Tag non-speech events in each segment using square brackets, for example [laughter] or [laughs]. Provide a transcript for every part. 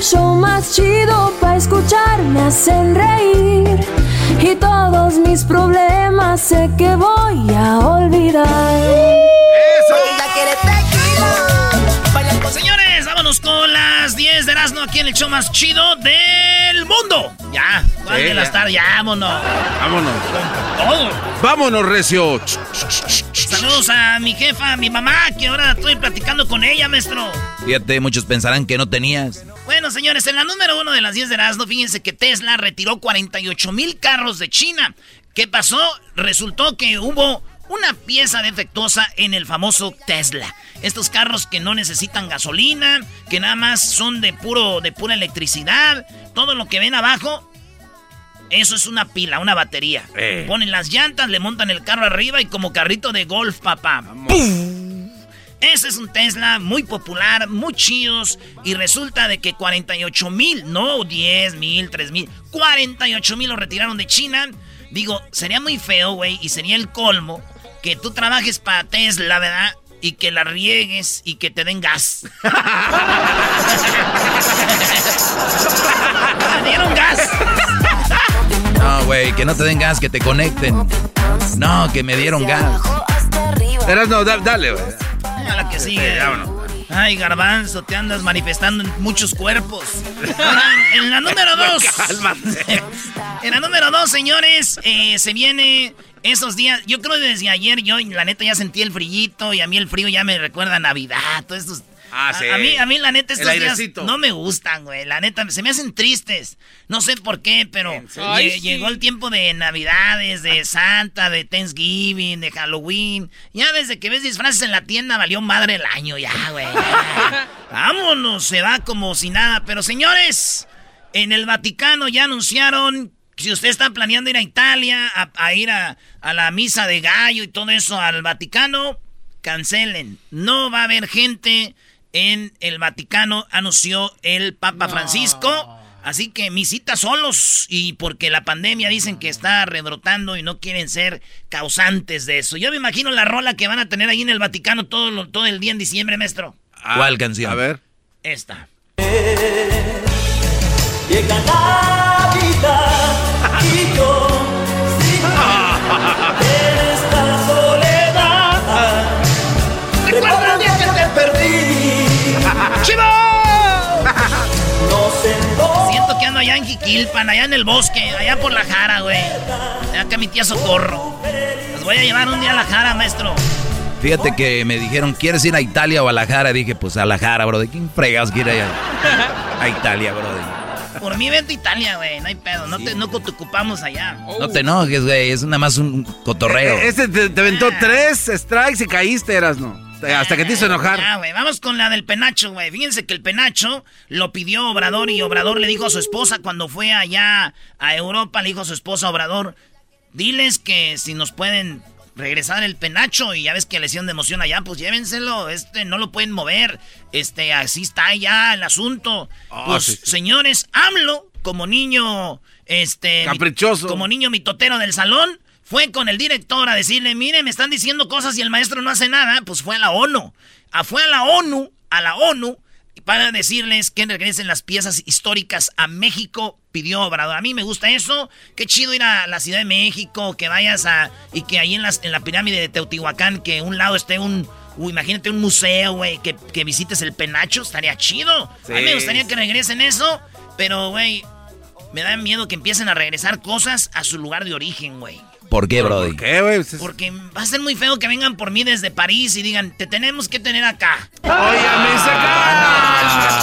El show más chido para escuchar. Me hacen reír y todos mis problemas sé que voy a olvidar. Señores, vámonos con las 10 de Erasmo aquí en el show más chido del mundo. Ya, ¿cuál Sí, de las tardes? Ya, vámonos. Vámonos. Todo. Vámonos, Recio. Saludos a mi jefa, a mi mamá, que ahora estoy platicando con ella, maestro. Fíjate, muchos pensarán que no tenías. Bueno, señores, en la número uno de las 10 de Erasmo, fíjense que Tesla retiró 48 mil carros de China. ¿Qué pasó? Resultó que hubo una pieza defectuosa en el famoso Tesla. Estos carros que no necesitan gasolina, que nada más son de puro de pura electricidad, todo lo que ven abajo eso es una pila, una batería. Eh. Ponen las llantas, le montan el carro arriba y como carrito de golf, papá. ¡Pum! Ese es un Tesla muy popular, muy chidos. Y resulta de que 48 mil, no 10 mil, 3 mil, 48 mil lo retiraron de China. Digo, sería muy feo, güey, y sería el colmo que tú trabajes para Tesla, ¿verdad? Y que la riegues y que te den gas. [laughs] Me dieron gas. No, güey, que no te den gas, que te conecten. No, que me dieron gas. Eras, no, da- dale, güey. A la que sigue. Ay, garbanzo, te andas manifestando en muchos cuerpos. Oigan, en la número [laughs] dos. [laughs] En la número dos, señores, eh, se viene esos días. Yo creo que desde ayer yo, la neta, ya sentí el frillito y a mí el frío ya me recuerda a Navidad. Todos estos. Ah, a- sí. A, mí, a mí, la neta, estos días no me gustan, güey. La neta, se me hacen tristes. No sé por qué, pero Ay, sí. llegó el tiempo de Navidades, de Santa, de Thanksgiving, de Halloween. Ya desde que ves disfraces en la tienda valió madre el año, ya, güey. ya. [laughs] Vámonos, se va como si nada. Pero señores, en el Vaticano ya anunciaron. Si usted está planeando ir a Italia, a, a ir a, a la misa de gallo y todo eso al Vaticano, cancelen. No va a haber gente en el Vaticano, anunció el Papa Francisco. Así que misita solos y porque la pandemia dicen que está rebrotando y no quieren ser causantes de eso. Yo me imagino la rola que van a tener ahí en el Vaticano todo, lo- todo el día en diciembre, maestro. ¿Cuál canción? A ver. Esta. Llega Navidad y yo [laughs] ¡Chivo! No sé dónde. Siento que ando allá en Jiquilpan, allá en el bosque, allá por la Jara, güey. Que mi tía Socorro. Los voy a llevar un día a la Jara, maestro. Fíjate que me dijeron, ¿quieres ir a Italia o a la Jara? Dije, pues a la Jara, bro. ¿De quién fregas quiere ir a, a Italia, bro? Por mí vente a Italia, güey, no hay pedo. No te, no te ocupamos allá. No te enojes, güey. Es nada más un cotorreo. E- Este te, te aventó tres strikes y caíste, eras, no. Hasta que te hizo enojar. Ah, güey, vamos con la del penacho, güey. Fíjense que el penacho lo pidió Obrador y Obrador le dijo a su esposa cuando fue allá a Europa, le dijo a su esposa Obrador, diles que si nos pueden regresar el penacho y ya ves que lesión de emoción allá, pues llévenselo, este no lo pueden mover, este así está ya el asunto. Ah, pues sí, sí. señores, AMLO como niño este Caprichoso. como niño mitotero del salón, fue con el director a decirle, mire, me están diciendo cosas y el maestro no hace nada, pues fue a la ONU. Fue a la ONU, a la ONU, para decirles que regresen las piezas históricas a México, pidió Obrador. A mí me gusta eso, qué chido ir a la Ciudad de México, que vayas a... y que ahí en, las, en la pirámide de Teotihuacán, que un lado esté un... uy, imagínate un museo, güey, que, que visites el penacho, estaría chido. A mí me gustaría que regresen eso, pero, güey, me da miedo que empiecen a regresar cosas a su lugar de origen, güey. ¿Por qué, Brody? ¿Por qué, güey? Porque va a ser muy feo que vengan por mí desde París y digan, te tenemos que tener acá. Óigame, saca.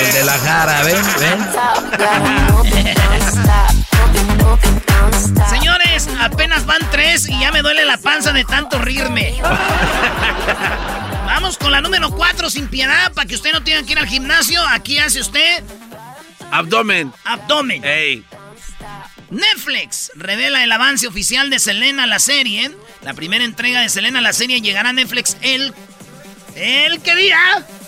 El de la jara, ven, ven. [laughs] Señores, apenas van tres y ya me duele la panza de tanto rirme. Vamos con la número cuatro sin piedad para que usted no tenga que ir al gimnasio. Aquí hace usted Abdomen. abdomen. Ey. Netflix revela el avance oficial de Selena la serie. La primera entrega de Selena la serie llegará a Netflix el... ¿El qué día?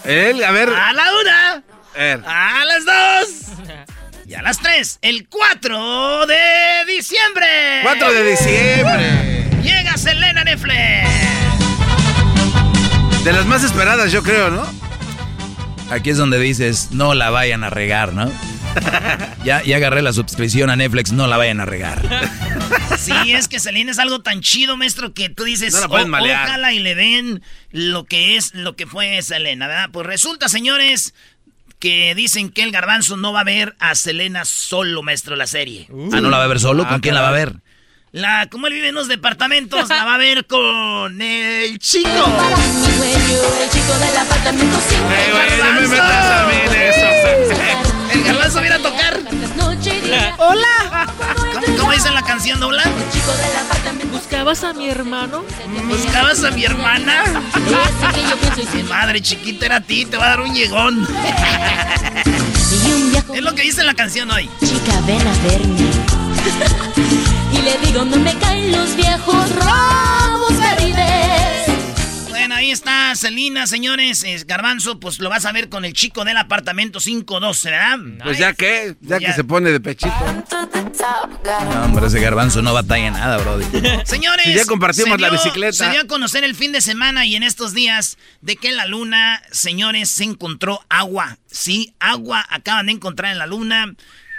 Él, a ver. A la una. A ver. A las dos. Y a las tres. El 4 de diciembre. 4 de diciembre. Llega Selena Netflix. De las más esperadas, yo creo, ¿no? Aquí es donde dices, no la vayan a regar, ¿no? [laughs] Ya, ya agarré la suscripción a Netflix, no la vayan a regar. [laughs] Sí, es que Selena es algo tan chido, maestro, que tú dices, No la pueden "O- malear". ojalá y le den lo que es, lo que fue Selena, ¿verdad? Pues resulta, señores, que dicen que el garbanzo no va a ver a Selena solo, maestro, la serie. Ah, ¿no la va a ver solo? ¿Con Ah, quién la va a ver? La, como él vive en los departamentos, la va a ver con el chico. El chico del apartamento Ey, güey, no [laughs] El garbanzo viene a tocar. Hola. ¿Cómo, cómo dice la canción, Dobla? ¿Buscabas a mi hermano? ¿Buscabas a mi hermana? Ese que yo pienso y Mi madre chiquita era a ti, te va a dar un llegón. Es lo que dice la canción hoy. Chica, ven a verme. y le digo, no me caen los viejos robos. Bueno, ahí está Celina, señores. Es Garbanzo, pues lo vas a ver con el chico del apartamento 512, ¿verdad? Pues ya que, ya Ya. que se pone de pechito. No, hombre, ese garbanzo no batalla nada, Brody. [laughs] Señores, Si ya compartimos la bicicleta. Se dio a conocer el fin de semana y en estos días de que en la luna, señores, se encontró agua. Sí, agua acaban de encontrar en la luna.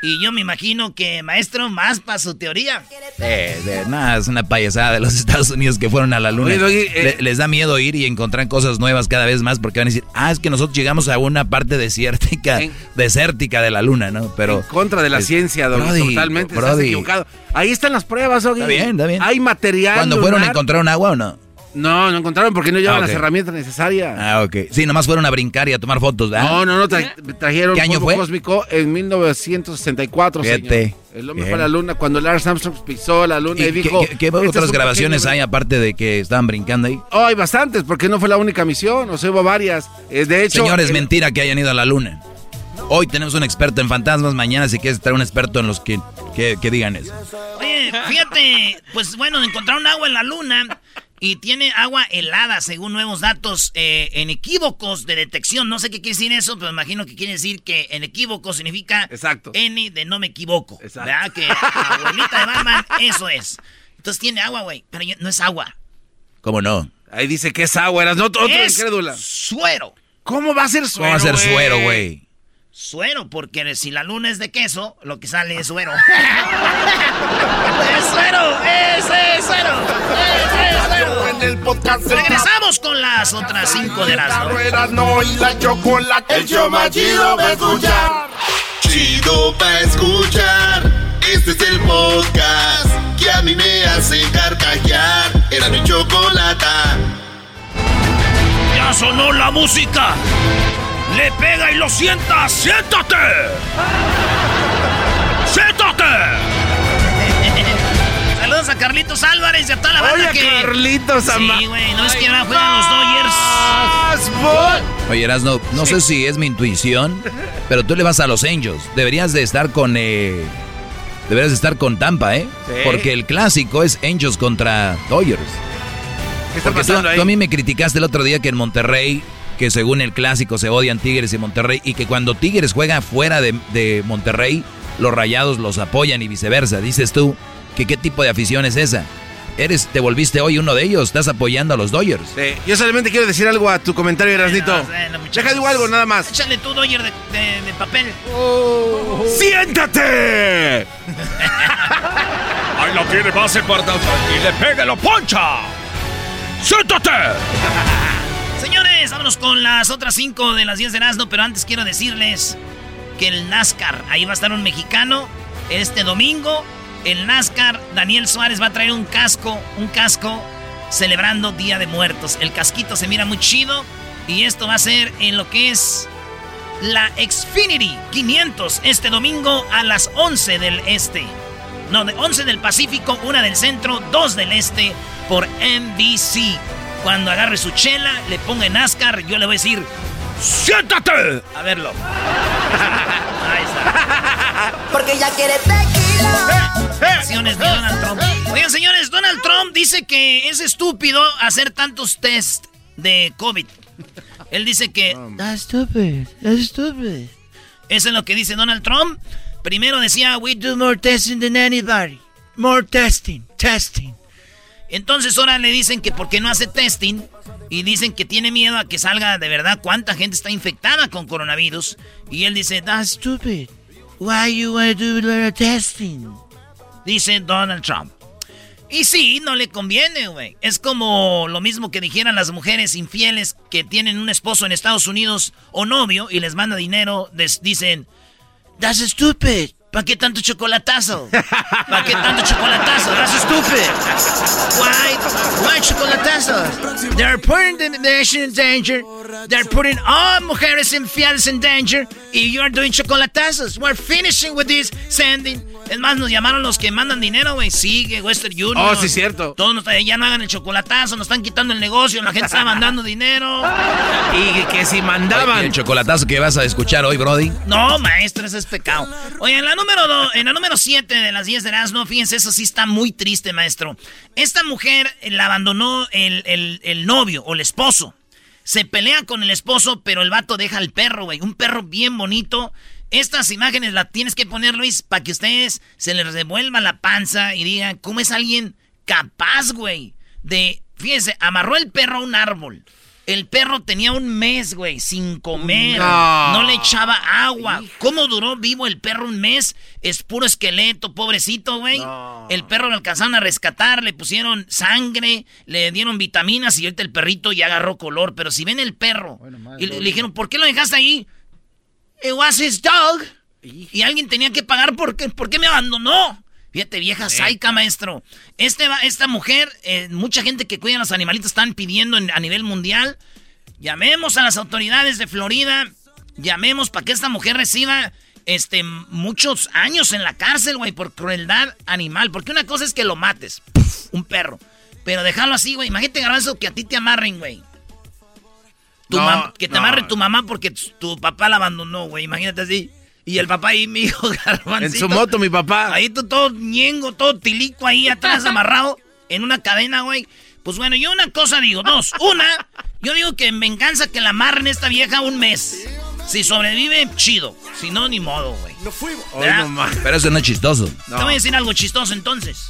Y yo me imagino que, maestro, más para su teoría. Eh, de- nada, es una payasada de los [laughs] Estados Unidos que fueron a la luna. Oye, eh. Le- les da miedo ir y encontrar cosas nuevas cada vez más porque van a decir, ah, es que nosotros llegamos a una parte desértica, En- desértica de la luna, ¿no? Pero en contra de la es- ciencia, Doggy, Brody, totalmente. Estás Brody. equivocado. Ahí están las pruebas, Doggy. Está bien, está bien. Hay material. ¿Cuándo fueron encontraron agua o no? No, no encontraron porque no llevan Ah, las herramientas necesarias. Ah, ok. Sí, nomás fueron a brincar y a tomar fotos, ¿verdad? No, no, no, tra- trajeron ¿Qué año fue? cósmico en 1964, Fíjate. señor. El hombre fue a la luna cuando Lars Armstrong pisó la luna y, ¿Y dijo... qué- qué "Este es otras grabaciones pequeño- hay aparte de que estaban brincando ahí? Oh, hay bastantes, porque no fue la única misión, o sea, hubo varias. Eh, de hecho... Señores, el- mentira que hayan ido a la luna. Hoy tenemos un experto en fantasmas, mañana si quieres estar un experto en los que, que, que digan eso. Oye, fíjate, pues bueno, encontraron agua en la luna y tiene agua helada, según nuevos datos eh, en equívocos de detección. No sé qué quiere decir eso, pero imagino que quiere decir que en equívoco significa Exacto. N de no me equivoco. Exacto. ¿Verdad? Que abuelita de Batman, eso es. Entonces tiene agua, güey, pero yo- no es agua. ¿Cómo no? Ahí dice que es agua, eras no es incrédula. suero. ¿Cómo va a ser ¿Cómo suero, va a ser suero, güey? Suero, porque si la luna es de queso, lo que sale es suero. [laughs] ¡Es suero! ¡Ese es suero! ¡Ese es suero! En el podcast Regresamos con las otras cinco de las Ruedas no y la chocolate. El show más chido va a escuchar. Chido pa' escuchar. Este es el podcast que a mí me hace carcajear. Era mi chocolate. Ya sonó la música. Le pega y lo sienta. ¡Siéntate! ¡Siéntate! Saludos a Carlitos Álvarez y a toda la banda Oye, que... Carlitos Ama- Sí, güey, no es que ahora juegan los Dodgers. Oye, Erasno, no sé si es mi intuición, pero tú le vas a los Angels. Deberías de estar con... Eh, deberías de estar con Tampa, ¿eh? Sí. Porque el clásico es Angels contra Dodgers. ¿Qué está Porque tú, pasando ahí? tú a mí me criticaste el otro día que en Monterrey, que según el clásico se odian Tigres y Monterrey, y que cuando Tigres juega fuera de, de Monterrey, los rayados los apoyan y viceversa. Dices tú, que qué tipo de afición es esa. Eres, te volviste hoy uno de elos, estás apoyando a los Dodgers. Sí, yo solamente quiero decir algo a tu comentario, Erasnito. No, bueno, muchachos. Deja digo algo nada más. Échale tú, Dodger, de, de- de papel. ¡Siéntate! [laughs] Ahí lo tiene, base para y le pega, lo poncha. ¡Siéntate! [laughs] Señores, vámonos con las otras 5 de las 10 de Erasmo, pero antes quiero decirles que el NASCAR, ahí va a estar un mexicano este domingo. El NASCAR, Daniel Suárez va a traer un casco, un casco celebrando Día de Muertos. El casquito se mira muy chido y esto va a ser en lo que es la Xfinity 500 este domingo a las 11 del este. No, de 11 del Pacífico, una del centro, dos del este por NBC. Cuando agarre su chela, le ponga en NASCAR, yo le voy a decir, ¡Siéntate! a verlo. [laughs] Ahí está. Porque ya quiere tequila. Acciones de Donald Trump. Oigan, señores, Donald Trump dice que es estúpido hacer tantos test de COVID. Él dice que... That's stupid, that's stupid. Eso es lo que dice Donald Trump. Primero decía, we do more testing than anybody. More testing, testing. Entonces ahora le dicen que porque no hace testing y dicen que tiene miedo a que salga de verdad cuánta gente está infectada con coronavirus. Y él dice, that's stupid. Why you wanna do the testing? Dice Donald Trump. Y sí, no le conviene, güey. Es como lo mismo que dijeran las mujeres infieles que tienen un esposo en Estados Unidos o novio y les manda dinero. des- dicen, that's stupid. ¿Para qué tanto chocolatazo? ¿Para qué tanto chocolatazo? That's stupid. Why? Why chocolatazos? They're putting the nation in danger. They're putting all mujeres infieles in danger. Y you're doing chocolatazos. We're finishing with this sending. Es más, nos llamaron los que mandan dinero, güey. Sigue, Western Union. Oh, sí, cierto. Todos nos- ya no hagan el chocolatazo, nos están quitando el negocio, la gente está mandando dinero. [laughs] Y que si Oye, mandaban. el chocolatazo que vas a escuchar hoy, Brody. No, maestro, eso es pecado. Oye, en la número en la número 7 de las 10 de Erasmo, fíjense, eso sí está muy triste, maestro. Esta mujer eh, la abandonó el, el- el novio o el esposo. Se pelea con el esposo, pero el vato deja al perro, güey. Un perro bien bonito. Estas imágenes las tienes que poner, Luis, para que ustedes se les revuelva la panza y digan, ¿cómo es alguien capaz, güey? De, fíjense, amarró el perro a un árbol. El perro tenía un mes, güey, sin comer. No. No le echaba agua. ¿Cómo duró vivo el perro un mes? Es puro esqueleto, pobrecito, güey. El perro lo alcanzaron a rescatar, le pusieron sangre, le dieron vitaminas y ahorita el perrito ya agarró color. Pero si ven el perro y le, le dijeron, ¿por qué lo dejaste ahí? It was his dog. Y alguien tenía que pagar porque, ¿por qué me abandonó? Fíjate, vieja saica, maestro. Este, va- esta mujer, eh, mucha gente que cuida a los animalitos están pidiendo en- a nivel mundial. Llamemos a las autoridades de Florida. Llamemos para que esta mujer reciba este, muchos años en la cárcel, güey, por crueldad animal. Porque una cosa es que lo mates, un perro. Pero dejarlo así, güey. Imagínate, Garbanzo, que a ti te amarren, güey. No, que te no. amarre tu mamá porque tu papá la abandonó, güey. Imagínate así. Y el papá ahí, mi hijo, [laughs] Garbancito. En su moto, mi papá. Ahí tú todo ñengo, todo tilico ahí atrás [laughs] amarrado en una cadena, güey. Pues bueno, yo una cosa digo, dos. [laughs] Una, yo digo que en venganza que la amarren esta vieja un mes. Si sobrevive, chido. Si no, ni modo, güey. No más. Pero eso no es chistoso. No. Te voy a decir algo chistoso entonces.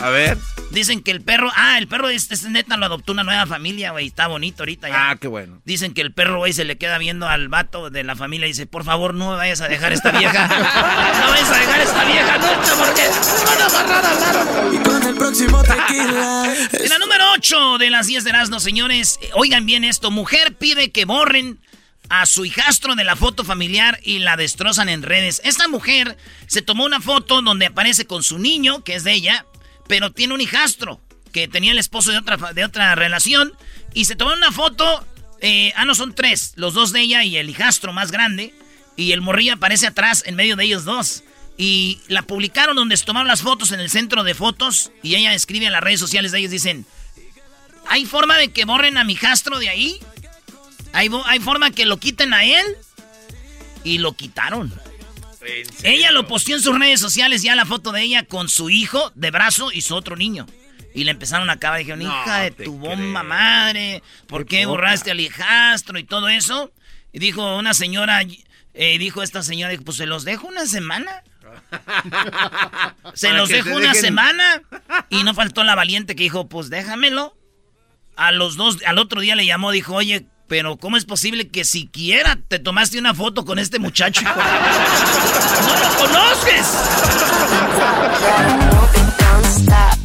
A ver. Dicen que el perro. Ah, el perro este, este neta lo adoptó una nueva familia, güey. Está bonito ahorita ya. Ah, qué bueno. Dicen que el perro, güey, se le queda viendo al vato de la familia y dice, por favor, no me vayas a dejar esta vieja. [laughs] no vayas a dejar esta vieja nunca porque van a amarrar al. Y con el próximo tequila. [laughs] En la número 8 de las 10 de Erasmo, señores, eh, oigan bien esto. Mujer pide que borren a su hijastro de la foto familiar y la destrozan en redes. Esta mujer se tomó una foto donde aparece con su niño, que es de ella, pero tiene un hijastro que tenía el esposo de otra, de otra relación. Y se tomó una foto, eh, ah, no, son tres, los dos de ella y el hijastro más grande. Y el morrillo aparece atrás en medio de ellos dos. Y la publicaron donde se tomaron las fotos en el centro de fotos. Y ella escribe en las redes sociales de ellos, dicen, ¿hay forma de que borren a mi jastro de ahí? ¿Hay, ¿Hay forma que lo quiten a él? Y lo quitaron. Ella lo posteó en sus redes sociales ya la foto de ella con su hijo de brazo y su otro niño. Y le empezaron a acabar. Dijeron, hija de tu bomba madre, ¿por qué, borraste al hijastro y todo eso? Y dijo una señora, eh, dijo esta señora, pues se los dejo una semana. [laughs] se los dejo una semana. Y no faltó la valiente que dijo, pues déjamelo. A los dos, al otro día le llamó, dijo, oye, pero ¿cómo es posible que siquiera te tomaste una foto con este muchacho? ¡No lo conoces!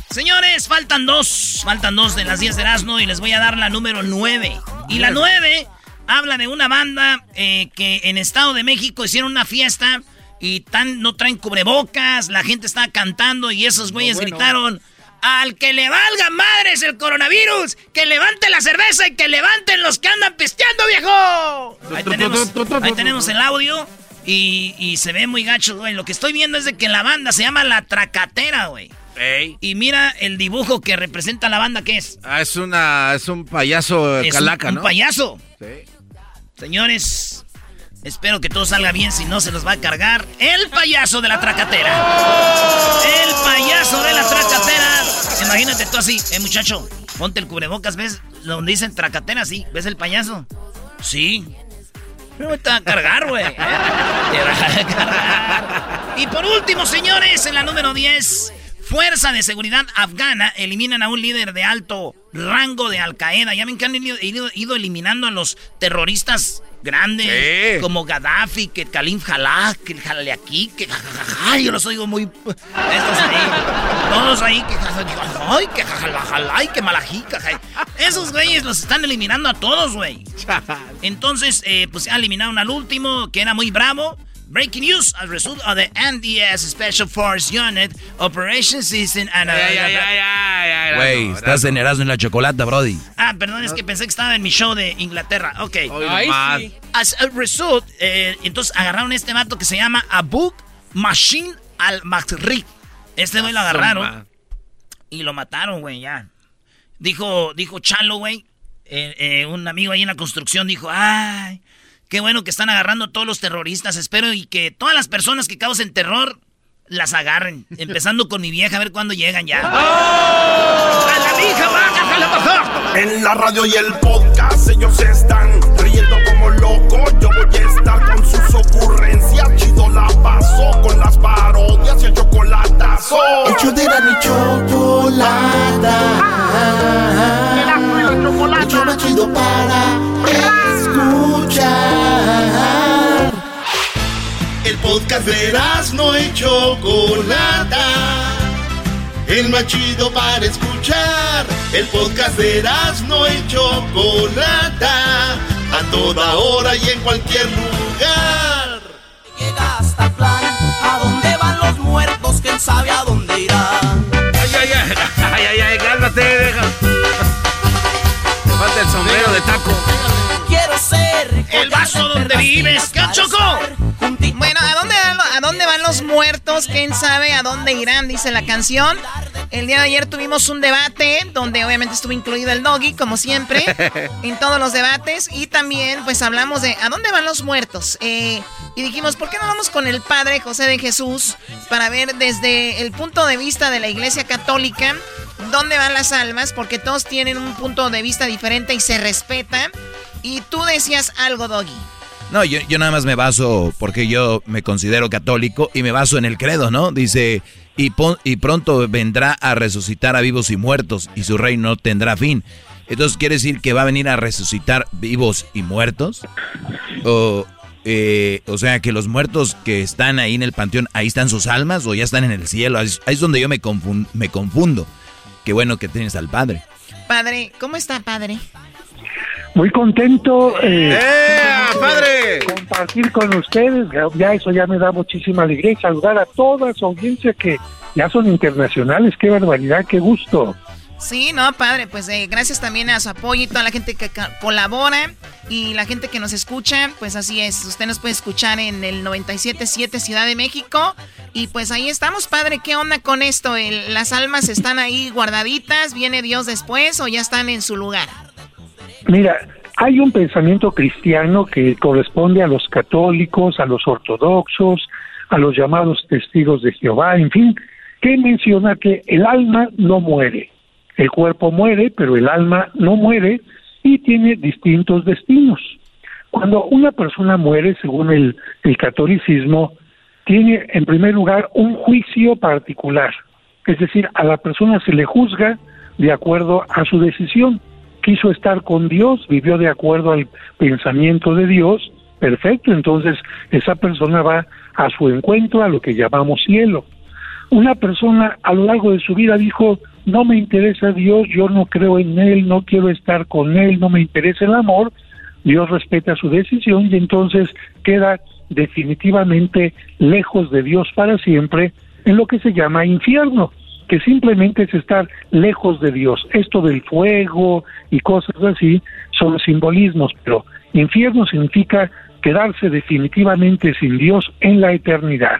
Señores, faltan dos. Faltan dos de las 10 de Erasmo y les voy a dar la número 9. Y la 9 habla de una banda eh, que en Estado de México hicieron una fiesta y tan, no traen cubrebocas, la gente está cantando y esos güeyes gritaron... Al que le valga madres el coronavirus, que levante la cerveza y que levanten los que andan pisteando, viejo. Ahí tenemos, el audio y, y, se ve muy gacho, güey. Lo que estoy viendo es de que la banda se llama La Tracatera, güey. Y mira el dibujo que representa la banda, ¿qué es? Ah, es una, es un payaso calaca, ¿no? Un payaso. Sí. Señores, espero que todo salga bien, si no se los va a cargar el payaso de la tracatera. El payaso de la tracatera. Imagínate tú así, eh, muchacho, ponte el cubrebocas, ¿ves? Donde dicen tracatera, sí. ¿Ves el payaso? Sí. No te va a cargar, güey. Te va a cargar. Y por último, señores, en la número 10, Fuerza de seguridad afgana eliminan a un líder de alto rango de Al Qaeda. Ya ven que han ido, eliminando a los terroristas grandes como Gaddafi, que Kalim Jalá, que el Jaleaki, que ay, yo los oigo muy estos ahí, todos ahí que ay, que que malají, esos güeyes los están eliminando a todos, güey. Entonces, eh, pues eliminaron al último que era muy bravo Breaking news as a result of the NDS Special Force Unit Operation Season and... Güey, estás en Erasmo en la chocolata, Brody. Ah, perdón, es que pensé que estaba en mi show de Inglaterra. Ok. Ay, As a result, eh, entonces agarraron este mato que se llama Abu Machine al-Makri. Este güey lo agarraron y lo mataron, güey, ya. Dijo, dijo Chalo, güey. Eh, eh, un amigo ahí en la construcción dijo, ay... Qué bueno que están agarrando a todos los terroristas. Espero y que todas las personas que causen terror las agarren. [laughs] Empezando con mi vieja, a ver cuándo llegan ya. ¡Oh! ¡A la vieja, En la radio y el podcast ellos están como locos. Yo voy a estar con sus ocurrencias. Chido la paso con las parodias y el chocolatazo. Hecho de la ni chocolata. El chocolate. El chido para escuchar. El podcast de no y Chocolata. El más chido para escuchar. El podcast de no y Chocolata. A toda hora y en cualquier lugar. Llega hasta plan. ¿A dónde van los muertos? ¿Quién sabe a dónde irán? Ay, ay, ay, ay, ay, ay, cálmate, deja. Te falta el sombrero de taco el vaso donde vives. ¿Qué choco? Bueno, ¿a dónde, ¿a dónde van los muertos? ¿Quién sabe a dónde irán? Dice la canción. El día de ayer tuvimos un debate donde obviamente estuvo incluido el doggy, como siempre, [laughs] en todos los debates. Y también, pues hablamos de a dónde van los muertos. Eh, y dijimos, ¿por qué no vamos con el Padre José de Jesús para ver desde el punto de vista de la Iglesia Católica dónde van las almas? Porque todos tienen un punto de vista diferente y se respetan. Y tú decías algo, Doggy. No, yo, yo nada más me baso, porque yo me considero católico, y me baso en el credo, ¿no? Dice, y, y pronto vendrá a resucitar a vivos y muertos, y su reino no tendrá fin. Entonces, ¿quiere decir que va a venir a resucitar vivos y muertos? O, eh, o sea, que los muertos que están ahí en el panteón, ahí están sus almas o ya están en el cielo. Ahí es donde yo me, me confundo. Qué bueno que tienes al padre. Padre, ¿cómo está, padre? Muy contento eh, ¡Eh, padre! compartir con ustedes, ya eso ya me da muchísima alegría y saludar a toda su audiencia que ya son internacionales, qué barbaridad, qué gusto. Sí, no, padre, pues eh, gracias también a su apoyo y toda la gente que colabora y la gente que nos escucha, pues así es, usted nos puede escuchar en el 97.7 Ciudad de México y pues ahí estamos, padre, ¿qué onda con esto? ¿Las almas están ahí guardaditas? ¿Viene Dios después o ya están en su lugar? Mira, hay un pensamiento cristiano que corresponde a los católicos, a los ortodoxos, a los llamados testigos de Jehová, en fin, que menciona que el alma no muere. El cuerpo muere, pero el alma no muere y tiene distintos destinos. Cuando una persona muere, según el, catolicismo, tiene en primer lugar un juicio particular, es decir, a la persona se le juzga de acuerdo a su decisión quiso estar con Dios, vivió de acuerdo al pensamiento de Dios, perfecto, entonces esa persona va a su encuentro, a lo que llamamos cielo. Una persona a lo largo de su vida dijo, no me interesa Dios, yo no creo en Él, no quiero estar con Él, no me interesa el amor, Dios respeta su decisión y entonces queda definitivamente lejos de Dios para siempre en lo que se llama infierno que simplemente es estar lejos de Dios. Esto del fuego y cosas así son simbolismos, pero infierno significa quedarse definitivamente sin Dios en la eternidad.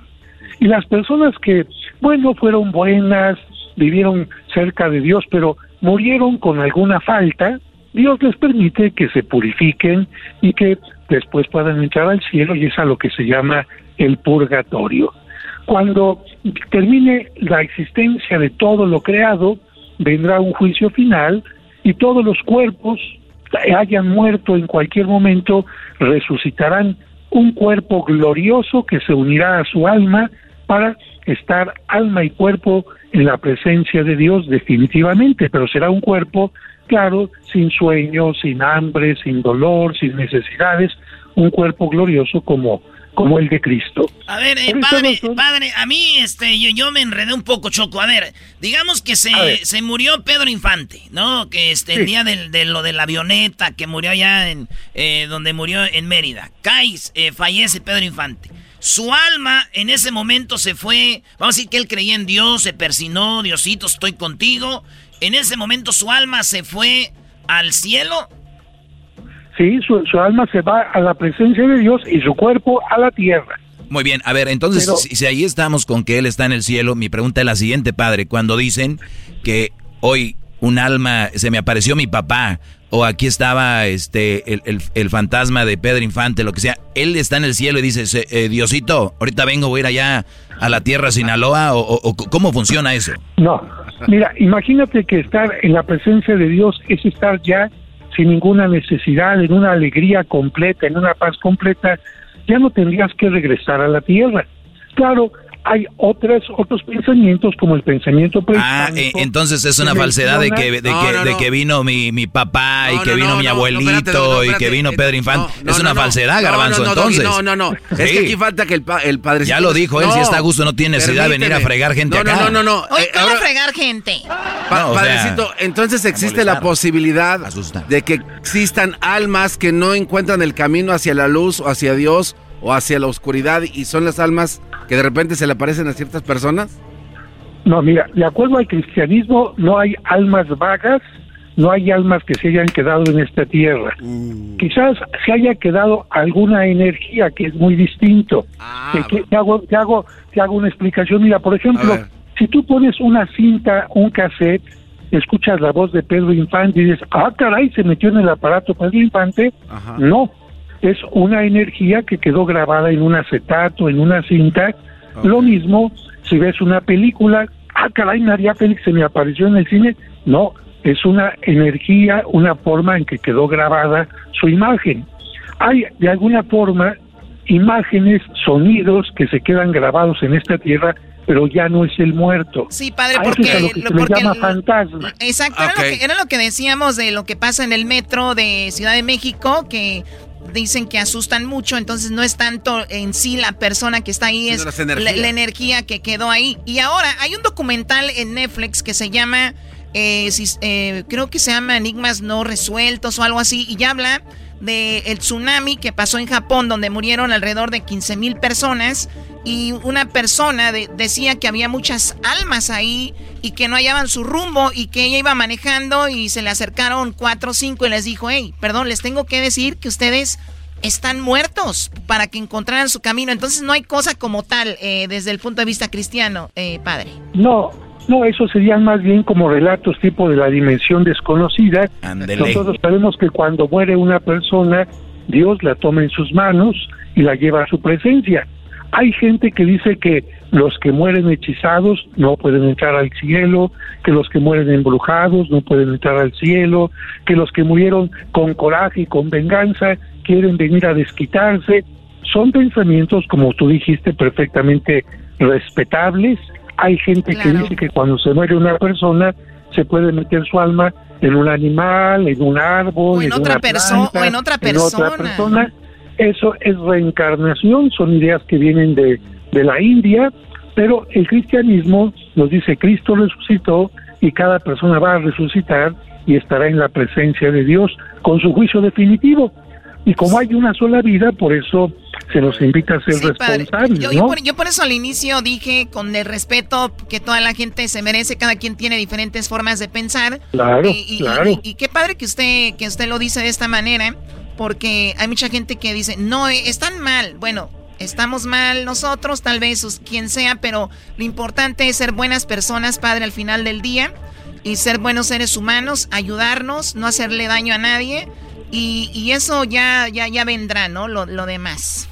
Y las personas que, bueno, fueron buenas, vivieron cerca de Dios, pero murieron con alguna falta, Dios les permite que se purifiquen y que después puedan entrar al cielo y es a lo que se llama el purgatorio. Cuando termine la existencia de todo lo creado, vendrá un juicio final y todos los cuerpos hayan muerto en cualquier momento resucitarán. Un cuerpo glorioso que se unirá a su alma para estar alma y cuerpo en la presencia de Dios definitivamente, pero será un cuerpo, claro, sin sueño, sin hambre, sin dolor, sin necesidades, un cuerpo glorioso como como el de Cristo. A ver, eh, padre, padre, a mí este, yo, yo me enredé un poco, Choco. A ver, digamos que se, se murió Pedro Infante, ¿no? Que este, el día de lo de la avioneta, que murió allá en, eh, donde murió en Mérida. Cais, eh, fallece Pedro Infante. Su alma en ese momento se fue, vamos a decir que él creía en Dios, se persinó, Diosito, estoy contigo. En ese momento su alma se fue al cielo Sí, su, alma se va a la presencia de Dios y su cuerpo a la tierra. Muy bien, a ver, entonces, si, ahí estamos con que Él está en el cielo, mi pregunta es la siguiente, padre. Cuando dicen que hoy un alma, se me apareció mi papá, o aquí estaba este el, fantasma de Pedro Infante, lo que sea, Él está en el cielo y dice, eh, Diosito, ahorita vengo, voy a ir allá a la tierra Sinaloa, o, o ¿cómo funciona eso? No, mira, imagínate que estar en la presencia de Dios es estar ya sin ninguna necesidad, en una alegría completa, en una paz completa, ya no tendrías que regresar a la tierra. Claro, hay otras, otros pensamientos como el pensamiento Ah, eh, entonces es una falsedad de que, de, que, de que vino mi, mi papá y que vino mi abuelito y que vino Pedro Infante. es una falsedad, Garbanzo, entonces. No, no, no. Es que aquí falta que el, el padre... Ya lo dijo él, si está a gusto no tiene necesidad de venir a fregar gente acá. No, no, no. Hoy eh, a fregar gente. padrecito, entonces existe la posibilidad de que existan almas que no encuentran el camino hacia la luz o hacia Dios o hacia la oscuridad y son las almas que de repente se le aparecen a ciertas personas? No, mira, de acuerdo al cristianismo no hay almas vagas, no hay almas que se hayan quedado en esta tierra. Mm. Quizás se haya quedado alguna energía que es muy distinto. Ah, te, hago, te, hago, te hago una explicación. Mira, por ejemplo, si tú pones una cinta, un cassette, escuchas la voz de Pedro Infante y dices, ah, caray, se metió en el aparato Pedro Infante. No, es una energía que quedó grabada en un acetato, en una cinta. Lo mismo si ves una película, ah, caray, María Félix se me apareció en el cine. No, es una energía, una forma en que quedó grabada su imagen. Hay de alguna forma imágenes, sonidos que se quedan grabados en esta tierra pero ya no es el muerto. Sí, padre, porque, lo que se llama fantasma. Exacto, era, lo que, era, lo que, decíamos de lo que pasa en el metro de Ciudad de México, que dicen que asustan mucho, entonces no es tanto en sí la persona que está ahí, es la, energía que quedó ahí. Y ahora hay un documental en Netflix que se llama, eh, eh, creo que se llama Enigmas no resueltos o algo así, y ya habla del tsunami que pasó en Japón, donde murieron alrededor de 15 mil personas. Y una persona decía que había muchas almas ahí y que no hallaban su rumbo y que ella iba manejando y se le acercaron cuatro o cinco y les dijo, hey, perdón, les tengo que decir que ustedes están muertos para que encontraran su camino. Entonces no hay cosa como tal eh, desde el punto de vista cristiano, eh, padre. No, no, eso serían más bien como relatos tipo de la dimensión desconocida. Nosotros sabemos que cuando muere una persona, Dios la toma en sus manos y la lleva a su presencia. Hay gente que dice que los que mueren hechizados no pueden entrar al cielo, que los que mueren embrujados no pueden entrar al cielo, que los que murieron con coraje y con venganza quieren venir a desquitarse. Son pensamientos, como tú dijiste, perfectamente respetables, hay gente que dice que cuando se muere una persona se puede meter su alma en un animal, en un árbol, en, otra persona, o en otra persona. Eso es reencarnación, son ideas que vienen de, de la India, pero el cristianismo nos dice Cristo resucitó y cada persona va a resucitar y estará en la presencia de Dios con su juicio definitivo. Y como hay una sola vida, por eso se nos invita a ser responsables. Yo, por, eso al inicio dije, con el respeto que toda la gente se merece, cada quien tiene diferentes formas de pensar. Claro, y, claro. Y, qué padre que usted, que usted lo dice de esta manera, porque hay mucha gente que dice, no, eh, están mal. Bueno, estamos mal nosotros, tal vez quien sea, pero lo importante es ser buenas personas, padre, al final del día, y ser buenos seres humanos, ayudarnos, no hacerle daño a nadie. Y, eso ya, ya, ya vendrá, ¿no? Lo, lo demás.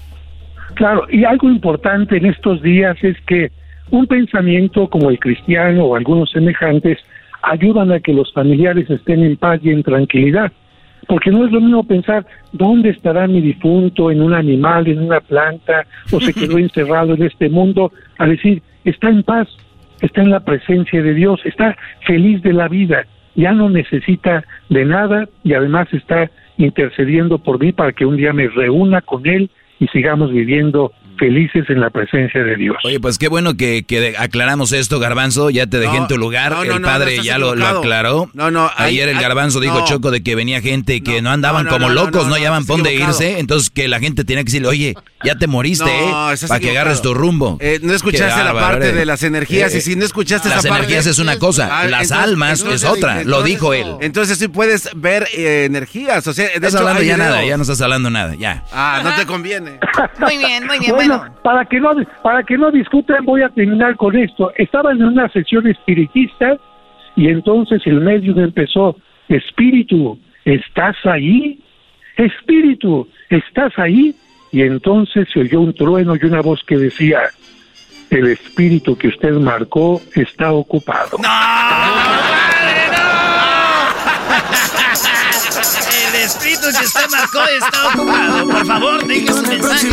Claro, y algo importante en estos días es que un pensamiento como el cristiano o algunos semejantes ayudan a que los familiares estén en paz y en tranquilidad. Porque no es lo mismo pensar dónde estará mi difunto, en un animal, en una planta, o se quedó [laughs] encerrado en este mundo, a decir, está en paz, está en la presencia de Dios, está feliz de la vida, ya no necesita de nada y además está intercediendo por mí para que un día me reúna con Él y sigamos viviendo felices en la presencia de Dios. Oye, pues qué bueno que, que aclaramos esto, Garbanzo. Ya te dejé en tu lugar. el padre ya lo, aclaró. No, no. Ayer el Garbanzo dijo Choco de que venía gente que no, andaban como locos, no, llaman pon de irse. Entonces que la gente tenía que decirle, oye, ya te moriste, ¿eh? Para que agarres tu rumbo. Eh, no escuchaste la parte de las energías. y si no escuchaste esa parte. Las energías es una cosa, ah, las almas es otra. lo dijo él. Entonces sí puedes ver eh, energías. O sea, de estás hablando ya nada, ya no estás hablando nada, ya. Ah, no te conviene. muy bien, muy bien. Bueno, para que no para que no discutan voy a terminar con esto. Estaba en una sesión espiritista y entonces el medium empezó, espíritu, ¿estás ahí? Espíritu, ¿estás ahí? Y entonces se oyó un trueno y una voz que decía, el espíritu que usted marcó está ocupado. ¡No! El espíritu que usted marcó está ocupado. Por favor, deje su mensaje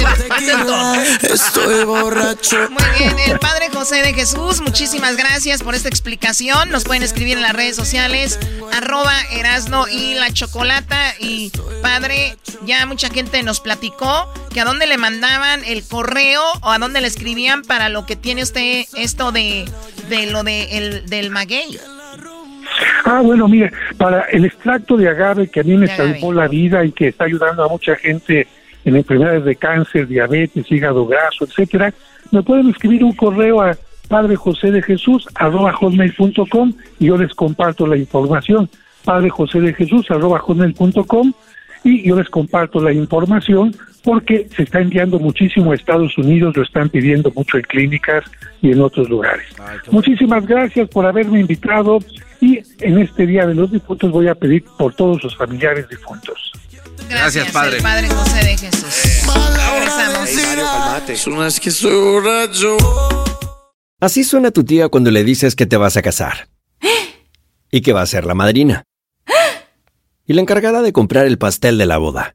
Estoy borracho. Muy bien, el Padre José de Jesús, muchísimas gracias por esta explicación. Nos pueden escribir en las redes sociales, arroba Erasno y la Chocolata. Y Padre, ya mucha gente nos platicó que a dónde le mandaban el correo o a dónde le escribían para lo que tiene usted esto de, de lo de el, del maguey. Ah, bueno, mire, para el extracto de agave que a mí me salvó la vida y que está ayudando a mucha gente en enfermedades de cáncer, diabetes, hígado graso, etcétera, me pueden escribir un correo a Padre José de Jesús arroba hotmail.com y yo les comparto la información. Padre José de Jesús arroba hotmail.com y yo les comparto la información porque se está enviando muchísimo a Estados Unidos, lo están pidiendo mucho en clínicas y en otros lugares. Muchísimas gracias por haberme invitado y en este Día de los Difuntos voy a pedir por todos los familiares difuntos. Gracias, Padre. padre José de Jesús. Así suena tu tía cuando le dices que te vas a casar. [gasps] Y que va a ser la madrina. [gasps] Y la encargada de comprar el pastel de la boda.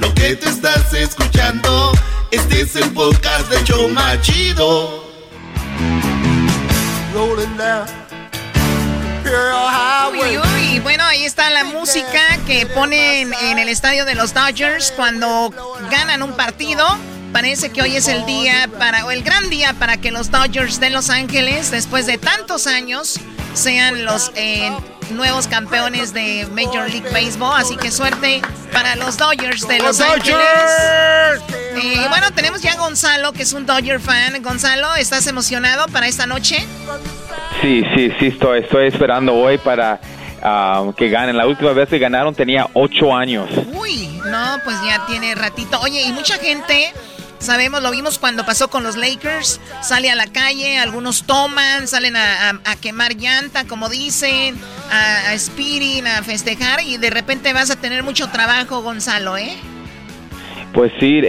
Lo que te estás escuchando, este es el podcast de Choma Chido. Uy, uy, bueno, ahí está la música que ponen en el estadio de los Dodgers cuando ganan un partido. Parece que hoy es el día para, o el gran día para que los Dodgers de Los Ángeles, después de tantos años, sean los eh, nuevos campeones de Major League Baseball. Así que suerte para los Dodgers de Los, Ángeles. Eh, bueno, tenemos ya a Gonzalo, que es un Dodger fan. Gonzalo, ¿estás emocionado para esta noche? Sí, sí, sí, estoy, estoy esperando hoy para ah, que ganen. La última vez que ganaron tenía ocho años. Uy, no, pues ya tiene ratito. Oye, y mucha gente Sabemos, lo vimos cuando pasó con los Lakers. Sale a la calle, algunos toman, salen a, quemar llanta, como dicen, a, a a festejar y de repente vas a tener mucho trabajo, Gonzalo, ¿eh? Pues sí,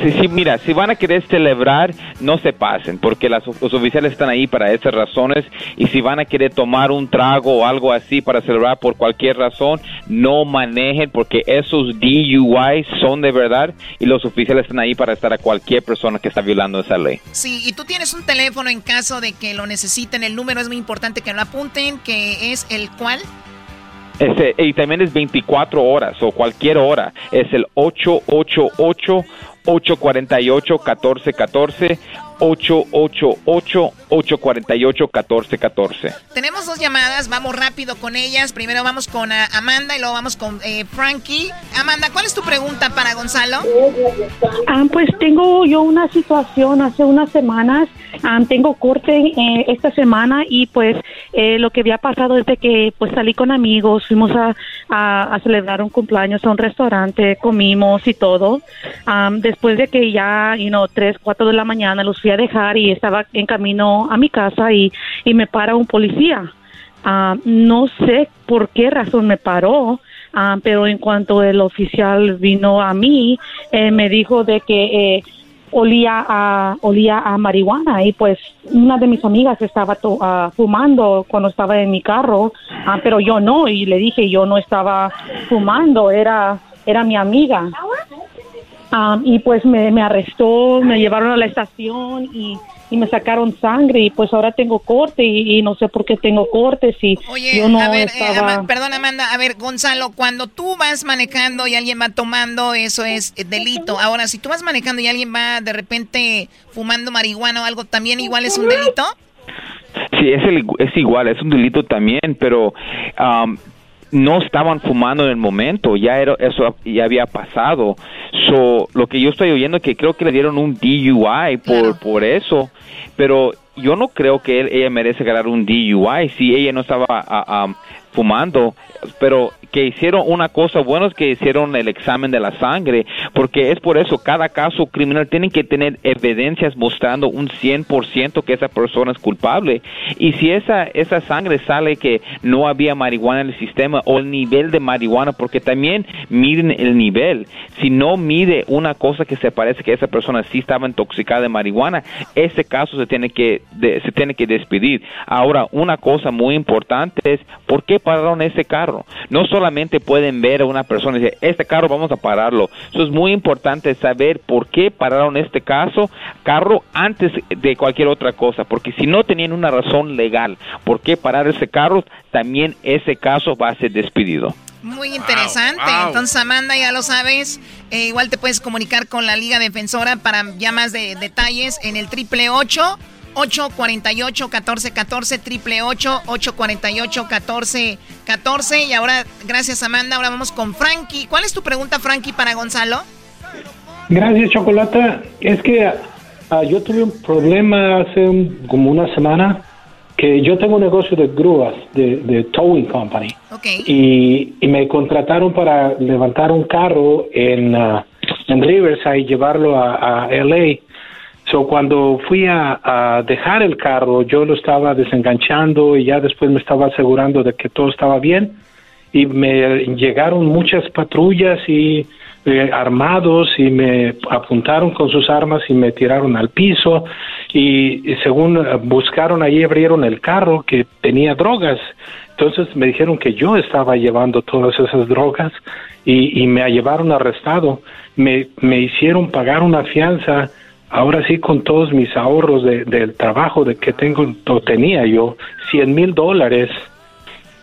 sí, sí, mira, si van a querer celebrar, no se pasen, porque los oficiales están ahí para esas razones, y si van a querer tomar un trago o algo así para celebrar por cualquier razón, no manejen, porque esos DUI son de verdad, y los oficiales están ahí para estar a cualquier persona que está violando esa ley. Sí, y tú tienes un teléfono en caso de que lo necesiten, el número es muy importante que lo apunten, que es el cual y también es 24 horas o cualquier hora. Es el 888 848 1414 888-848-1414. Tenemos dos llamadas, vamos rápido con ellas. Primero vamos con ah, Amanda y luego vamos con eh, Frankie. Amanda, ¿cuál es tu pregunta para Gonzalo? Ah, pues tengo yo una situación hace unas semanas. Ah, tengo corte eh, esta semana y pues eh, lo que había pasado es de que pues salí con amigos, fuimos a, a, celebrar un cumpleaños a un restaurante, comimos y todo. después de que ya, you know, 3, 4 de la mañana los a dejar y estaba en camino a mi casa y, y me para un policía. Ah, no sé por qué razón me paró, ah, pero en cuanto el oficial vino a mí, eh, me dijo de que eh, olía a olía a marihuana y pues una de mis amigas estaba ah, fumando cuando estaba en mi carro, pero yo no y le dije yo no estaba fumando, era era mi amiga y pues me, me, arrestó, me llevaron a la estación y, y, me sacaron sangre y pues ahora tengo corte y, no sé por qué tengo corte si yo no a ver, eh, perdón Amanda, a ver Gonzalo, cuando tú vas manejando y alguien va tomando, eso es delito. Ahora, si tú vas manejando y alguien va de repente fumando marihuana o algo, ¿también igual es un delito? Sí, es, es igual, es un delito también, pero no estaban fumando en el momento, ya era, eso ya había pasado. So, lo que yo estoy oyendo es que creo que le dieron un DUI por, por eso, pero yo no creo que ella merece ganar un DUI si ella no estaba fumando, pero que hicieron una cosa buena es que hicieron el examen de la sangre, porque es por eso cada caso criminal tiene que tener evidencias mostrando un 100% que esa persona es culpable. Y si esa, esa sangre sale que no había marihuana en el sistema o el nivel de marihuana, porque también miden el nivel, si no mide una cosa que se parece que esa persona sí estaba intoxicada de marihuana, ese caso se tiene que, se tiene que despedir. Ahora, una cosa muy importante es, ¿por qué pararon ese carro? No solo pueden ver a una persona y decir, este carro vamos a pararlo. Eso es muy importante saber por qué pararon este caso, carro antes de cualquier otra cosa, porque si no tenían una razón legal por qué parar ese carro, también ese caso va a ser despedido. Muy interesante. Entonces, Amanda, ya lo sabes. Eh, igual te puedes comunicar con la Liga Defensora para ya más de detalles en el triple 8 848-1414, triple 848-1414. Y ahora, gracias Amanda, ahora vamos con Frankie. ¿Cuál es tu pregunta, Frankie, para Gonzalo? Gracias, Chocolata. Es que ah, yo tuve un problema hace como una semana que yo tengo un negocio de grúas, de, towing company. Y, me contrataron para levantar un carro en, uh, en Riverside y llevarlo a, a LA So, cuando fui a, dejar el carro, yo lo estaba desenganchando y ya después me estaba asegurando de que todo estaba bien. Y me llegaron muchas patrullas y eh, armados y me apuntaron con sus armas y me tiraron al piso. Y, según buscaron ahí abrieron el carro que tenía drogas. Entonces me dijeron que yo estaba llevando todas esas drogas y, y me llevaron arrestado. Me, me hicieron pagar una fianza ahora sí con todos mis ahorros de, del trabajo de que tengo o tenía yo 100 mil dólares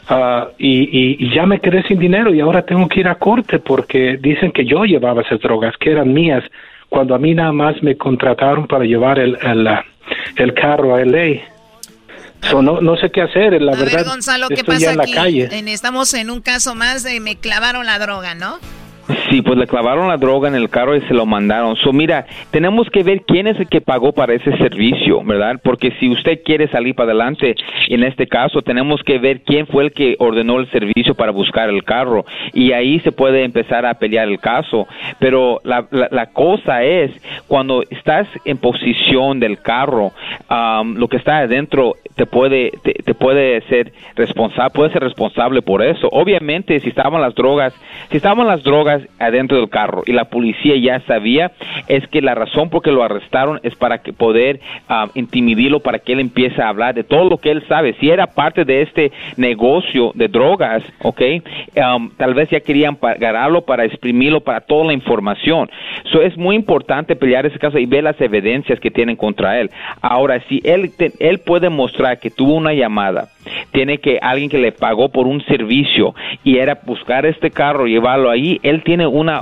ah, y, y, ya me quedé sin dinero y ahora tengo que ir a corte porque dicen que yo llevaba esas drogas que eran mías cuando a mí nada más me contrataron para llevar el, el, el carro a LA. So, no, no sé qué hacer, la verdad. Gonzalo, ¿qué pasa en la calle. estamos en un caso más de me clavaron la droga, ¿no? Sí, pues le clavaron la droga en el carro y se lo mandaron. So, mira, tenemos que ver quién es el que pagó para ese servicio, ¿verdad? Porque si usted quiere salir para adelante, en este caso, tenemos que ver quién fue el que ordenó el servicio para buscar el carro. Y ahí se puede empezar a pelear el caso. Pero la, la, cosa es, cuando estás en posición del carro, lo que está adentro te puede, te, puede ser responsable, puede ser responsable por eso. Obviamente, si estaban las drogas, si estaban las drogas adentro del carro y la policía ya sabía, es que la razón por que lo arrestaron es para que poder um, intimidarlo, para que él empiece a hablar de todo lo que él sabe. Si era parte de este negocio de drogas, ok, um, tal vez ya querían pagarlo para exprimirlo para toda la información. eso es muy importante pelear ese caso y ver las evidencias que tienen contra él. Ahora, si él, él puede mostrar que tuvo una llamada, tiene que alguien que le pagó por un servicio y era buscar este carro, llevarlo ahí, él tiene una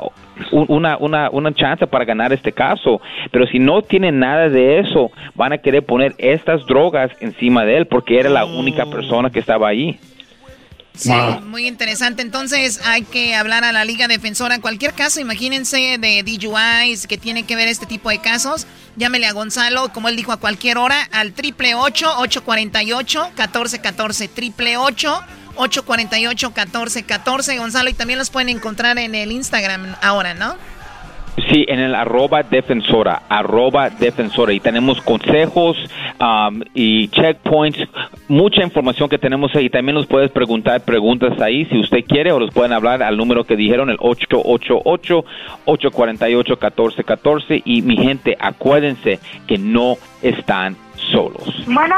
una, una, una chance para ganar este caso. Pero si no tiene nada de eso, van a querer poner estas drogas encima de él porque era la única persona que estaba ahí. Sí, muy interesante. Entonces hay que hablar a la Liga Defensora. En cualquier caso, imagínense de DUIs que tiene que ver este tipo de casos. Llámele a Gonzalo, como él dijo, a cualquier hora al triple 848 1414 triple 848 1414 Gonzalo, y también los pueden encontrar en el Instagram ahora, ¿no? Sí, en el arroba defensora, arroba defensora. Y tenemos consejos um, y checkpoints, mucha información que tenemos ahí. También nos puedes preguntar preguntas ahí si usted quiere o los pueden hablar al número que dijeron, el 888-848-1414. Y mi gente, acuérdense que no están solos. Bueno,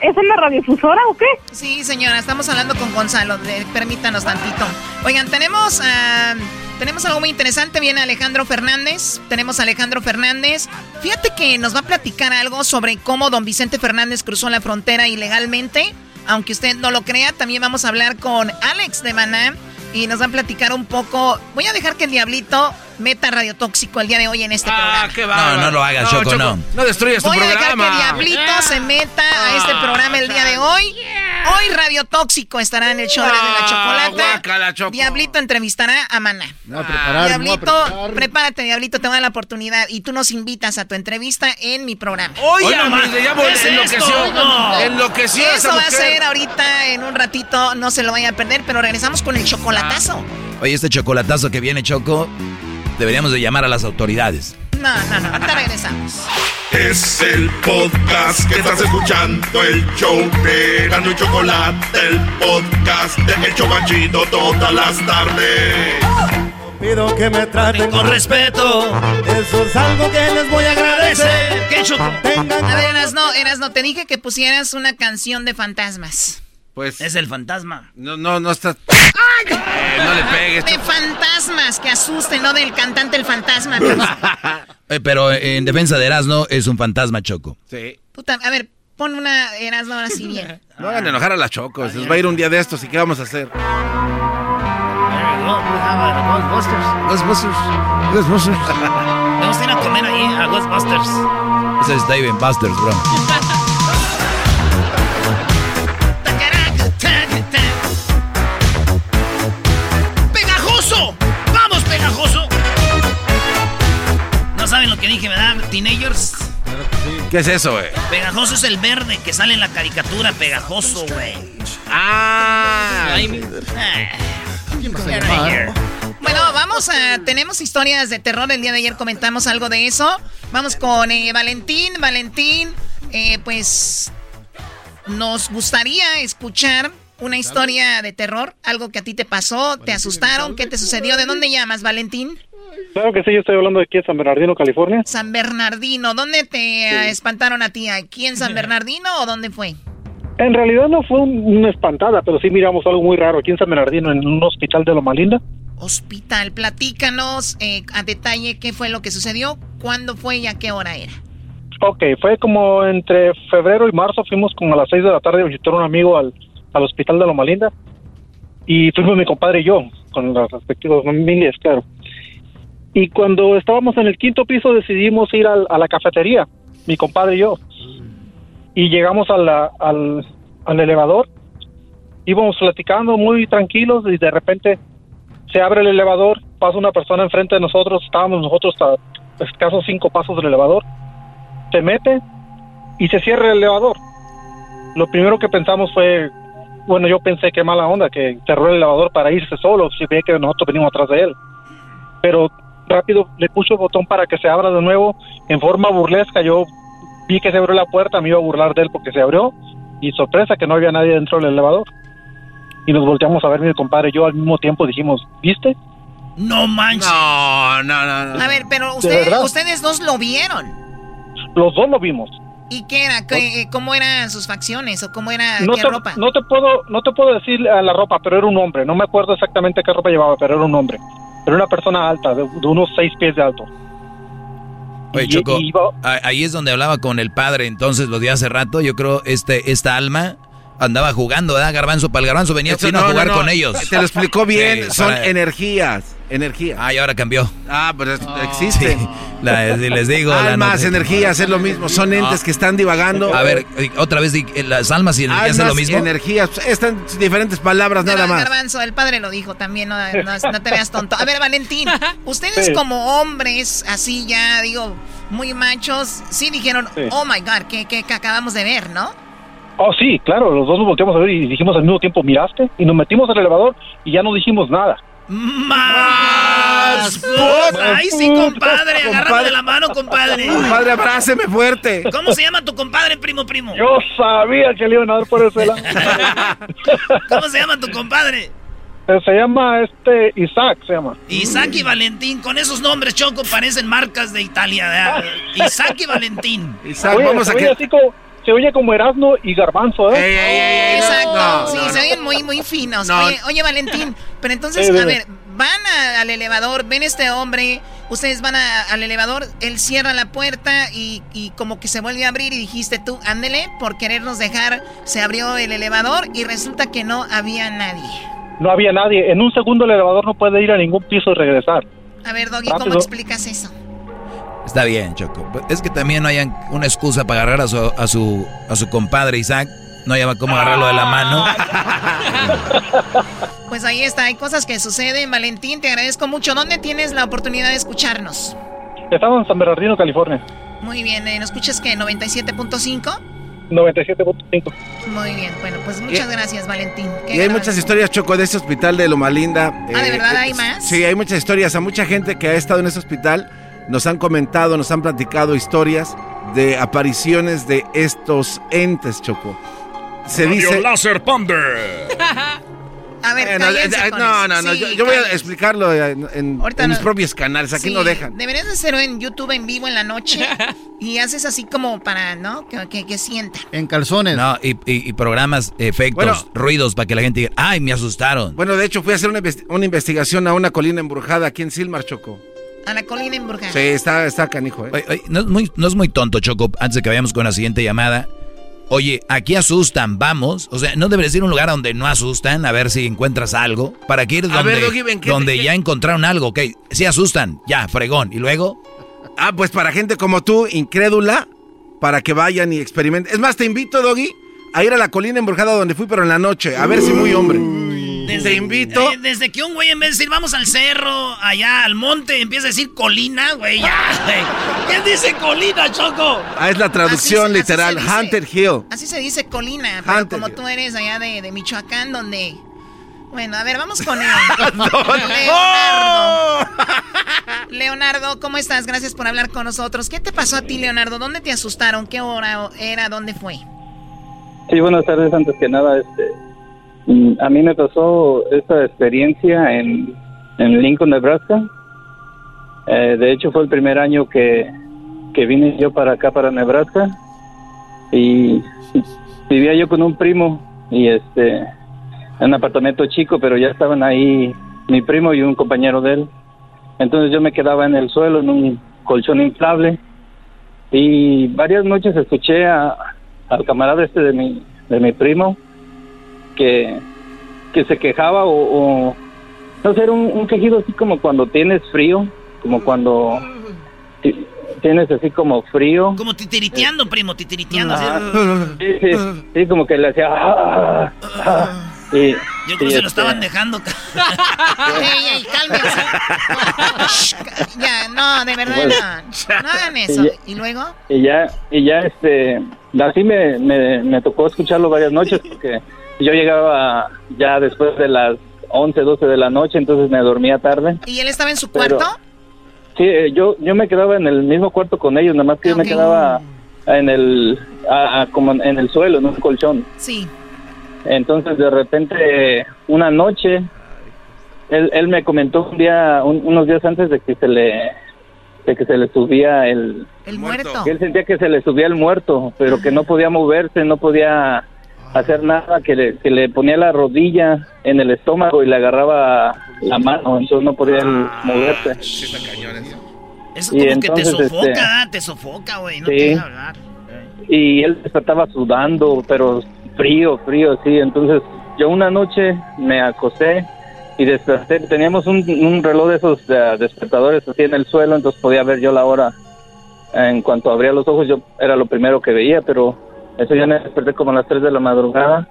¿es en la radiofusora o qué? Sí, señora, estamos hablando con Gonzalo. permítanos tantito. Oigan, tenemos... Uh, tenemos algo muy interesante, viene Alejandro Fernández. Tenemos a Alejandro Fernández. Fíjate que nos va a platicar algo sobre cómo don Vicente Fernández cruzó la frontera ilegalmente. Aunque usted no lo crea, también vamos a hablar con Alex de Maná y nos va a platicar un poco. Voy a dejar que el diablito meta radiotóxico el día de hoy en este ah, programa. no, no lo hagas, Choco, no. No destruyas tu programa. Voy a dejar que Diablito se meta a este programa el día de hoy. Hoy Radio Tóxico estará en el show de la chocolate. guácala, Choco. Diablito entrevistará a Maná. Preparar, a Diablito, prepárate, Diablito, te voy a dar la oportunidad y tú nos invitas a tu entrevista en mi programa. Oye, ya ¿qué es enloqueció. No. Enloqueció Eso esa va a ser ahorita en un ratito, no se lo vaya a perder, pero regresamos con el chocolatazo. Oye, este chocolatazo que viene, Choco, deberíamos de llamar a las autoridades. No, no, no, ahorita regresamos. Es el podcast que estás escuchando, el show de Gano y Chocolate, el podcast de El Chocachito todas las tardes. Pido que me traten Con respeto. Eso es algo que les voy a agradecer. ¿Qué choco? Tengan A ver, Erasno, Erasno, te dije que pusieras una canción de fantasmas. Pues, Es el fantasma. no, no, no está... Eh, no le pegues. De fantasmas, que asusten, no del cantante el fantasma. [laughs] Eh, pero en defensa de Erasmo es un fantasma, Choco. Sí. Puta, a ver, pon una Erasno ahora sí bien. No hagan enojar a la Choco. Se nos va a ir un día de estos y ¿qué vamos a hacer? A Ghostbusters. Ghostbusters. Ghostbusters. Vamos a ir a comer ahí a Ghostbusters. Ese es David Busters, bro. Saben lo que dije, ¿verdad? Teenagers. ¿Qué es eso, güey? Pegajoso es el verde que sale en la caricatura. Pegajoso, güey. Ah. Bueno, vamos a. Tenemos historias de terror. El día de ayer comentamos algo de eso. Vamos con eh, Valentín. Valentín, eh, pues. Nos gustaría escuchar una historia de terror. Algo que a ti te pasó, te asustaron, ¿qué te sucedió? ¿De dónde llamas, Valentín? Claro que sí, yo estoy hablando de aquí de San Bernardino, California. San Bernardino. ¿Dónde te espantaron a ti? ¿Aquí en San [laughs] Bernardino o dónde fue? En realidad no fue un- una espantada, pero sí miramos algo muy raro aquí en San Bernardino, en un hospital de Loma Linda. Hospital. Platícanos eh, a detalle qué fue lo que sucedió, cuándo fue y a qué hora era. Ok, fue como entre febrero y marzo, fuimos como a las 6 de la tarde a visitar a un amigo al, al hospital de Loma Linda. Y fuimos mi compadre y yo, con las respectivas familias, claro. Y cuando estábamos en el quinto piso decidimos ir al- a la cafetería, mi compadre y yo. Y llegamos a la- al, al elevador, íbamos platicando muy tranquilos y de repente se abre el elevador, pasa una persona enfrente de nosotros, estábamos nosotros a escasos cinco pasos del elevador, se mete y se cierra el elevador. Lo primero que pensamos fue, bueno, yo pensé que mala onda, que cerró el elevador para irse solo, si ve que nosotros venimos atrás de él. Pero rápido le puso el botón para que se abra de nuevo en forma burlesca. Yo vi que se abrió la puerta, me iba a burlar de él porque se abrió y sorpresa que no había nadie dentro del elevador. Y nos volteamos a ver mi compadre y yo al mismo tiempo dijimos, ¿viste? No manches. No, no, no. no. A ver, pero ¿De ustedes, dos lo vieron. Los dos lo vimos. ¿Y qué era? ¿Qué- eh, ¿Cómo eran sus facciones o cómo era no qué te, ropa? no te puedo no te puedo decir eh, la ropa pero era un hombre no me acuerdo exactamente qué ropa llevaba pero era un hombre era una persona alta de, de unos seis pies de alto Oye, Y- Choco, y iba- ahí es donde hablaba con el padre entonces los días hace rato. Yo creo este esta alma andaba jugando, ¿verdad? Garbanzo para el garbanzo venía, Eso vino no, a jugar no, no. con ellos. Te lo explicó bien. Sí, Son para- energías. Energías. Ah, y ahora cambió. Ah, pero. Sí, la- les digo. Almas, energías, es lo mismo. Son entes Ah. que están divagando. A ver, otra vez, eh, las almas y energías es lo Almas, mismo. energías. Están diferentes palabras nada más. Garbanzo, el padre lo dijo también, no, no- no te veas tonto. A ver, Valentín, [laughs] ustedes Sí. como hombres, así ya, digo, muy machos, sí dijeron, Sí. oh my God, que, que, que acabamos de ver, ¿no? Oh sí claro los dos nos volteamos a ver y dijimos al mismo tiempo miraste y nos metimos al elevador y ya no dijimos nada ¡Más! put! ¡Ay, sí, compadre! Agárrame Compadre. de la mano, compadre. Padre, abráceme fuerte. ¿Cómo se llama tu compadre, primo, primo? yo sabía que le iban a dar por ese lado [laughs] ¿Cómo se llama tu compadre? Eh, se llama este Isaac se llama Isaac y Valentín. Con esos nombres, Choco, parecen marcas de Italia. ¿verdad? [laughs] Isaac y Valentín. Isaac, Oye, vamos a que. así como se oye como Erasmo y Garbanzo ¿eh? ey, ey, ey, no, Exacto, no, sí, no, se no. ven muy, muy finos. No. Oye, oye, Valentín, pero entonces, a ver, van a- al elevador, ven este hombre, ustedes van a- al elevador, él cierra la puerta y, y como que se vuelve a abrir y dijiste tú, ándele, por querernos dejar, se abrió el elevador y resulta que no había nadie. no había nadie en un segundo el elevador no puede ir a ningún piso y regresar A ver, Doggy, ¿cómo explicas eso? Está bien, Choco. Es que también no hayan una excusa para agarrar a su, a su, a su compadre Isaac No lleva cómo agarrarlo de la mano. [laughs] Pues ahí está, hay cosas que suceden. Valentín, te agradezco mucho. ¿Dónde tienes la oportunidad de escucharnos? Estamos en San Bernardino, California. Muy bien, ¿eh? ¿nos escuchas qué? ¿97.5? 97.5. Muy bien, bueno, pues muchas gracias, Valentín. Y hay muchas historias, Choco, de ese hospital de Loma Linda. Ah, ¿de eh, verdad hay más? Sí, hay muchas historias. A mucha gente que ha estado en ese hospital nos han comentado, nos han platicado historias de apariciones de estos entes, Choco. Se dice. Láser Pander. [laughs] A ver, no, no, no, yo, voy a explicarlo en, mis propios canales, aquí no dejan. Deberías hacerlo en YouTube en vivo en la noche [laughs] y haces así como para, ¿no? Que, que, sienta. En calzones. No, y, programas, efectos, ruidos para que la gente diga, ay, me asustaron. Bueno, de hecho fui a hacer una, investigación a una colina embrujada aquí en Silmar, Choco. A la colina embrujada. Sí, está, está canijo, ¿eh? no, es muy, no es muy tonto, Choco, antes de que vayamos con la siguiente llamada Oye, aquí asustan, vamos. O sea, no deberías ir a un lugar donde no asustan, a ver si encuentras algo. Para que ir donde, donde ya encontraron algo, ok. Sí asustan, ya, fregón. ¿Y luego? Ah, pues para gente como tú, incrédula, para que vayan y experimenten. Es más, te invito, Doggy, a ir a la colina embrujada donde fui, pero en la noche, a ver si muy hombre. Desde, invito. Eh, desde que un güey en vez de decir vamos al cerro, allá al monte, empieza a decir colina, güey, ya, ¿Quién dice colina, Choco? Ah, es la traducción literal, Hunter Hill. Así se dice colina, pero como tú eres allá de, Michoacán, donde... Bueno, a ver, vamos con [laughs] él. Leonardo. Leonardo, ¿cómo estás? Gracias por hablar con nosotros. ¿Qué te pasó a ti, Leonardo? ¿Dónde te asustaron? ¿Qué hora era? ¿Dónde fue? Sí, buenas tardes. Antes que nada, este, a mí me pasó esta experiencia en, Lincoln, Nebraska. Eh, de hecho, fue el primer año que, vine yo para acá, para Nebraska. Y [laughs] vivía yo con un primo y este en un apartamento chico, pero ya estaban ahí mi primo y un compañero de él. Entonces yo me quedaba en el suelo, en un colchón inflable. Y varias noches escuché a, al camarada este de mi, de mi primo que, se quejaba o, no sé, era un, quejido así como cuando tienes frío, como cuando tienes así como frío. Como titiriteando, primo, titiriteando. Sí, como que le hacía... Ah, ah, Yo creo que se lo este estaban dejando. [laughs] ey, ey, cálmense. ya, no, de verdad, no. No hagan eso. Y, luego? Y ya, y ya, este, así me, me, me tocó escucharlo varias noches porque yo llegaba ya después de las 11, 12 de la noche, entonces me dormía tarde. ¿Y él estaba en su cuarto? Sí, eh, yo, yo me quedaba en el mismo cuarto con ellos, nada más que yo me quedaba en el, como en el suelo, en un colchón. Sí. Entonces de repente, una noche, él, él me comentó un día, unos días antes de que se le de que se le subía el, el muerto. Él sentía que se le subía el muerto, pero que no podía moverse, no podía hacer nada, que le, que le ponía la rodilla en el estómago y le agarraba la mano, entonces no podía ah, moverse. Eso como que te sofoca, este, te sofoca, güey, no te hablar. Y él despertaba sudando, pero frío, frío, sí. Entonces yo una noche me acosté y desperté. Teníamos un, un reloj de esos despertadores así en el suelo, entonces podía ver yo la hora. En cuanto abría los ojos, yo era lo primero que veía, pero eso ya me desperté como a las 3 de la madrugada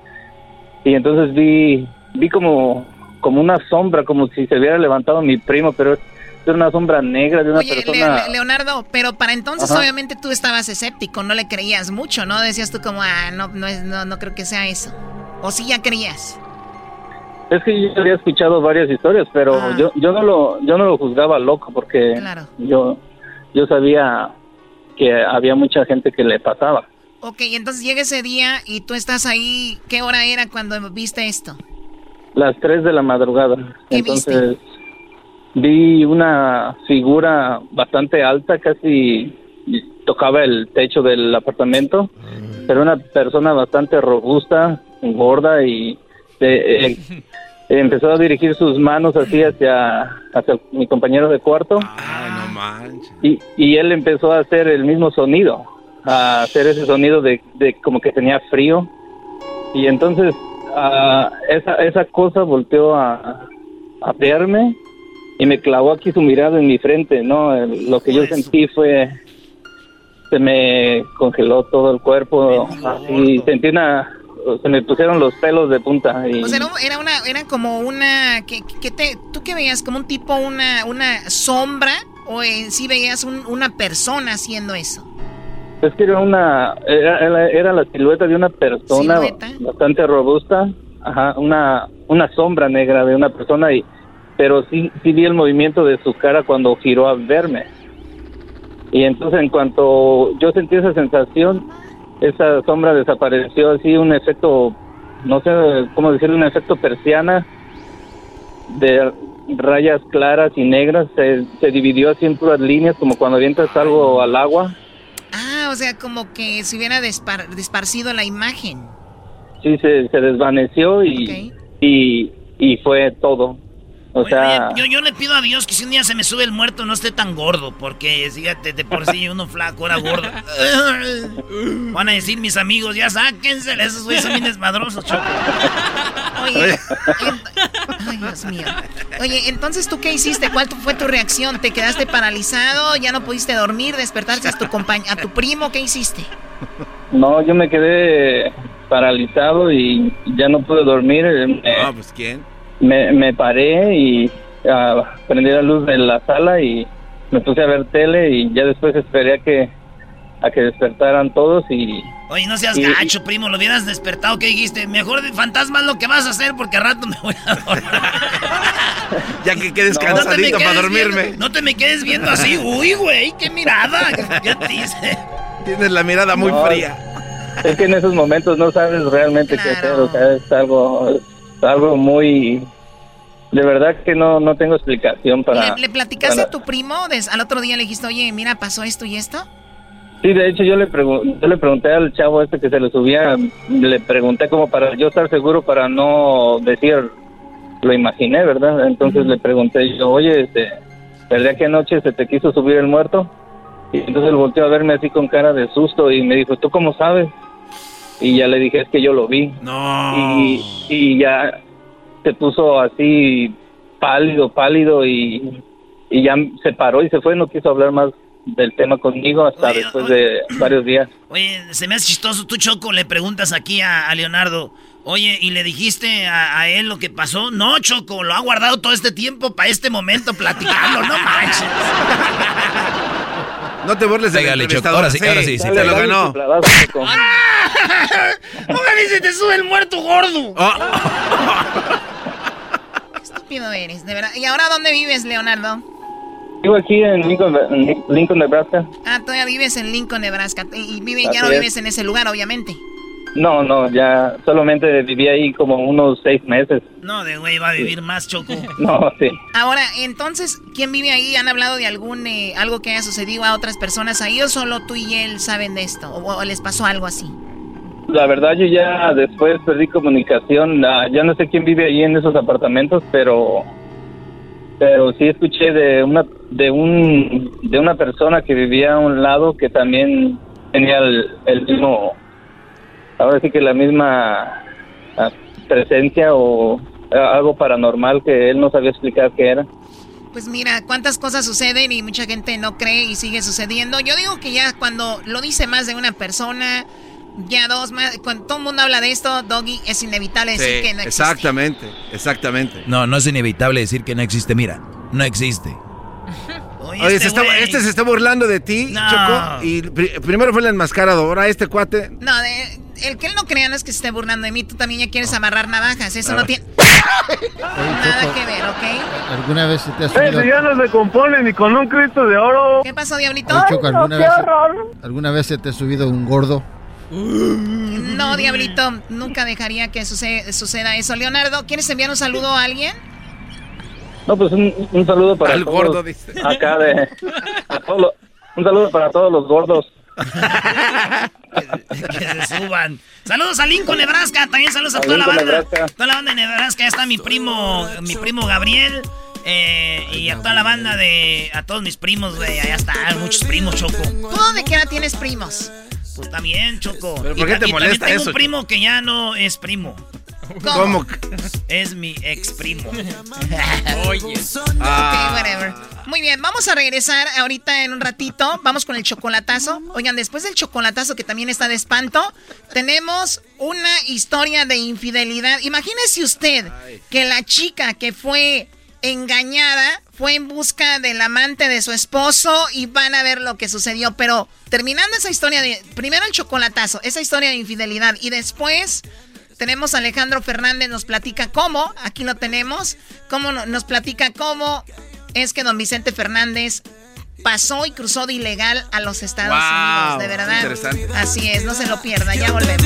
y entonces vi vi como como una sombra, como si se hubiera levantado mi primo, pero era una sombra negra de una persona. Leonardo, pero para entonces obviamente tú estabas escéptico, no le creías mucho, ¿no? Decías tú como, ah, no, no, es, no, no creo que sea eso. ¿O sí ya creías? Es que yo había escuchado varias historias, pero ah. yo, yo no lo yo no lo juzgaba loco porque yo yo sabía que había mucha gente que le pasaba. Ok, entonces llega ese día y tú estás ahí. ¿Qué hora era cuando viste esto? Las 3 de la madrugada. entonces vi una figura bastante alta, casi tocaba el techo del apartamento. Era una persona bastante robusta, gorda y eh, empezó a dirigir sus manos así hacia, hacia mi compañero de cuarto. no manches. Y, y él empezó a hacer el mismo sonido a hacer ese sonido de, como que tenía frío. Y entonces esa, esa cosa volteó a, a verme y me clavó aquí su mirada en mi frente, ¿no? Lo que yo sentí fue, se me congeló todo el cuerpo, y sentí una, se me pusieron los pelos de punta. Y... O sea, era, una, era como una, que, te, ¿tú qué veías? ¿Como un tipo, una, una sombra? ¿O en sí veías una persona haciendo eso? Es que era una, era, la silueta de una persona bastante robusta, ajá, una, una sombra negra de una persona y, pero sí, sí vi el movimiento de su cara cuando giró a verme. Y entonces en cuanto yo sentí esa sensación, esa sombra desapareció así, un efecto, no sé cómo decirlo, un efecto persiana de rayas claras y negras, se, se dividió así en puras líneas, como cuando avientas algo al agua. Ah, o sea, como que se hubiera desparcido la imagen. Sí, se, se desvaneció y, y, y fue todo. O sea, yo, yo le pido a Dios que si un día se me sube el muerto no esté tan gordo, porque fíjate, de por sí uno flaco era gordo. [laughs] Van a decir mis amigos, ya sáquense, esos güeyes son bien desmadrosos, Choco. Oye, ay Dios mío. Oye, entonces tú qué hiciste? ¿Cuál fue tu reacción? ¿Te quedaste paralizado? ¿Ya no pudiste dormir? ¿Despertaste a tu a tu primo? ¿Qué hiciste? No, yo me quedé paralizado y ya no pude dormir. Ah, pues ¿quién? me, me paré y ah, prendí la luz de la sala y me puse a ver tele y ya después esperé a que a que despertaran todos y Oye, no seas gacho, primo, lo hubieras despertado, ¿qué dijiste? Mejor de fantasma es lo que vas a hacer porque a rato me voy a dormir. [laughs] ya que quedes cansadito para dormirme. no te me quedes viendo así, [laughs] uy, güey, qué mirada. Ya te dice. Tienes la mirada muy fría. Es que en esos momentos no sabes realmente qué hacer, o sea, es algo algo muy de verdad que no, no tengo explicación para... ¿Le, platicaste a tu primo? al otro día le dijiste, oye, mira, pasó esto y esto. Sí, de hecho yo le, yo le pregunté al chavo este que se le subía, le pregunté como para yo estar seguro para no decir, lo imaginé, ¿verdad? Entonces le pregunté yo, oye, este, ¿verdad que anoche se te quiso subir el muerto? Y entonces él volteó a verme así con cara de susto y me dijo, ¿tú cómo sabes? y ya le dije es que yo lo vi. No. Y, y ya se puso así pálido, pálido y, y ya se paró y se fue, no quiso hablar más del tema conmigo hasta después de varios días. [clears throat] Oye, se me hace chistoso, tú Choco, le preguntas aquí a, Leonardo, oye, ¿y le dijiste a, él lo que pasó? No, Choco, lo ha guardado todo este tiempo para este momento platicarlo, no manches. No te burles de Pégale, Choco, ahora sí, ahora sí, sí, te lo ganó. [laughs] Ojalá se te sube el muerto gordo. Ah. [laughs] Qué estúpido eres, de verdad. ¿Y ahora dónde vives, Leonardo? Vivo aquí en Lincoln, Nebraska. Ah, todavía vives en Lincoln, Nebraska. Y vive, ya no vives en ese lugar, obviamente. No, no, ya solamente viví ahí como unos seis meses. No, de güey, va a vivir más, Choco. [laughs] no, sí. Ahora, entonces, ¿quién vive ahí? ¿Han hablado de algún eh, algo que haya sucedido a otras personas ahí o solo tú y él saben de esto? ¿O, les pasó algo así? La verdad, yo ya después perdí comunicación. ya no sé quién vive ahí en esos apartamentos, pero pero sí escuché de una de un de una persona que vivía a un lado que también tenía el mismo ahora sí que la misma ah, presencia o ah, algo paranormal que él no sabía explicar qué era. Pues mira, cuántas cosas suceden y mucha gente no cree y sigue sucediendo. Yo digo que ya cuando lo dice más de una persona, ya dos más, cuando todo el mundo habla de esto, Doggy, es inevitable decir que no existe. Exactamente, exactamente. No, no es inevitable decir que no existe. Mira, no existe. [laughs] Oye, este, este, se está burlando de ti, Choco. Y primero fue el enmascarado, ahora este cuate. No, el que él no crea no es que se esté burlando de mí. Tú también ya quieres amarrar navajas. Eso no tiene [laughs] nada que ver, ¿ok? ¿Alguna vez se te ha subido? ya no se compone ni con un Cristo de oro. ¿Qué pasó, Diablito? Choco, ¿alguna, vez, ¿alguna vez se te ha subido un gordo? No, Diablito, nunca dejaría que suceda eso. Leonardo, ¿quieres enviar un saludo a alguien? No, pues un, saludo para el gordo, dice. Acá de. un saludo para todos los gordos. [laughs] que, se suban. Saludos a Lincoln, Nebraska. También saludos a, toda la banda. Toda la banda de Nebraska. Ya está mi primo, mi primo Gabriel. Eh, y a toda la banda de. A todos mis primos, güey. Allá están, muchos primos, Choco. ¿Tú de qué hora tienes primos? Pues también, Choco. ¿Pero por qué te molesta tengo eso? un primo que ya no es primo. ¿Cómo? Es mi ex primo. [laughs] Oye. Ah. whatever. Muy bien, vamos a regresar ahorita en un ratito. Vamos con el chocolatazo. Oigan, después del chocolatazo que también está de espanto, tenemos una historia de infidelidad. Imagínese usted que la chica que fue engañada fue en busca del amante de su esposo y van a ver lo que sucedió. Pero terminando esa historia de. Primero el chocolatazo, esa historia de infidelidad. Y después tenemos a Alejandro Fernández, nos platica cómo. Aquí lo tenemos. Cómo nos platica cómo es que don Vicente Fernández pasó y cruzó de ilegal a los Estados Unidos. De verdad. Así es, no se lo pierda. Ya volvemos.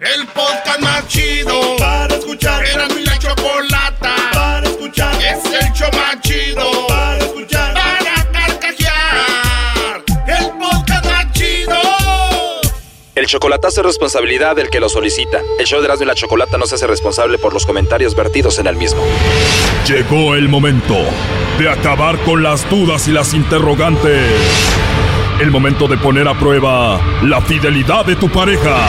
El podcast más chido para escuchar. Era mi la chocolata para escuchar. Es el show más chido para escuchar. Para carcajear. El podcast más chido. El chocolatazo es responsabilidad del que lo solicita. El show de Erasmo y la Chocolata no se hace responsable por los comentarios vertidos en el mismo. Llegó el momento de acabar con las dudas y las interrogantes. El momento de poner a prueba la fidelidad de tu pareja.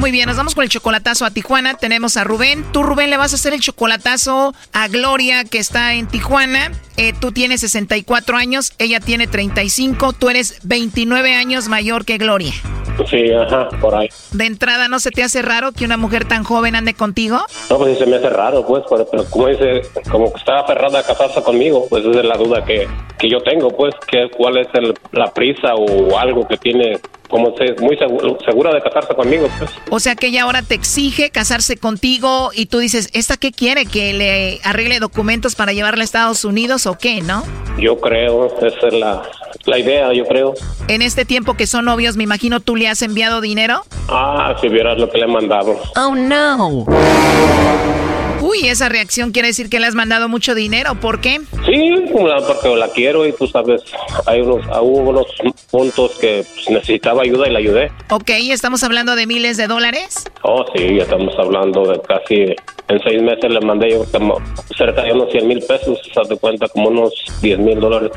Muy bien, nos vamos con el chocolatazo a Tijuana. Tenemos a Rubén. Tú, Rubén, le vas a hacer el chocolatazo a Gloria, que está en Tijuana. Eh, tú tienes 64 años, ella tiene 35. Tú eres 29 años mayor que Gloria. Sí, ajá, por ahí. De entrada, ¿no se te hace raro que una mujer tan joven ande contigo? No, pues sí se me hace raro, pues, pero, pero como dice, como que está aferrada a casarse conmigo, pues esa es la duda que, que yo tengo, pues, que cuál es el, la prisa o algo que tiene como muy segura, segura de casarse conmigo. Pues. O sea que ella ahora te exige casarse contigo y tú dices, ¿esta qué quiere? ¿Que le arregle documentos para llevarla a Estados Unidos o qué, no? Yo creo, esa es la, la idea, yo creo. En este tiempo que son novios, me imagino tú le has enviado dinero. Ah, si vieras lo que le he mandado. Oh, no. Uy, esa reacción quiere decir que le has mandado mucho dinero. ¿Por qué? Sí, porque la quiero y tú sabes, hay unos, hubo unos puntos que pues, necesitaba ayuda y la ayudé. Ok, ¿estamos hablando de miles de dólares? Oh, sí, ya estamos hablando de casi, en seis meses le mandé yo como cerca de unos 100 mil pesos, se de cuenta como unos 10 mil dólares.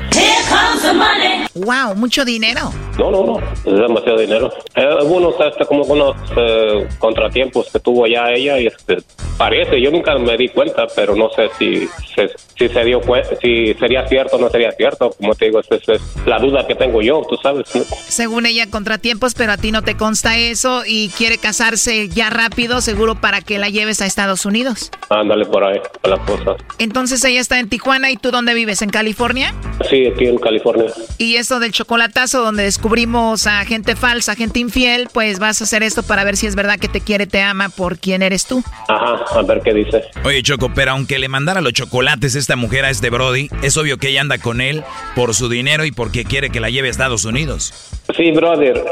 Wow, mucho dinero. No, no, no, es demasiado dinero. Eh, unos, este, como unos eh, contratiempos que tuvo ya ella y este, parece, yo nunca me di cuenta, pero no sé si se, si se dio si sería cierto o no sería cierto. Como te digo, esa es la duda que tengo yo, tú sabes. Según ella, contratiempos, pero a ti no te consta eso y quiere casarse ya rápido, seguro para que la lleves a Estados Unidos. Ándale por ahí, a la cosa. Entonces ella está en Tijuana y tú dónde vives, en California? Sí, aquí en California. Y eso del chocolatazo donde descubrimos a gente falsa, gente infiel, pues vas a hacer esto para ver si es verdad que te quiere, te ama por quién eres tú. Ajá, a ver qué dice. Oye, Choco, pero aunque le mandara los chocolates esta mujer a este Brody, es obvio que ella anda con él por su dinero y porque quiere que la lleve a Estados Unidos. Sí, brother.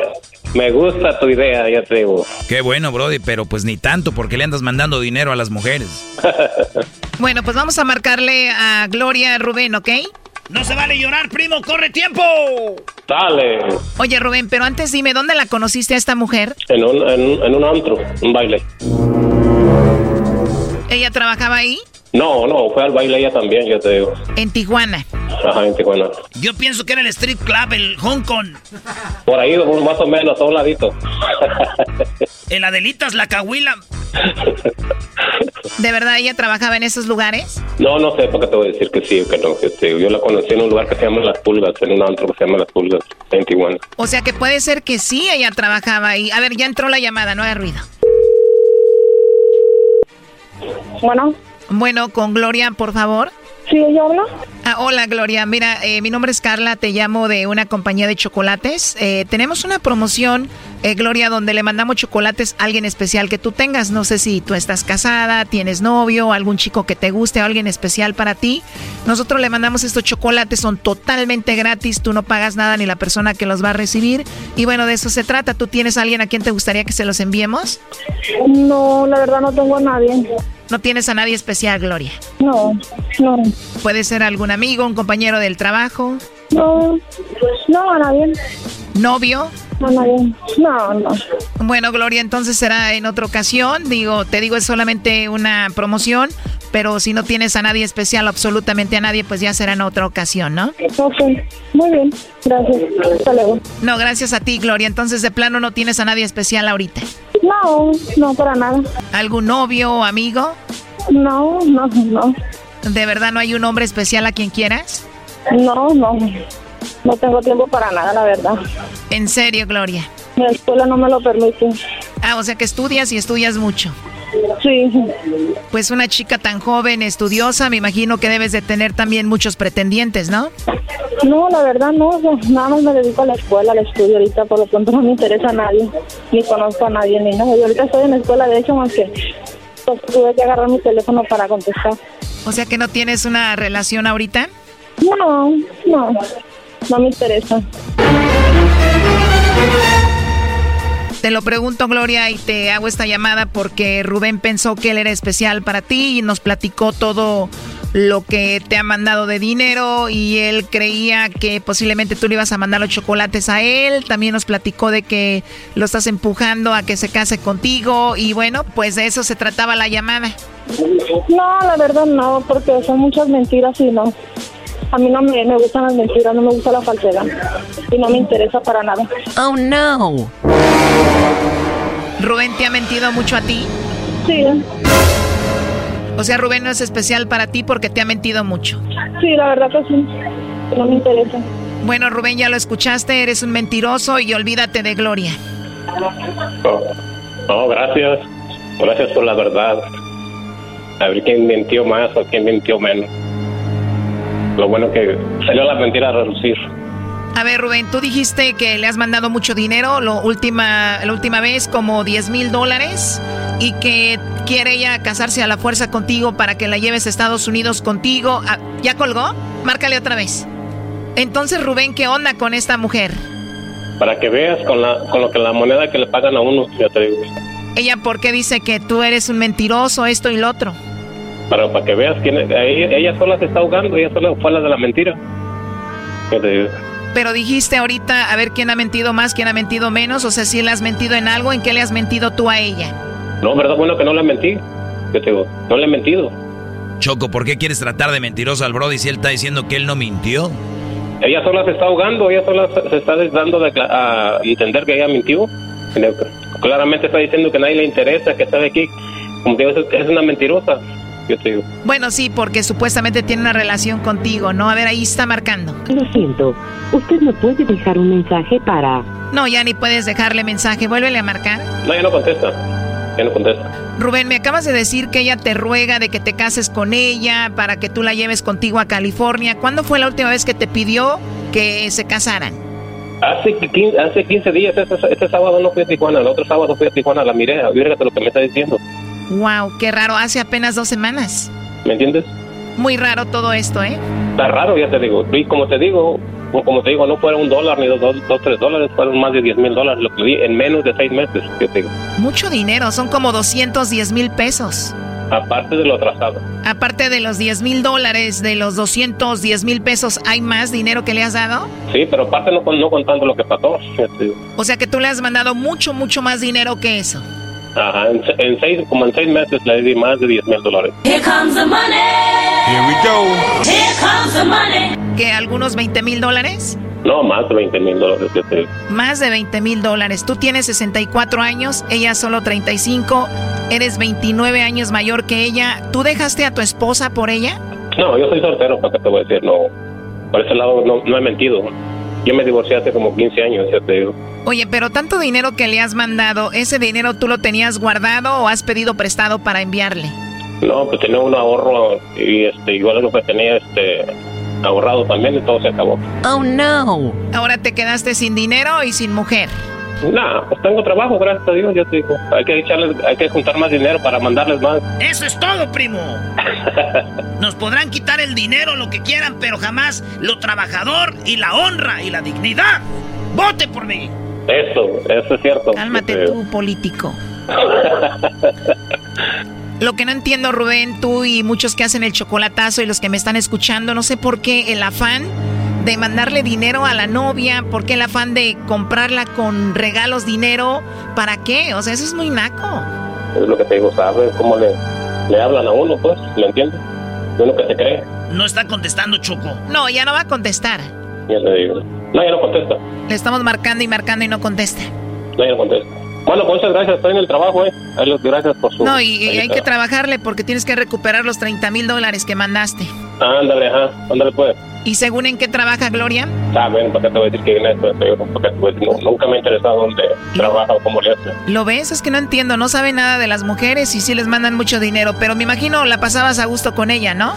Me gusta tu idea, ya te digo. Qué bueno, Brody, pero pues ni tanto porque le andas mandando dinero a las mujeres. [laughs] bueno, pues vamos a marcarle a Gloria Rubén, ¿ok? No se vale llorar, primo, corre tiempo. Dale. Oye, Rubén, pero antes dime, ¿dónde la conociste a esta mujer? En un, en, en un antro, un baile. ¿Ella trabajaba ahí? No, no, fue al baile ella también, yo te digo. En Tijuana. Ajá, en Tijuana. Yo pienso que era el Street Club, el Hong Kong. Por ahí, más o menos, a un ladito. El Adelitas, la Cahuila. ¿De verdad ella trabajaba en esos lugares? No, no sé, porque te voy a decir que sí o que no. Este, yo la conocí en un lugar que se llama Las Pulgas, en un antro que se llama Las Pulgas, en Tijuana. O sea que puede ser que sí ella trabajaba ahí. A ver, ya entró la llamada, no hay ruido. Bueno. Bueno, con Gloria, por favor. Sí, ella habla. Ah, hola Gloria, mira, eh, mi nombre es Carla, te llamo de una compañía de chocolates. Eh, tenemos una promoción, eh, Gloria, donde le mandamos chocolates a alguien especial que tú tengas. No sé si tú estás casada, tienes novio, algún chico que te guste o alguien especial para ti. Nosotros le mandamos estos chocolates, son totalmente gratis, tú no pagas nada ni la persona que los va a recibir. Y bueno, de eso se trata. ¿Tú tienes alguien a quien te gustaría que se los enviemos? No, la verdad no tengo a nadie. ¿No tienes a nadie especial, Gloria? No, no. ¿Puede ser algún amigo, un compañero del trabajo? No, no, a nadie. ¿Novio? A nadie. No, no. Bueno, Gloria, entonces será en otra ocasión. Digo, te digo, es solamente una promoción, pero si no tienes a nadie especial, absolutamente a nadie, pues ya será en otra ocasión, ¿no? Ok, muy bien. Gracias. Hasta luego. No, gracias a ti, Gloria. Entonces, de plano, no tienes a nadie especial ahorita. No, no, para nada. ¿Algún novio o amigo? No, no, no. ¿De verdad no hay un hombre especial a quien quieras? No, no. No tengo tiempo para nada, la verdad. ¿En serio, Gloria? Mi escuela no me lo permite. Ah, o sea que estudias y estudias mucho. Sí. Pues una chica tan joven, estudiosa, me imagino que debes de tener también muchos pretendientes, ¿no? No, la verdad no, nada más me dedico a la escuela, al estudio ahorita, por lo pronto no me interesa a nadie, ni conozco a nadie, ni nada. Yo ahorita estoy en la escuela, de hecho, más que pues, tuve que agarrar mi teléfono para contestar. O sea que no tienes una relación ahorita? No, no, no me interesa. Te lo pregunto, Gloria, y te hago esta llamada porque Rubén pensó que él era especial para ti y nos platicó todo lo que te ha mandado de dinero y él creía que posiblemente tú le ibas a mandar los chocolates a él. También nos platicó de que lo estás empujando a que se case contigo y bueno, pues de eso se trataba la llamada. No, la verdad no, porque son muchas mentiras y no. A mí no me, me gustan las mentiras, no me gusta la falsedad y no me interesa para nada. Oh no. Rubén te ha mentido mucho a ti. Sí. O sea, Rubén no es especial para ti porque te ha mentido mucho. Sí, la verdad que sí. No me interesa. Bueno, Rubén, ya lo escuchaste, eres un mentiroso y olvídate de Gloria. No, gracias. Gracias por la verdad. A ver quién mintió más o quién mintió menos. Lo bueno que salió la mentira a relucir. A ver, Rubén, tú dijiste que le has mandado mucho dinero lo última, la última vez, como 10 mil dólares, y que quiere ella casarse a la fuerza contigo para que la lleves a Estados Unidos contigo. Ah, ¿Ya colgó? Márcale otra vez. Entonces, Rubén, ¿qué onda con esta mujer? Para que veas con, la, con lo que la moneda que le pagan a uno, ya te digo. ¿Ella por qué dice que tú eres un mentiroso, esto y lo otro? Para, para que veas quién es- ella, ella sola se está ahogando, ella sola fue la de la mentira. Pero dijiste ahorita a ver quién ha mentido más, quién ha mentido menos. O sea, si le has mentido en algo, ¿en qué le has mentido tú a ella? No, verdad, bueno que no le mentí. Yo te digo, no le he mentido. Choco, ¿por qué quieres tratar de mentiroso al Brody si él está diciendo que él no mintió? Ella sola se está ahogando, ella sola se- está dando de a entender que ella mintió. Claramente está diciendo que a nadie le interesa, que está de aquí. Como es, es una mentirosa. Yo te digo. Bueno, sí, porque supuestamente tiene una relación contigo, ¿no? A ver, ahí está marcando. Lo siento, usted no puede dejar un mensaje para... No, ya ni puedes dejarle mensaje. Vuélvele a marcar. No, ya no contesta. Ya no contesta. Rubén, me acabas de decir que ella te ruega de que te cases con ella para que tú la lleves contigo a California. ¿Cuándo fue la última vez que te pidió que se casaran? Hace 15, hace 15 días, este, este sábado no fui a Tijuana, el otro sábado fui a Tijuana, la miré, fíjate lo que me está diciendo. Wow, qué raro. Hace apenas dos semanas. ¿Me entiendes? Muy raro todo esto, ¿eh? Está raro, ya te digo. Y como te digo, como te digo, no fueron un dólar ni dos, dos, dos, tres dólares, fueron más de 10 mil dólares lo que di en menos de seis meses, yo te digo. Mucho dinero, son como 210 mil pesos. Aparte de lo atrasado. Aparte de los 10 mil dólares, de los 210 mil pesos, ¿hay más dinero que le has dado? Sí, pero aparte no, con- no contando lo que pasó. O sea que tú le has mandado mucho, mucho más dinero que eso. Ajá, en, en seis, como en seis meses le di más de 10 mil dólares. Here comes the money. Here we go. Here comes the money. ¿Que algunos 20 mil dólares? No, más de 20 mil dólares, yo te Más de 20 mil dólares. Tú tienes 64 años, ella solo 35, eres 29 años mayor que ella. ¿Tú dejaste a tu esposa por ella? No, yo soy soltero, ¿para qué te voy a decir? No, por ese lado no, no he mentido. Yo me divorcié hace como 15 años, ya te digo. Oye, pero tanto dinero que le has mandado, ¿ese dinero tú lo tenías guardado o has pedido prestado para enviarle? No, pues tenía un ahorro y este, igual lo que tenía este, ahorrado también y todo se acabó. Oh, no. Ahora te quedaste sin dinero y sin mujer. No, pues tengo trabajo, gracias a Dios, yo te digo. Hay que echarles, hay que juntar más dinero para mandarles más. Eso es todo, primo. [laughs] Nos podrán quitar el dinero, lo que quieran, pero jamás lo trabajador y la honra y la dignidad. ¡Vote por mí! Eso, eso es cierto. Cálmate tú, político. [laughs] Lo que no entiendo, Rubén, tú y muchos que hacen el chocolatazo y los que me están escuchando, no sé por qué el afán de mandarle dinero a la novia, por qué el afán de comprarla con regalos, dinero, ¿para qué? O sea, eso es muy naco. Es lo que te digo, ¿sabes cómo le, le hablan a uno, pues? ¿Lo entiendes? Uno que se cree. No está contestando, Choco. No, ya no va a contestar. Ya te digo. No, ya no contesta. Le estamos marcando y marcando y no contesta. No, ya no contesta. Bueno, pues muchas gracias, estoy en el trabajo, ¿eh? Gracias por su... No, y, hay que trabajarle porque tienes que recuperar los 30 mil dólares que mandaste. Ándale, ajá, ándale pues. ¿Y según en qué trabaja Gloria? Ah, bueno, ¿para qué te voy a decir que en esto? Porque nunca me ha interesado dónde trabaja o cómo le hace. ¿Lo ves? Es que no entiendo, no sabe nada de las mujeres y sí les mandan mucho dinero, pero me imagino la pasabas a gusto con ella, ¿no?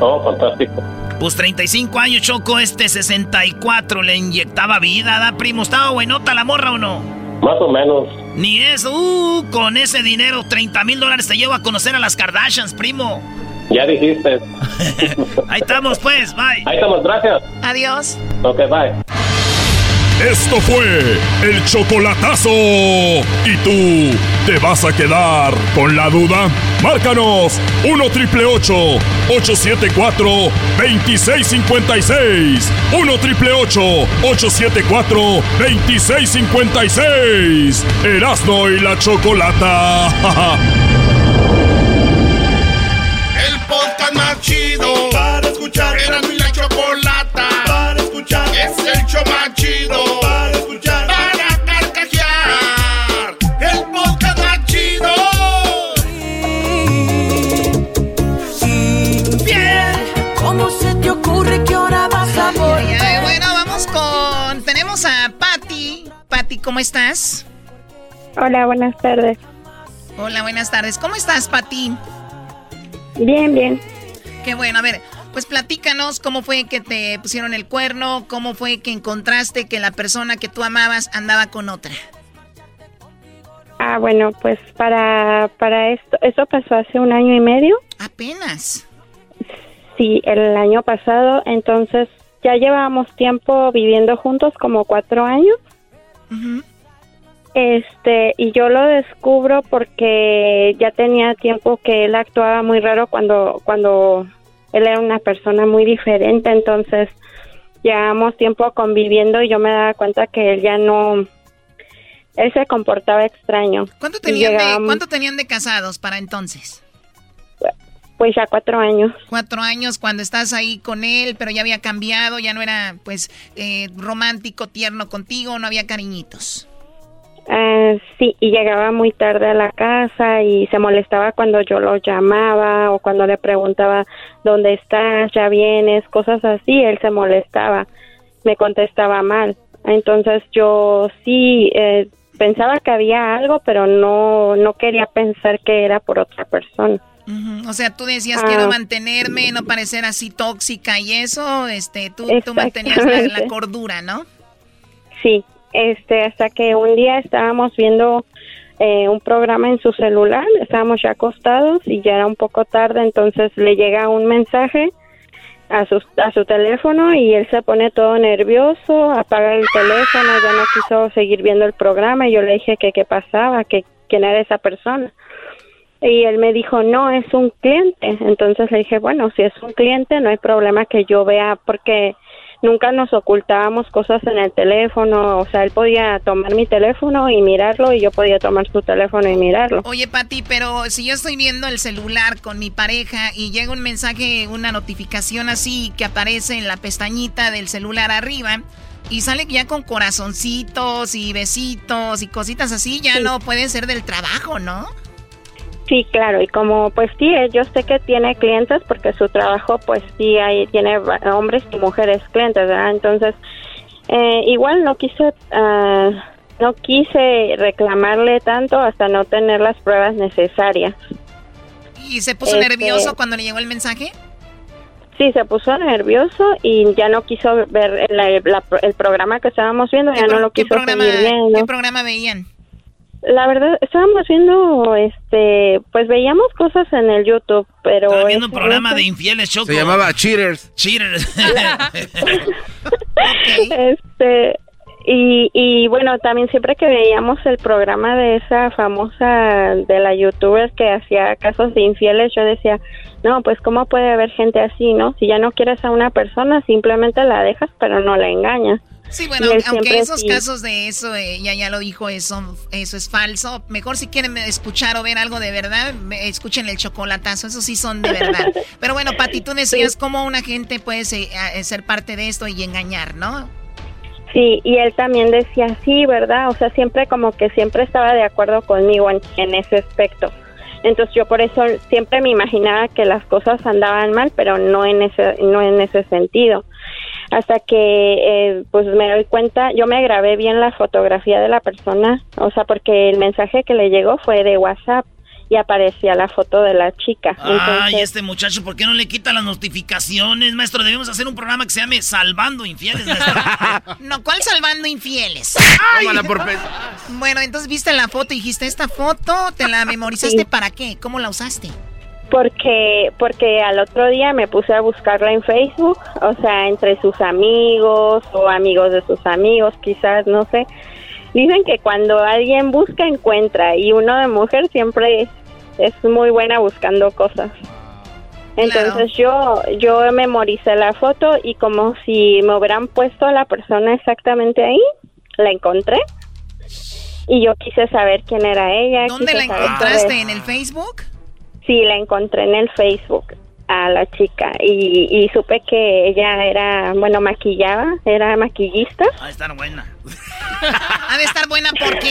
Oh, fantástico. Pues 35 años, Choco, este 64 le inyectaba vida, ¿da, primo? ¿Estaba buenota la morra o no? Más o menos. Ni eso, uh, con ese dinero, 30 mil dólares te llevo a conocer a las Kardashians, primo. Ya dijiste. [laughs] Ahí estamos, pues, bye. Ahí estamos, gracias. Adiós. Ok, bye. Esto fue el chocolatazo. ¿Y tú te vas a quedar con la duda? Márcanos 1 triple 874 2656. 1 triple 874 2656. Erasno y la chocolata. [laughs] el podcast más chido para escuchar. Erasno y la chocolata para escuchar. Es el show más chido para escuchar. Para carcajear. El podcast más chido. Bien. ¿Cómo se te ocurre que ahora vas a volver? Bueno, vamos con... Tenemos a Patty. Patty, ¿cómo estás? Hola, buenas tardes. Hola, buenas tardes. ¿Cómo estás, Patty? Bien, bien. Qué bueno, a ver, pues platícanos cómo fue que te pusieron el cuerno, cómo fue que encontraste que la persona que tú amabas andaba con otra. Ah, bueno, pues para, para esto, eso pasó hace un año y medio. Apenas. Sí, el año pasado, entonces ya llevábamos tiempo viviendo juntos, como cuatro años. Este, y yo lo descubro porque ya tenía tiempo que él actuaba muy raro cuando, cuando él era una persona muy diferente, entonces llevamos tiempo conviviendo y yo me daba cuenta que él ya no, él se comportaba extraño. ¿Cuánto tenían, de, ¿Cuánto tenían de casados para entonces? Pues ya cuatro años. Cuatro años cuando estás ahí con él, pero ya había cambiado, ya no era pues eh, romántico, tierno contigo, no había cariñitos. Ah, sí, y llegaba muy tarde a la casa y se molestaba cuando yo lo llamaba o cuando le preguntaba dónde estás, ya vienes, cosas así, él se molestaba, me contestaba mal. Entonces yo sí eh, pensaba que había algo, pero no no quería pensar que era por otra persona. O sea, tú decías Ah. quiero mantenerme, no parecer así tóxica y eso, este, tú, tú mantenías la, cordura, ¿no? Sí, este, hasta que un día estábamos viendo eh, un programa en su celular, estábamos ya acostados y ya era un poco tarde, entonces le llega un mensaje a su, a su teléfono y él se pone todo nervioso, apaga el teléfono, ya no quiso seguir viendo el programa y yo le dije que qué pasaba, que quién era esa persona. Y él me dijo, no, es un cliente. Entonces le dije, bueno, si es un cliente, no hay problema que yo vea, porque nunca nos ocultábamos cosas en el teléfono, o sea, él podía tomar mi teléfono y mirarlo y yo podía tomar su teléfono y mirarlo. Oye, Pati, pero si yo estoy viendo el celular con mi pareja y llega un mensaje, una notificación así que aparece en la pestañita del celular arriba y sale ya con corazoncitos y besitos y cositas así, ya no puede ser del trabajo, ¿no? Sí, claro, y como pues sí, eh, yo sé que tiene clientes porque su trabajo pues sí, ahí tiene hombres y mujeres clientes, ¿verdad? Entonces, eh, igual no quise, ah, no quise reclamarle tanto hasta no tener las pruebas necesarias. ¿Y se puso Este- nervioso cuando le llegó el mensaje? Sí, se puso nervioso y ya no quiso ver el, la- el programa que estábamos viendo, ya no lo ¿Qué quiso programa, seguir viendo. ¿Qué programa veían? La verdad, estábamos viendo, este, pues veíamos cosas en el YouTube, pero... Estaba viendo un programa de infieles, Choco. Se llamaba Cheaters. Cheaters. [laughs] Este, y, y bueno, también siempre que veíamos el programa de esa famosa, de la youtuber que hacía casos de infieles, yo decía, no, pues cómo puede haber gente así, ¿no? Si ya no quieres a una persona, simplemente la dejas, pero no la engañas. Sí, bueno, aunque esos sí. casos de eso, eh, ella ya lo dijo, eso, eso es falso. Mejor si quieren escuchar o ver algo de verdad, me- escuchen el chocolatazo, esos sí son de verdad. [laughs] Pero bueno, Pati, tú decías cómo una gente puede se- eh, ser parte de esto y engañar, ¿no? Sí, y él también decía, sí, ¿verdad? O sea, siempre como que siempre estaba de acuerdo conmigo en, en ese aspecto. Entonces yo por eso siempre me imaginaba que las cosas andaban mal, pero no en ese, no en ese sentido. Hasta que eh, pues me doy cuenta, yo me grabé bien la fotografía de la persona, o sea, porque el mensaje que le llegó fue de WhatsApp y aparecía la foto de la chica. Ay, Entonces, este muchacho, ¿por qué no le quita las notificaciones, maestro? Debemos hacer un programa que se llame Salvando Infieles, maestro. [laughs] No, ¿cuál salvando infieles? Por pe- Bueno, entonces viste la foto y dijiste, esta foto, ¿te la [laughs] memorizaste para qué? ¿Cómo la usaste? Porque, porque al otro día me puse a buscarla en Facebook, o sea, entre sus amigos o amigos de sus amigos, quizás, no sé. Dicen que cuando alguien busca, encuentra, y uno de mujer siempre es, muy buena buscando cosas. Entonces yo, yo memoricé la foto y como si me hubieran puesto a la persona exactamente ahí, la encontré. Y yo quise saber quién era ella. ¿Dónde la encontraste? ¿En el Facebook? Sí, la encontré en el Facebook a la chica y, y supe que ella era, bueno, maquillaba, era maquillista. Ha de estar buena. [laughs] Ha de estar buena, ¿por qué?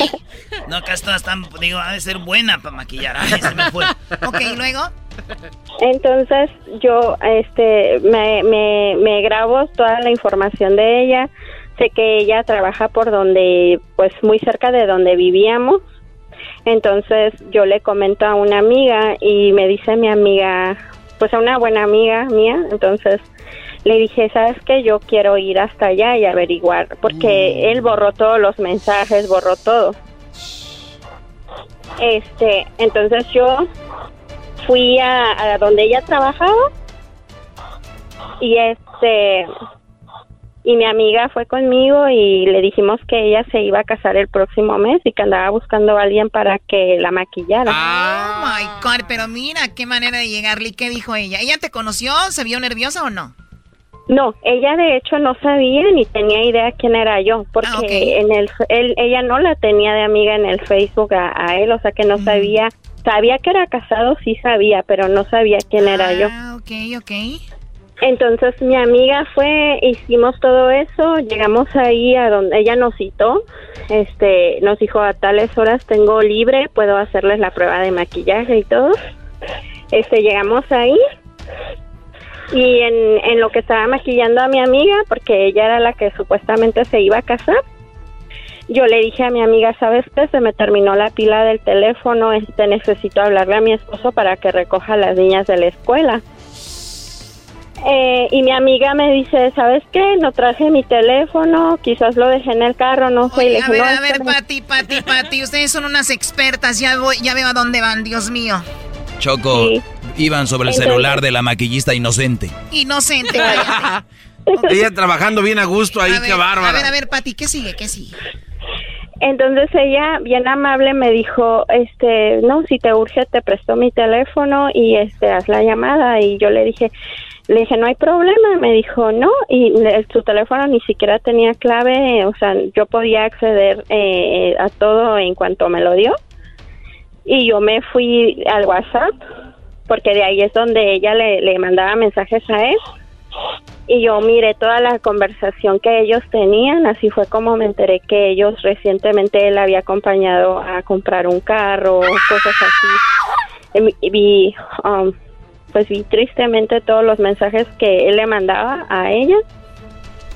No, acá está, está- digo, ha de ser buena para maquillar. Ay, se me fue. Ok, ¿y luego? Entonces yo este me, me, me grabo toda la información de ella. Sé que ella trabaja por donde, pues muy cerca de donde vivíamos. Entonces yo le comento a una amiga y me dice mi amiga, pues a una buena amiga mía, entonces le dije, ¿sabes qué? Yo quiero ir hasta allá y averiguar, porque él borró todos los mensajes, borró todo. Este, entonces yo fui a, a donde ella trabajaba y este y mi amiga fue conmigo y le dijimos que ella se iba a casar el próximo mes y que andaba buscando a alguien para que la maquillara. Oh my God, pero mira qué manera de llegarle. ¿Y qué dijo ella? ¿Ella te conoció? ¿Se vio nerviosa o no? No, ella de hecho no sabía ni tenía idea quién era yo, porque Ah, en el él, ella no la tenía de amiga en el Facebook a, a él, o sea que no sabía, sabía que era casado, sí sabía, pero no sabía quién era yo. Ah, ok, ok. Entonces mi amiga fue, hicimos todo eso, llegamos ahí a donde ella nos citó, este, nos dijo a tales horas tengo libre, puedo hacerles la prueba de maquillaje y todo. Este, llegamos ahí y en, en lo que estaba maquillando a mi amiga, porque ella era la que supuestamente se iba a casar, yo le dije a mi amiga, ¿sabes qué? Se me terminó la pila del teléfono, este, necesito hablarle a mi esposo para que recoja a las niñas de la escuela. Eh, y mi amiga me dice, ¿sabes qué? No traje mi teléfono, quizás lo dejé en el carro, no sé. y le A ver, "No, a ver, espera". Pati, Pati, Pati, ustedes son unas expertas, ya voy, ya veo a dónde van, Dios mío. Choco, Sí. iban sobre el Entonces- celular de la maquillista inocente. Inocente. [laughs] [laughs] Ella trabajando bien a gusto ahí, A qué ver, bárbara. A ver, a ver, Pati, ¿qué sigue? ¿Qué sigue? Entonces ella, bien amable, me dijo, este, no, si te urge, te presto mi teléfono y este, haz la llamada. Y yo le dije, le dije, no hay problema, me dijo, no, y su teléfono ni siquiera tenía clave, o sea, yo podía acceder eh, a todo en cuanto me lo dio. Y yo me fui al WhatsApp, porque de ahí es donde ella le, le mandaba mensajes a él. Y yo miré toda la conversación que ellos tenían, así fue como me enteré que ellos recientemente él había acompañado a comprar un carro, cosas así. Y um, pues vi tristemente todos los mensajes que él le mandaba a ella.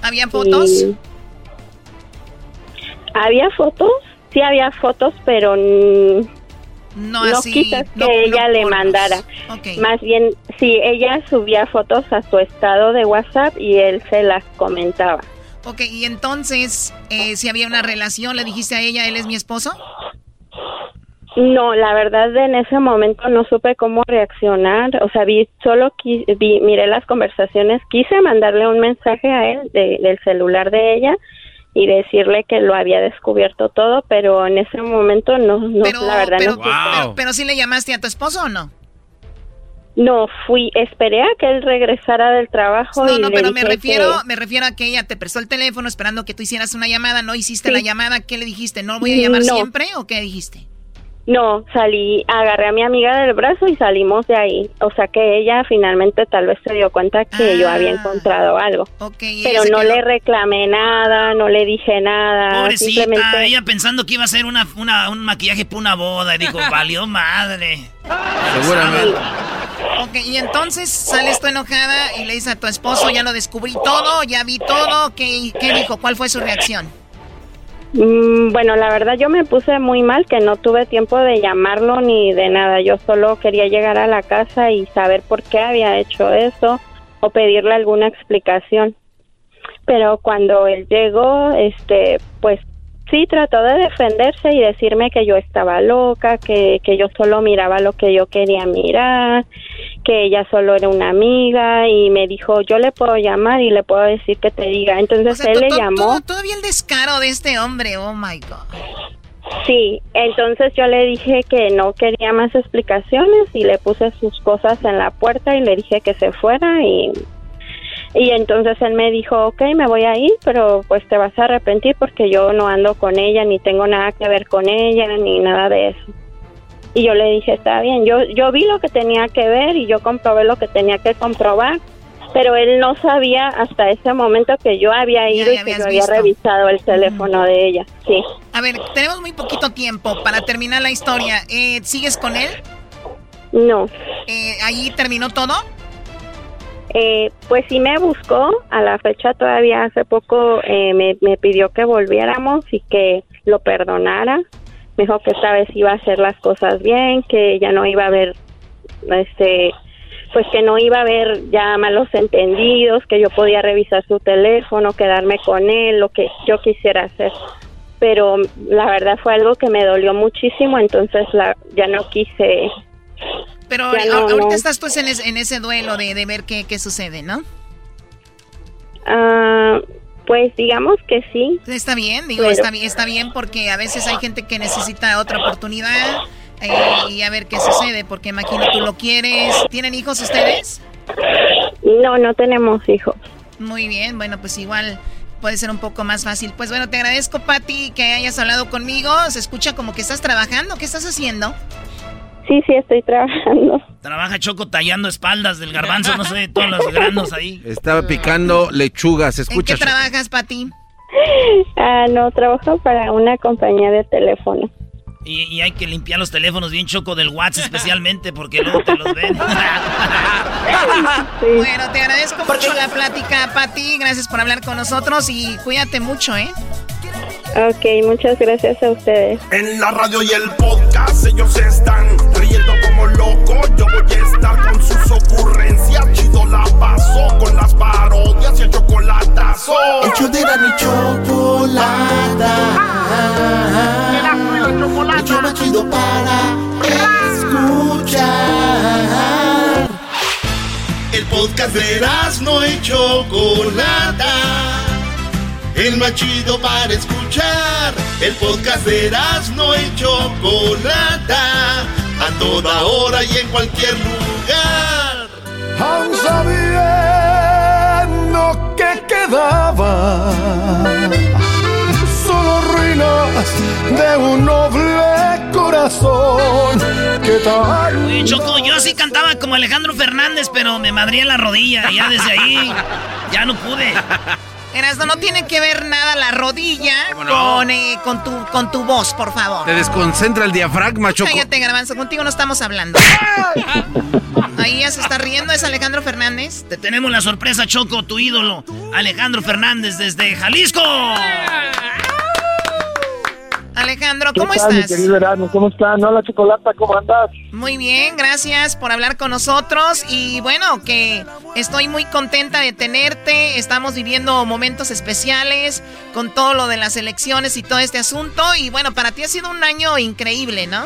¿Había fotos? había fotos, sí había fotos, pero no, quizás que ella le mandara. Más bien, sí, ella subía fotos a su estado de WhatsApp y él se las comentaba. Ok, y entonces, eh, si había una relación, ¿le dijiste a ella, él es mi esposo? No, la verdad en ese momento no supe cómo reaccionar, o sea, vi solo vi, miré las conversaciones, quise mandarle un mensaje a él del celular de ella y decirle que lo había descubierto todo, pero en ese momento no, no la verdad pero, no. Pero, pero, sí le llamaste a tu esposo o no? No, fui, esperé a que él regresara del trabajo. No, no, pero me refiero, me refiero a que ella te prestó el teléfono esperando que tú hicieras una llamada, no hiciste la llamada, ¿qué le dijiste? ¿No voy a llamar siempre o qué dijiste? No, salí, agarré a mi amiga del brazo y salimos de ahí. O sea que ella finalmente tal vez se dio cuenta que yo había ah. encontrado algo. Pero no le reclamé nada, no le dije nada. Pobrecita, ella pensando que iba a ser una, un maquillaje para una boda. Y dijo, [laughs] valió madre. Seguramente. Ok, y entonces sales tú enojada y le dices a tu esposo, ya lo descubrí todo, ya vi todo. ¿Qué, qué dijo? ¿Cuál fue su reacción? Mm, bueno, la verdad yo me puse muy mal que no tuve tiempo de llamarlo ni de nada. Yo solo quería llegar a la casa y saber por qué había hecho eso o pedirle alguna explicación. Pero cuando él llegó, este, pues sí trató de defenderse y decirme que yo estaba loca, que, que yo solo miraba lo que yo quería mirar, que ella solo era una amiga y me dijo, yo le puedo llamar y le puedo decir que te diga. Entonces él le llamó. Todavía el descaro de este hombre, oh my God. Sí, entonces yo le dije que no quería más explicaciones y le puse sus cosas en la puerta y le dije que se fuera y y entonces él me dijo, ok, me voy a ir, pero pues te vas a arrepentir porque yo no ando con ella, ni tengo nada que ver con ella, ni nada de eso. Y yo le dije, está bien, yo, yo vi lo que tenía que ver y yo comprobé lo que tenía que comprobar, pero él no sabía hasta ese momento que yo había ido y que yo había revisado el teléfono de ella. Sí. A ver, tenemos muy poquito tiempo para terminar la historia. Eh, ¿Sigues con él? No. Eh, ¿Ahí terminó todo? Eh, pues sí me buscó, a la fecha todavía hace poco eh, me, pidió que volviéramos y que lo perdonara. Me dijo que esta vez iba a hacer las cosas bien, que ya no iba a haber, este, pues que no iba a haber ya malos entendidos, que yo podía revisar su teléfono, quedarme con él, lo que yo quisiera hacer. Pero la verdad fue algo que me dolió muchísimo, entonces la, ya no quise pero ahorita estás pues en, en ese duelo de, de ver qué, qué, sucede, ¿no? Ah, pues digamos que sí. Está bien, digo, está, bien, está bien porque a veces hay gente que necesita otra oportunidad eh, y a ver qué sucede, porque imagino tú lo quieres. ¿Tienen hijos ustedes? No, no tenemos hijos. Muy bien, bueno, pues igual puede ser un poco más fácil. Pues bueno, te agradezco, Patti, que hayas hablado conmigo. Se escucha como que estás trabajando. ¿Qué estás haciendo? Sí, sí, estoy trabajando. Trabaja Choco tallando espaldas del garbanzo, no sé, todos los granos ahí. Estaba picando lechugas, escucha. ¿En qué trabajas, Pati? Ah, no, trabajo para una compañía de teléfono. Y, hay que limpiar los teléfonos bien choco del WhatsApp especialmente porque luego te los ven. Bueno, te agradezco mucho la plática, Pati. Gracias por hablar con nosotros y cuídate mucho, ¿eh? Ok, muchas gracias a ustedes. En la radio y el podcast ellos están riendo como locos. Yo voy a estar con sus ocurrencias. Chido la paso con las parodias y el chocolatazo. El de la chocolata. El show más chido para escuchar. El podcast de no y Chocolata el más chido para escuchar. El podcast de no y Chocolata, a toda hora y en cualquier lugar. sabía quedaba. Solo ruinas de un noble corazón. ¿Qué tal? Oye, Choco, yo así cantaba como Alejandro Fernández, pero me madría la rodilla. Y ya desde ahí ya no pude. Erasno, no tiene que ver nada la rodilla con, eh, con, tu, con tu voz, por favor. Te desconcentra el diafragma, Choco. Cállate, Garbanzo, contigo no estamos hablando. Ahí ya se está riendo, es Alejandro Fernández. Te tenemos la sorpresa, Choco, tu ídolo, Alejandro Fernández desde Jalisco. Alejandro, ¿cómo ¿Qué tal, estás? Mi querido Erasmo? ¿Cómo están? Hola, Chocolata, ¿cómo andas? Muy bien, gracias por hablar con nosotros y bueno, que estoy muy contenta de tenerte. Estamos viviendo momentos especiales con todo lo de las elecciones y todo este asunto y bueno, para ti ha sido un año increíble, ¿no?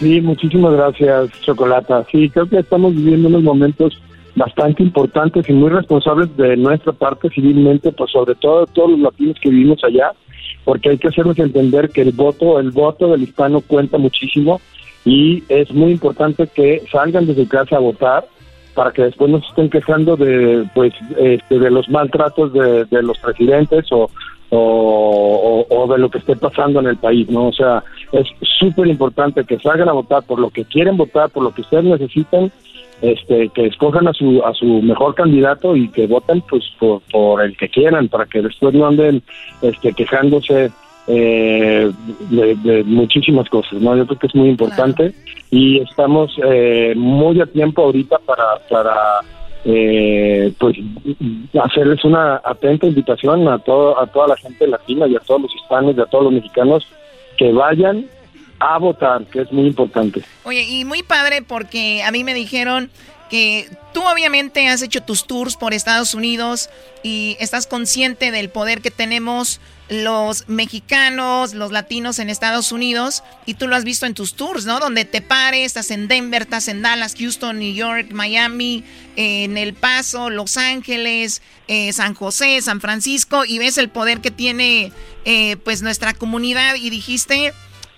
Sí, muchísimas gracias, Chocolata. Sí, creo que estamos viviendo unos momentos bastante importantes y muy responsables de nuestra parte civilmente, pues sobre todo todos los latinos que vivimos allá, porque hay que hacernos entender que el voto, el voto del hispano cuenta muchísimo y es muy importante que salgan de su casa a votar para que después no se estén quejando de pues este, de los maltratos de, los presidentes o, o- o de lo que esté pasando en el país, ¿no? O sea, es súper importante que salgan a votar por lo que quieren votar, por lo que ustedes necesitan, este, que escojan a su a su mejor candidato y que voten pues por, por el que quieran, para que después no anden este, quejándose eh, de, de muchísimas cosas, ¿no? Yo creo que es muy importante y estamos eh, muy a tiempo ahorita para para eh, pues hacerles una atenta invitación a todo a toda la gente latina y a todos los hispanos y a todos los mexicanos que vayan a votar, que es muy importante. Oye, y muy padre porque a mí me dijeron que tú obviamente has hecho tus tours por Estados Unidos y estás consciente del poder que tenemos los mexicanos, los latinos en Estados Unidos y tú lo has visto en tus tours, ¿no? Donde te pares, estás en Denver, estás en Dallas, Houston, New York, Miami, en El Paso, Los Ángeles, eh, San José, San Francisco y ves el poder que tiene eh, pues nuestra comunidad y dijiste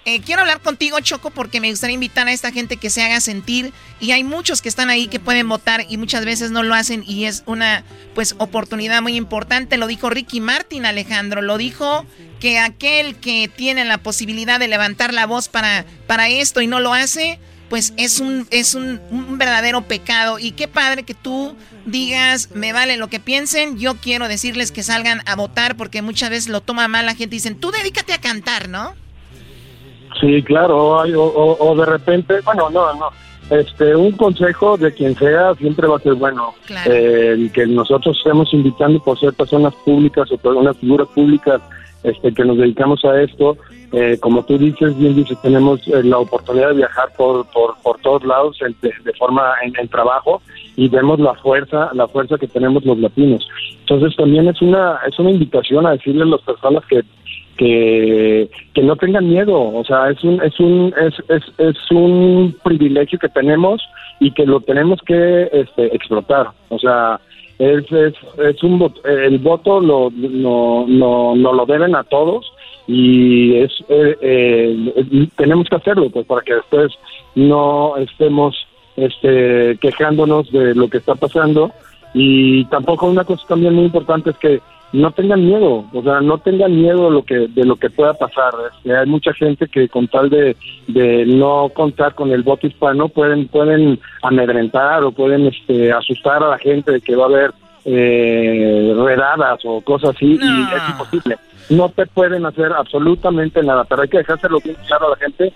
eh, quiero hablar contigo, Choco, porque me gustaría invitar a esta gente que se haga sentir. Y hay muchos que están ahí que pueden votar y muchas veces no lo hacen y es una pues oportunidad muy importante. Lo dijo Ricky Martin, Alejandro. Lo dijo que aquel que tiene la posibilidad de levantar la voz para, para esto y no lo hace, pues es un, es un, un verdadero pecado. Y qué padre que tú digas, me vale lo que piensen, yo quiero decirles que salgan a votar porque muchas veces lo toma mal la gente y dicen, tú dedícate a cantar, ¿no? Sí, claro, o, o- o de repente, bueno, no, no, este, un consejo de quien sea siempre va a ser bueno. Eh, el que nosotros estemos invitando por ser personas públicas o por unas figuras públicas este, que nos dedicamos a esto, eh, como tú dices, bien dices, tenemos eh, la oportunidad de viajar por, por, por todos lados en- de, de forma en, en trabajo y vemos la fuerza, la fuerza que tenemos los latinos. Entonces también es una, es una invitación a decirle a las personas que que, que no tengan miedo, o sea, es un es un es, es, un privilegio que tenemos y que lo tenemos que este, explotar, o sea, es, es, es un el voto lo no, no, no lo deben a todos y es eh, eh, tenemos que hacerlo pues para que después no estemos este quejándonos de lo que está pasando y tampoco una cosa también muy importante es que no tengan miedo, o sea, no tengan miedo de lo que de lo que pueda pasar. Este, hay mucha gente que con tal de, de no contar con el voto hispano pueden pueden amedrentar o pueden este, asustar a la gente de que va a haber eh, redadas o cosas así y es imposible. No te pueden hacer absolutamente nada, pero hay que dejárselo bien claro a la gente,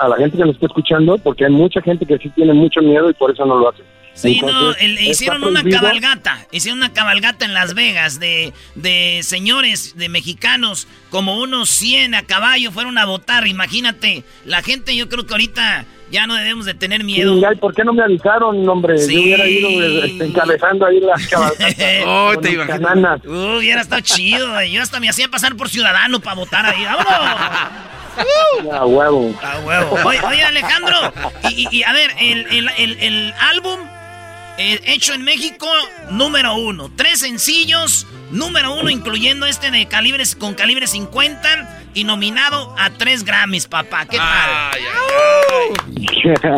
a la gente que nos está escuchando, porque hay mucha gente que sí tiene mucho miedo y por eso no lo hace. Sí, no, el- hicieron una cabalgata, hicieron una cabalgata en Las Vegas de, de señores, de mexicanos, como unos 100 a caballo fueron a votar, imagínate, la gente yo creo que ahorita ya no debemos de tener miedo. Sí, ay, ¿por qué no me avisaron, hombre? Sí. Yo hubiera ido este, encabezando ahí las cabalgatas. [laughs] Oh, mis cananas. Uh, hubiera estado chido, yo hasta me hacía pasar por ciudadano para votar ahí, vámonos. A huevo. A huevo. Oye, oye, Alejandro, y, y- y a ver, el, el- el- el álbum eh, hecho en México, número uno. Tres sencillos, número uno, incluyendo este de calibres con calibre 50 y nominado a tres Grammys, papá. ¿Qué tal?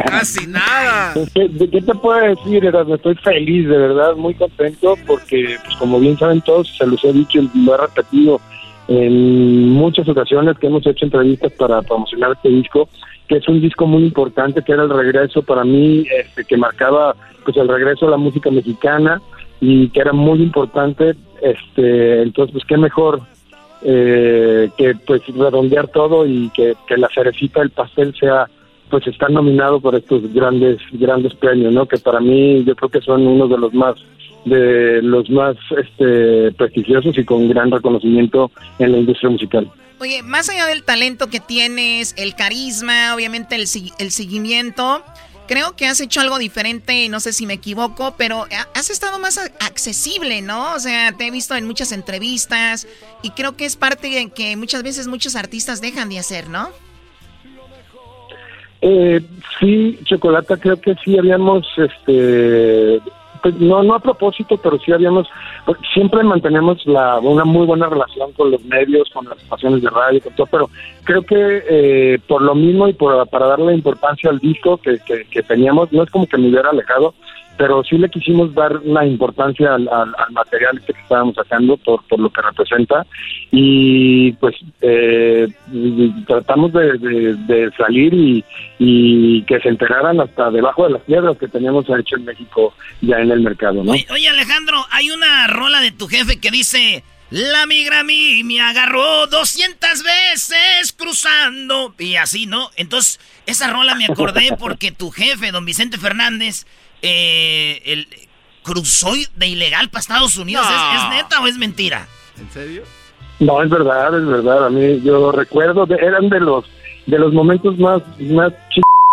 Casi nada. ¿Qué, ¿Qué, te puedo decir? Estoy feliz, de verdad, muy contento porque, pues, como bien saben todos, se los he dicho y lo he repetido en muchas ocasiones que hemos hecho entrevistas para promocionar este disco, que es un disco muy importante, que era el regreso para mí, este, que marcaba pues el regreso a la música mexicana y que era muy importante, este, entonces pues qué mejor eh, que pues redondear todo y que, que la cerecita del pastel sea pues estar nominado por estos grandes grandes premios, ¿no? Que para mí yo creo que son uno de los más de los más este, prestigiosos y con gran reconocimiento en la industria musical. Oye, más allá del talento que tienes, el carisma, obviamente el, el seguimiento, creo que has hecho algo diferente, no sé si me equivoco, pero has estado más accesible, ¿no? O sea, te he visto en muchas entrevistas y creo que es parte de que muchas veces muchos artistas dejan de hacer, ¿no? Eh, sí, Chocolata, creo que sí habíamos este, no, no a propósito, pero sí habíamos, pues, siempre mantenemos la, una muy buena relación con los medios, con las estaciones de radio, con todo, pero creo que eh, por lo mismo y por, para darle importancia al disco que, que teníamos, no es como que me hubiera alejado, pero sí le quisimos dar la importancia al, material que estábamos sacando por, por lo que representa y pues eh, tratamos de, salir y, y, que se enteraran hasta debajo de las piedras que teníamos hecho en México ya en el mercado, ¿no? Oye, Alejandro, hay una rola de tu jefe que dice... La migra a mí me agarró 200 veces cruzando. Y así, ¿no? Entonces, esa rola me acordé [laughs] porque tu jefe, don Vicente Fernández, eh, el, cruzó de ilegal para Estados Unidos. ¿Es, neta o es mentira? ¿En serio? No, es verdad, es verdad. A mí yo recuerdo, eran de los de los momentos más más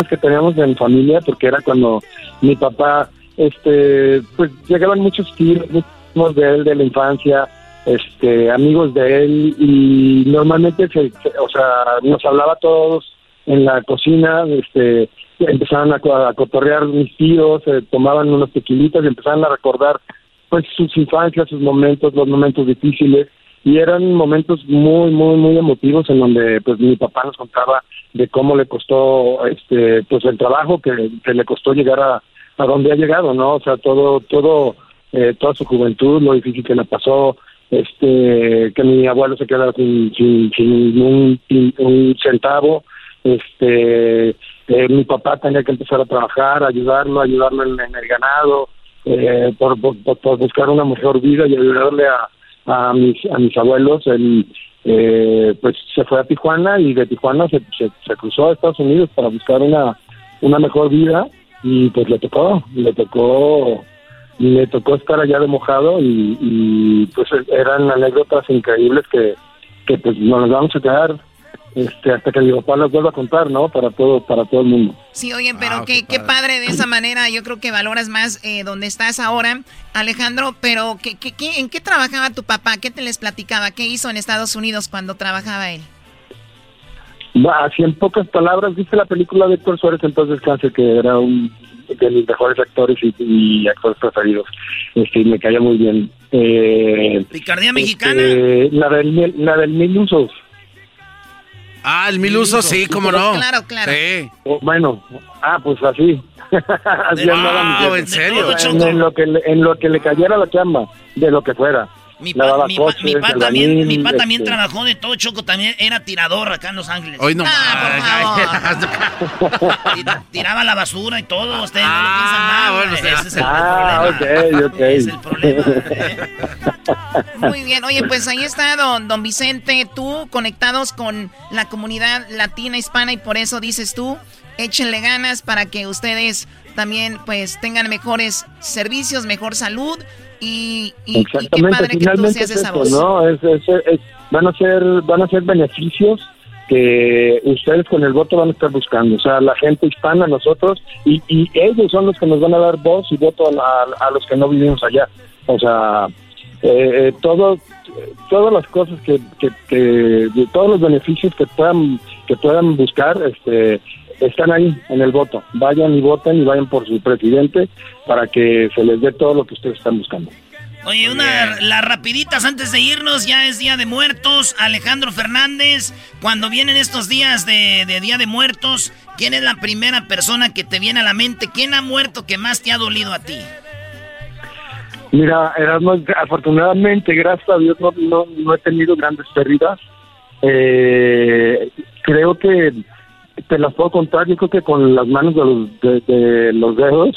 que teníamos en familia, porque era cuando mi papá, este, pues llegaban muchos tíos, de él de la infancia, este, amigos de él y normalmente, se, o sea, nos hablaba todos en la cocina, este, empezaban a, cotorrear mis tíos, eh, tomaban unos tequilitas y empezaban a recordar pues sus infancias, sus momentos, los momentos difíciles. Y eran momentos muy muy muy emotivos en donde pues mi papá nos contaba de cómo le costó este pues el trabajo que, que le costó llegar a, a donde ha llegado no o sea todo todo eh, toda su juventud lo difícil que le pasó este que mi abuelo se quedara sin sin, sin un, un centavo este eh, mi papá tenía que empezar a trabajar, ayudarlo, ayudarlo en, el ganado, eh, por, buscar una mejor vida y ayudarle a, mis a mis abuelos. Él, eh, pues se fue a Tijuana y de Tijuana se, se, cruzó a Estados Unidos para buscar una mejor vida y pues le tocó, le tocó le tocó estar allá de mojado y, y pues eran anécdotas increíbles que, que pues nos vamos a quedar este, hasta que mi papá las vuelva a contar, ¿no? Para todo, para todo el mundo. Sí, oye, pero ah, qué, qué, padre. de esa manera. Yo creo que valoras más eh, donde estás ahora, Alejandro. Pero ¿qué, qué, qué, en qué trabajaba tu papá? ¿Qué te les platicaba? ¿Qué hizo en Estados Unidos cuando trabajaba él? así en pocas palabras, viste la película de Héctor Suárez, entonces casi que era un de mis mejores actores y, actores preferidos. Este, me caía muy bien. Eh, ¿Picardía este, mexicana? la del, la del Mil Usos. Ah, el mil usos, sí, cómo no. Claro, claro. Sí. Oh, bueno, ah, pues así. [laughs] así andaba ¿en serio? En, lo que le, en lo que le cayera la chamba, de lo que fuera. Mi, pa, mi, mi, pa también, mi pa también este. trabajó de todo, Choco, también era tirador acá en Los Ángeles. Hoy no ah, por [laughs] favor. [laughs] [laughs] Tiraba la basura y todo, ustedes ah, no lo piensan mal. Bueno, ese es el ah, problema. ok, ok. Ese es el problema. Muy bien, oye, pues ahí está don, don Vicente, tú conectados con la comunidad latina, hispana, y por eso dices tú, échenle ganas para que ustedes también pues tengan mejores servicios, mejor salud y, y, qué padre que tú seas esa voz. ¿no? Es, van a ser van a ser beneficios que ustedes con el voto van a estar buscando, o sea, la gente hispana, nosotros, y, y ellos son los que nos van a dar voz y voto a, a los que no vivimos allá. O sea, eh, eh todo, todas las cosas que, que, que, todos los beneficios que puedan que puedan buscar, este, están ahí en el voto. Vayan y voten y vayan por su presidente para que se les dé todo lo que ustedes están buscando. Oye, una, las rapiditas antes de irnos, ya es Día de Muertos. Alejandro Fernández, cuando vienen estos días de, Día de Muertos, ¿quién es la primera persona que te viene a la mente? ¿Quién ha muerto que más te ha dolido a ti? Mira, afortunadamente, gracias a Dios, no, no, he tenido grandes pérdidas. Eh, creo que te las puedo contar, yo creo que con las manos de los, de los dedos,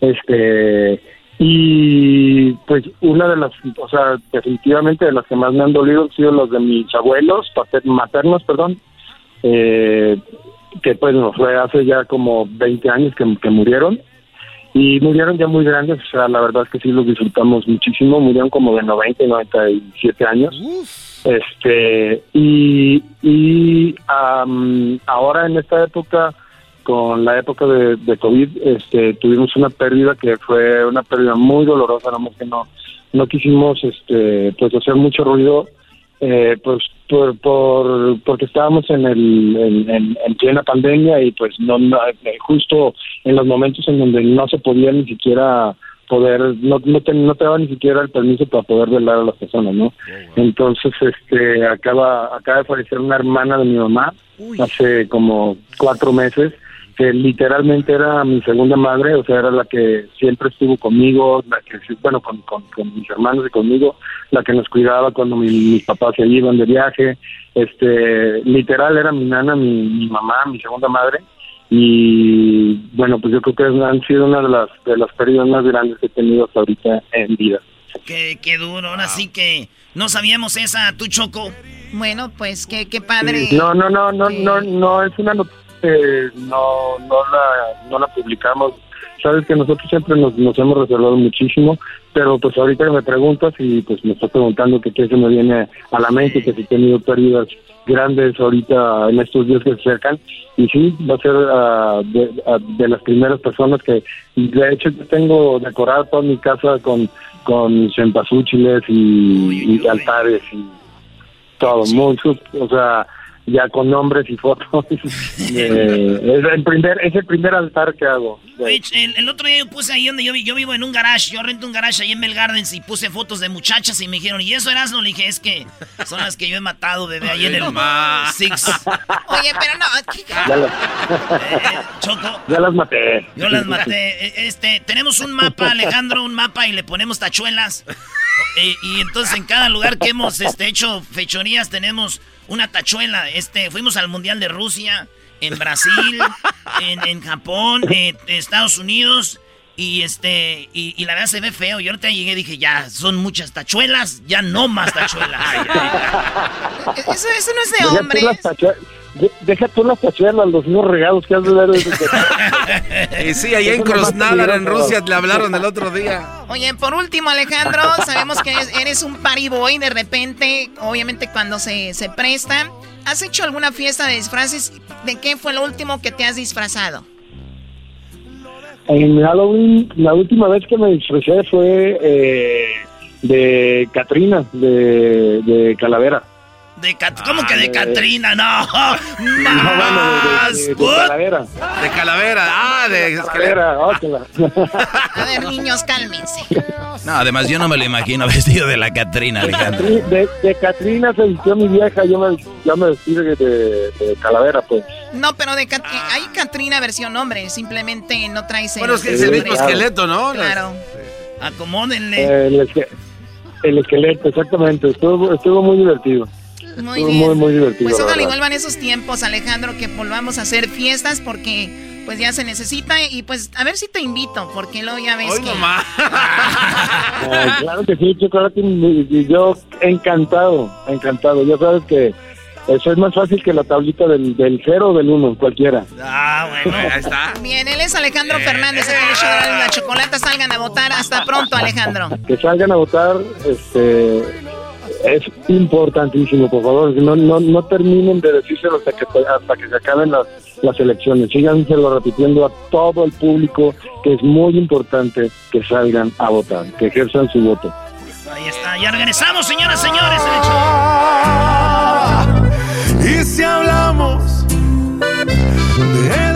este y pues una de las, o sea, definitivamente de las que más me han dolido han sido los de mis abuelos, maternos, perdón, eh, que pues no fue hace ya como 20 años que, murieron y murieron ya muy grandes, o sea, la verdad es que sí los disfrutamos muchísimo, murieron como de 90 y 97 años. Este, y, y ahora en esta época con la época de, COVID este, tuvimos una pérdida que fue una pérdida muy dolorosa, no que no, no quisimos este, pues hacer mucho ruido eh, pues por, por, porque estábamos en el en, plena pandemia y pues no, eh, justo en los momentos en donde no se podía ni siquiera poder no no te, no te daba ni siquiera el permiso para poder velar a las personas no oh, entonces este acaba acaba de fallecer una hermana de mi mamá hace como cuatro meses que literalmente era mi segunda madre, o sea, era la que siempre estuvo conmigo, la que, bueno, con, con, mis hermanos y conmigo, la que nos cuidaba cuando mis papás se iban de viaje, este, literal era mi nana, mi, mamá, mi segunda madre, y bueno, pues yo creo que han sido una de las, de las pérdidas más grandes que he tenido hasta ahorita en vida. Qué, qué duro, ahora sí que no sabíamos esa, tu Choco. Bueno, pues qué, qué padre. no, no, no, no, no, no, es una noticia no, no, la, no la publicamos. Sabes que nosotros siempre nos, nos hemos reservado muchísimo, pero pues ahorita que me preguntas y pues me estás preguntando que qué se me viene a la mente, que si he tenido pérdidas grandes ahorita en estos días que se acercan, y sí, va a ser ah, de, las primeras personas que, de hecho, yo tengo decorado toda mi casa con, con cempasúchiles y, y altares y todo, mucho, o sea, ya con nombres y fotos. [laughs] Eh, es, el primer, es el primer altar que hago. el, otro día yo puse ahí donde yo, yo vivo en un garage, yo rento un garage ahí en Bell Gardens y puse fotos de muchachas y me dijeron, ¿y eso eras? No le dije, es que son las que yo he matado bebé ahí en el Six. [laughs] Oye, pero no. Ya las, eh, Choco. Ya las maté. Yo las maté. E, este, tenemos un mapa, Alejandro, un mapa y le ponemos tachuelas. E, y entonces en cada lugar que hemos este, hecho fechorías tenemos una tachuela. Este, fuimos al Mundial de Rusia, en Brasil, [laughs] en, Japón, en Estados Unidos. Y este, y, la verdad se ve feo. Yo ahorita llegué y dije, ya, son muchas tachuelas, ya no más tachuelas. [laughs] eso, eso, no es de Deja tú las tachuelas, los mismos regalos que has de ver. [laughs] y sí, allá en Krasnodar, en Rusia, le hablaron el otro día. Oye, por último, Alejandro, sabemos que eres un party boy de repente, obviamente cuando se, se presta. ¿Has hecho alguna fiesta de disfraces? ¿De qué fue lo último que te has disfrazado? En Halloween, la última vez que me disfrazé fue eh, de Katrina, de, de Calavera. De ¿Cómo que de Catrina? No. Más. de, calavera. De calavera. Ah, de calavera. A ver, niños, cálmense. [laughs] No, además yo no me lo imagino [laughs] vestido de la Catrina, Alejandro. De, de Catrina se vistió mi vieja, yo me, yo me vestí de, de, calavera, pues. No, pero de hay Catrina versión hombre, simplemente no trae Bueno, es que es el mismo esqueleto, ¿no? Claro. Acomódenle. El, el, esqueleto, exactamente. Estuvo, estuvo muy divertido. Muy bien. Muy, divertido. Pues ojalá igual van esos tiempos, Alejandro, que volvamos a hacer fiestas porque pues ya se necesita y pues a ver si te invito, porque luego ya ves que... [laughs] claro que sí, chocolate, yo encantado, encantado. Ya sabes que eso es más fácil que la tablita del, del cero o del uno, cualquiera. Ah, bueno, ahí [laughs] está. Bien, él es Alejandro Fernández, de la chocolate. Salgan a votar. Hasta pronto, Alejandro. Que salgan a votar, este es importantísimo, por favor, no, no, no terminen de decírselo hasta que, hasta que se acaben las, las elecciones. Síganselo repitiendo a todo el público que es muy importante que salgan a votar, que ejerzan su voto. Ahí está, ya regresamos, señoras, señores. y si hablamos de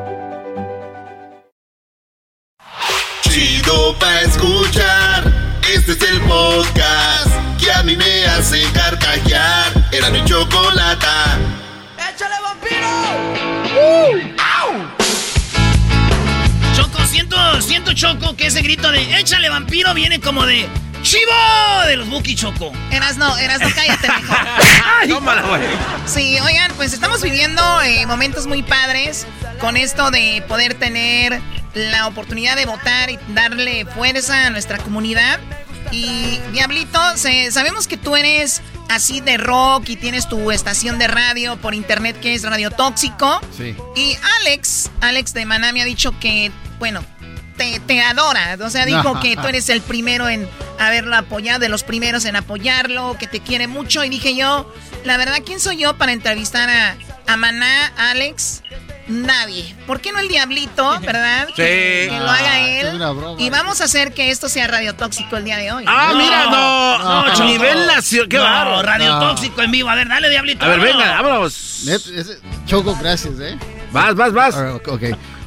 Chido pa escuchar. Este es el podcast que a mí me hace carcajear. Era mi chocolata. ¡Échale vampiro! Choco, siento, siento Choco que ese grito de échale vampiro viene como de ¡Chivo! De los Buki Choco. Eras no, eras no, cállate mejor. [laughs] Tómala, güey. Sí, oigan, pues estamos viviendo eh, momentos muy padres con esto de poder tener la oportunidad de votar y darle fuerza a nuestra comunidad. Y Diablito, se- sabemos que tú eres así de rock y tienes tu estación de radio por internet que es Radio Tóxico. Sí. Y Alex, Alex de Maná me ha dicho que, bueno, te, te adora. O sea, dijo que tú eres el primero en haberlo apoyado, de los primeros en apoyarlo, que te quiere mucho. Y dije yo, la verdad, ¿quién soy yo para entrevistar a, a Maná, Alex? Nadie. ¿Por qué no el diablito, [laughs] verdad? Sí. Que, que lo haga Ah, él. broma. Y vamos a hacer que esto sea radiotóxico el día de hoy. Ah, mira, no. No, no, Choco. nivel nacional. Qué no, bárbaro. Radio No. Tóxico en vivo. A ver, dale, Diablito. A ver, venga, vámonos. Choco, gracias, ¿eh? Vas, vas, vas. Ah, ok, ok.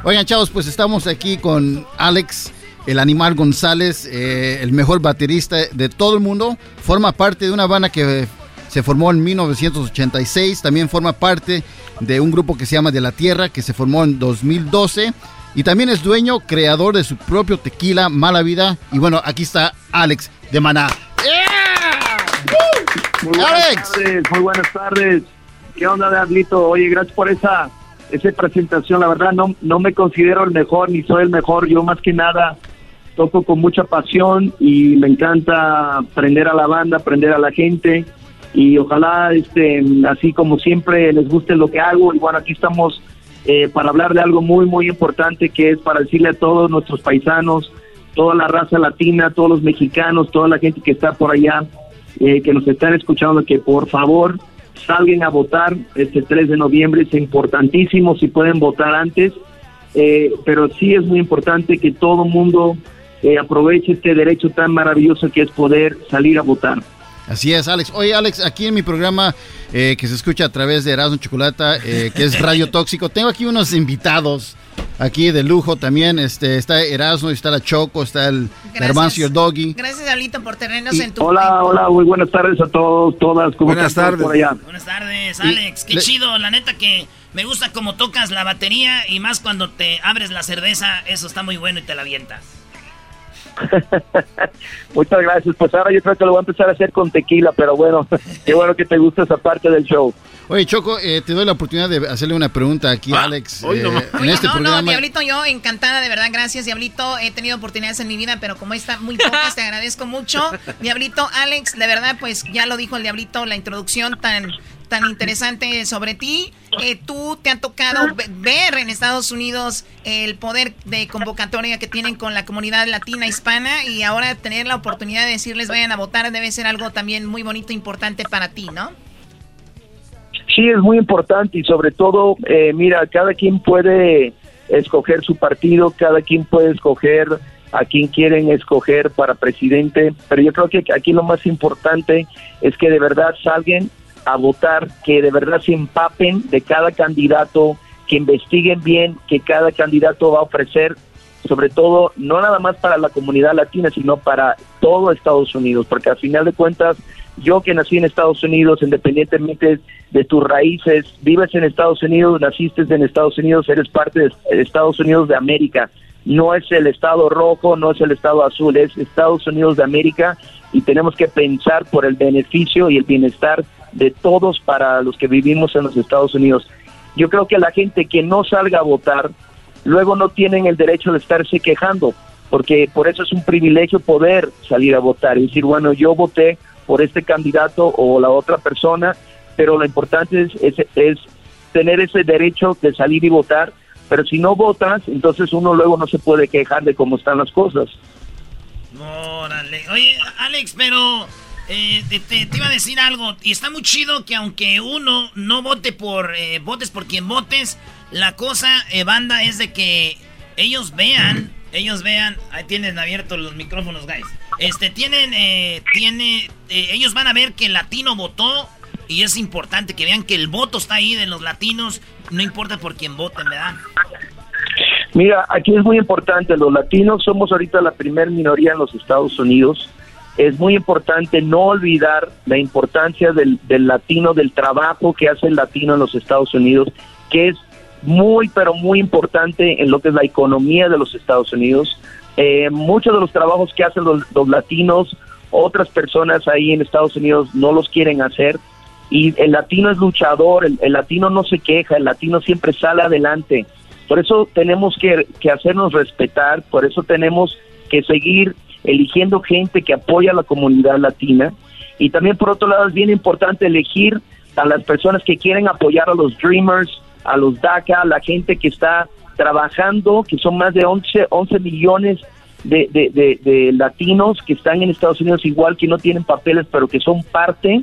Oigan, chavos, pues estamos aquí con Alex, el animal González, eh, el mejor baterista de todo el mundo. Forma parte de una banda que se formó en 1986. También forma parte de un grupo que se llama De la Tierra, que se formó en 2012. Y también es dueño, creador de su propio tequila, Mala Vida. Y bueno, aquí está Alex de Maná. Muy buenas Alex. tardes, muy buenas tardes. ¿Qué onda, Diablito? Oye, gracias por esa, esa presentación. La verdad, no, no me considero el mejor ni soy el mejor. Yo, más que nada, toco con mucha pasión y me encanta aprender a la banda, aprender a la gente. Y ojalá, este, así como siempre, les guste lo que hago. Y bueno, aquí estamos eh, para hablar de algo muy, muy importante que es para decirle a todos nuestros paisanos, toda la raza latina, todos los mexicanos, toda la gente que está por allá, eh, que nos están escuchando, que por favor salgan a votar este 3 de noviembre. Es importantísimo si pueden votar antes, eh, pero sí es muy importante que todo mundo eh, aproveche este derecho tan maravilloso que es poder salir a votar. Así es, Alex. Oye, Alex, aquí en mi programa eh, que se escucha a través de Erasmo Chocolata, eh, que es Radio Tóxico, tengo aquí unos invitados aquí de lujo también. Este, está Erasmo, está la Choco, está el el Doggy. Gracias, Diablito, por tenernos en tu... Hola, hola, muy buenas tardes a todos, todas. ¿Cómo Buenas tardes. por allá? Buenas tardes, Y Alex. Qué le- chido, la neta que me gusta como tocas la batería y más cuando te abres la cerveza, eso está muy bueno y te la avientas. [laughs] Muchas gracias. Pues ahora yo creo que lo voy a empezar a hacer con tequila, pero bueno, [laughs] qué bueno que te gusta esa parte del show. Oye, Choco, eh, te doy la oportunidad de hacerle una pregunta aquí a Alex. hoy eh, nomás. en este no, programa. no, Diablito, yo encantada, de verdad, gracias, Diablito. He tenido oportunidades en mi vida, pero como está muy pocas, te [laughs] agradezco mucho. Diablito, Alex, de verdad, pues ya lo dijo el Diablito, la introducción tan, tan interesante sobre ti. Eh, tú te ha tocado ve- ver en Estados Unidos el poder de convocatoria que tienen con la comunidad latina hispana y ahora tener la oportunidad de decirles vayan a votar debe ser algo también muy bonito, importante para ti, ¿no? Sí, es muy importante y sobre todo, eh, mira, cada quien puede escoger su partido, cada quien puede escoger a quien quieren escoger para presidente, pero yo creo que aquí lo más importante es que de verdad salgan a votar, que de verdad se empapen de cada candidato, que investiguen bien que cada candidato va a ofrecer, sobre todo no nada más para la comunidad latina, sino para todo Estados Unidos, porque al final de cuentas, yo que nací en Estados Unidos, independientemente de tus raíces, vives en Estados Unidos, naciste en Estados Unidos, eres parte de Estados Unidos de América. No es el estado rojo, no es el estado azul, es Estados Unidos de América y tenemos que pensar por el beneficio y el bienestar de todos para los que vivimos en los Estados Unidos. Yo creo que la gente que no salga a votar, luego no tienen el derecho de estarse quejando, porque por eso es un privilegio poder salir a votar y decir, bueno, yo voté por este candidato o la otra persona, pero lo importante es, es, tener ese derecho de salir y votar pero si no votas, entonces uno luego no se puede quejar de cómo están las cosas. Órale. Oye, Alex, pero eh, te, iba a decir algo. Y está muy chido que aunque uno no vote por, eh, votes por quien votes, la cosa, eh, banda, es de que ellos vean, ellos vean, ahí tienen abiertos los micrófonos, guys. Este, tienen, tiene, ellos van a ver que el latino votó y es importante que vean que el voto está ahí de los latinos, no importa por quién voten, ¿verdad? Mira, aquí es muy importante, los latinos somos ahorita la primer minoría en los Estados Unidos. Es muy importante no olvidar la importancia del, latino, del trabajo que hace el latino en los Estados Unidos, que es muy, pero muy importante en lo que es la economía de los Estados Unidos. Eh, muchos de los trabajos que hacen los, latinos, otras personas ahí en Estados Unidos no los quieren hacer. Y el latino es luchador, el latino no se queja, el latino siempre sale adelante. Por eso tenemos que, hacernos respetar, por eso tenemos que seguir eligiendo gente que apoya a la comunidad latina. Y también por otro lado es bien importante elegir a las personas que quieren apoyar a los Dreamers, a los DACA, a la gente que está trabajando, que son más de 11, 11 millones de, de, latinos que están en Estados Unidos igual, que no tienen papeles, pero que son parte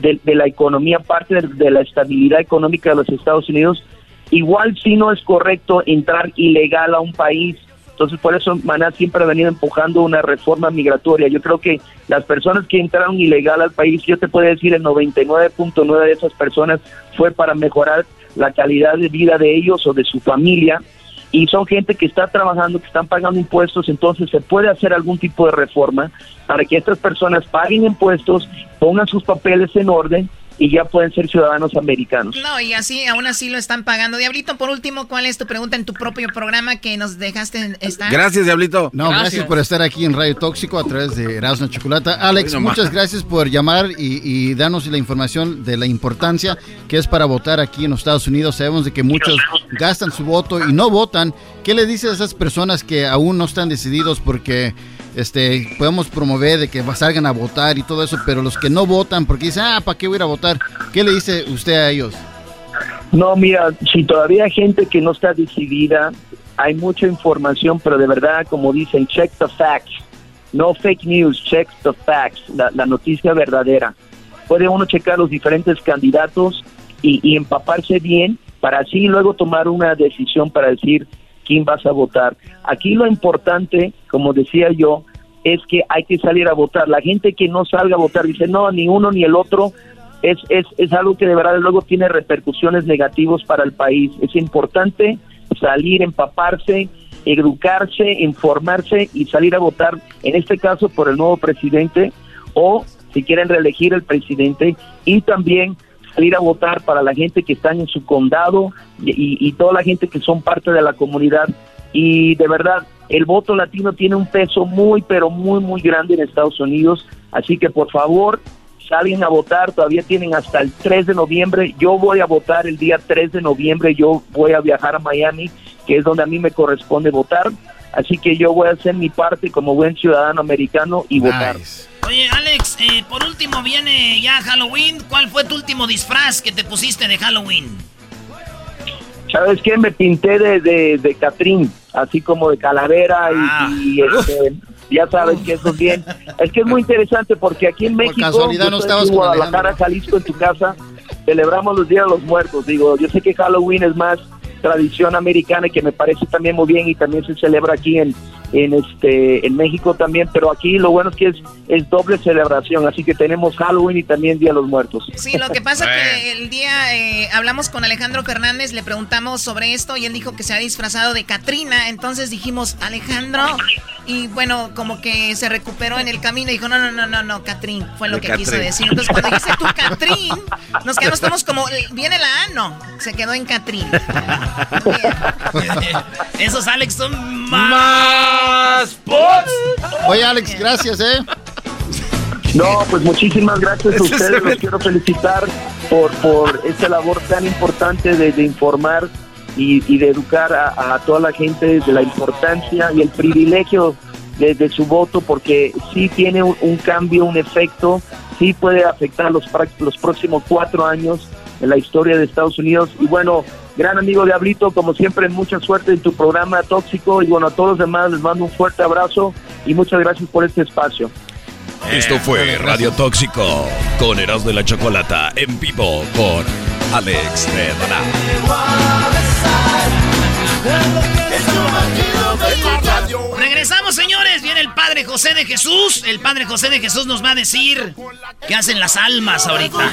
de, la economía, parte de la estabilidad económica de los Estados Unidos Igual si no es correcto entrar ilegal a un país. Entonces, por eso Maná siempre ha venido empujando una reforma migratoria. Yo creo que las personas que entraron ilegal al país, yo te puedo decir, el 99.9 de esas personas fue para mejorar la calidad de vida de ellos o de su familia. Y son gente que está trabajando, que están pagando impuestos, entonces se puede hacer algún tipo de reforma para que estas personas paguen impuestos, pongan sus papeles en orden y ya pueden ser ciudadanos americanos. No, y así, aún así lo están pagando. Diablito, por último, ¿cuál es tu pregunta en tu propio programa que nos dejaste estar? Gracias, Diablito. No, gracias, por estar aquí en Radio Tóxico a través de Erasmo Chocolata. Alex, muchas gracias por llamar y, y, darnos la información de la importancia que es para votar aquí en los Estados Unidos. Sabemos de que muchos gastan su voto y no votan. ¿Qué le dices a esas personas que aún no están decididos porque este, podemos promover de que salgan a votar y todo eso, pero los que no votan, porque dicen, ah, ¿para qué voy a ir a votar? ¿Qué le dice usted a ellos? No, mira, si todavía hay gente que no está decidida, hay mucha información, pero de verdad, como dicen, check the facts. No fake news, check the facts, la, noticia verdadera. Puede uno checar los diferentes candidatos y, y empaparse bien para así luego tomar una decisión para decir, quién vas a votar. Aquí lo importante, como decía yo, es que hay que salir a votar. La gente que no salga a votar dice, no, ni uno ni el otro, es, es, es algo que de verdad luego tiene repercusiones negativas para el país. Es importante salir, empaparse, educarse, informarse y salir a votar, en este caso por el nuevo presidente o si quieren reelegir el presidente y también salir a votar para la gente que está en su condado y, toda la gente que son parte de la comunidad. Y de verdad, el voto latino tiene un peso muy, pero muy, muy grande en Estados Unidos. Así que por favor, salgan a votar. Todavía tienen hasta el 3 de noviembre. Yo voy a votar el día 3 de noviembre. Yo voy a viajar a Miami, que es donde a mí me corresponde votar. Así que yo voy a hacer mi parte como buen ciudadano americano y votar. Oye, Alex, eh, por último viene ya Halloween. ¿Cuál fue tu último disfraz que te pusiste de Halloween? ¿Sabes qué? Me pinté de, de, de Catrín, así como de calavera y, ah. este, ya sabes que eso es bien. Es que es muy interesante porque aquí en México, no en Guadalajara, Jalisco, en tu casa, celebramos los Días de los Muertos. Digo, yo sé que Halloween es más tradición americana que me parece también muy bien y también se celebra aquí en, en este en México también, pero aquí lo bueno es que es, es doble celebración, así que tenemos Halloween y también Día de los Muertos. Sí, lo que pasa que el día eh, hablamos con Alejandro Fernández, le preguntamos sobre esto y él dijo que se ha disfrazado de Katrina, entonces dijimos, Alejandro, y bueno, como que se recuperó en el camino y dijo, no, no, no, no, no, Catrín, fue lo que quiso decir. Entonces cuando dice tú Catrín, nos quedamos todos como, viene la A, no, se quedó en Catrín. [laughs] Esos Alex son más Oye, Alex, gracias, ¿eh? No, pues muchísimas gracias a ustedes. Los quiero felicitar por, por esta labor tan importante de, informar y, de educar a, toda la gente de la importancia y el privilegio de, su voto, porque sí tiene un, cambio, un efecto, sí puede afectar los, los próximos cuatro años en la historia de Estados Unidos. Y bueno, gran amigo Diablito, como siempre, mucha suerte en tu programa tóxico y bueno, a todos los demás les mando un fuerte abrazo y muchas gracias por este espacio. Esto fue Radio Tóxico con Eras de la Chocolata en vivo con Alex de Regresamos, señores. Viene el Padre José de Jesús. El Padre José de Jesús nos va a decir qué hacen las almas ahorita.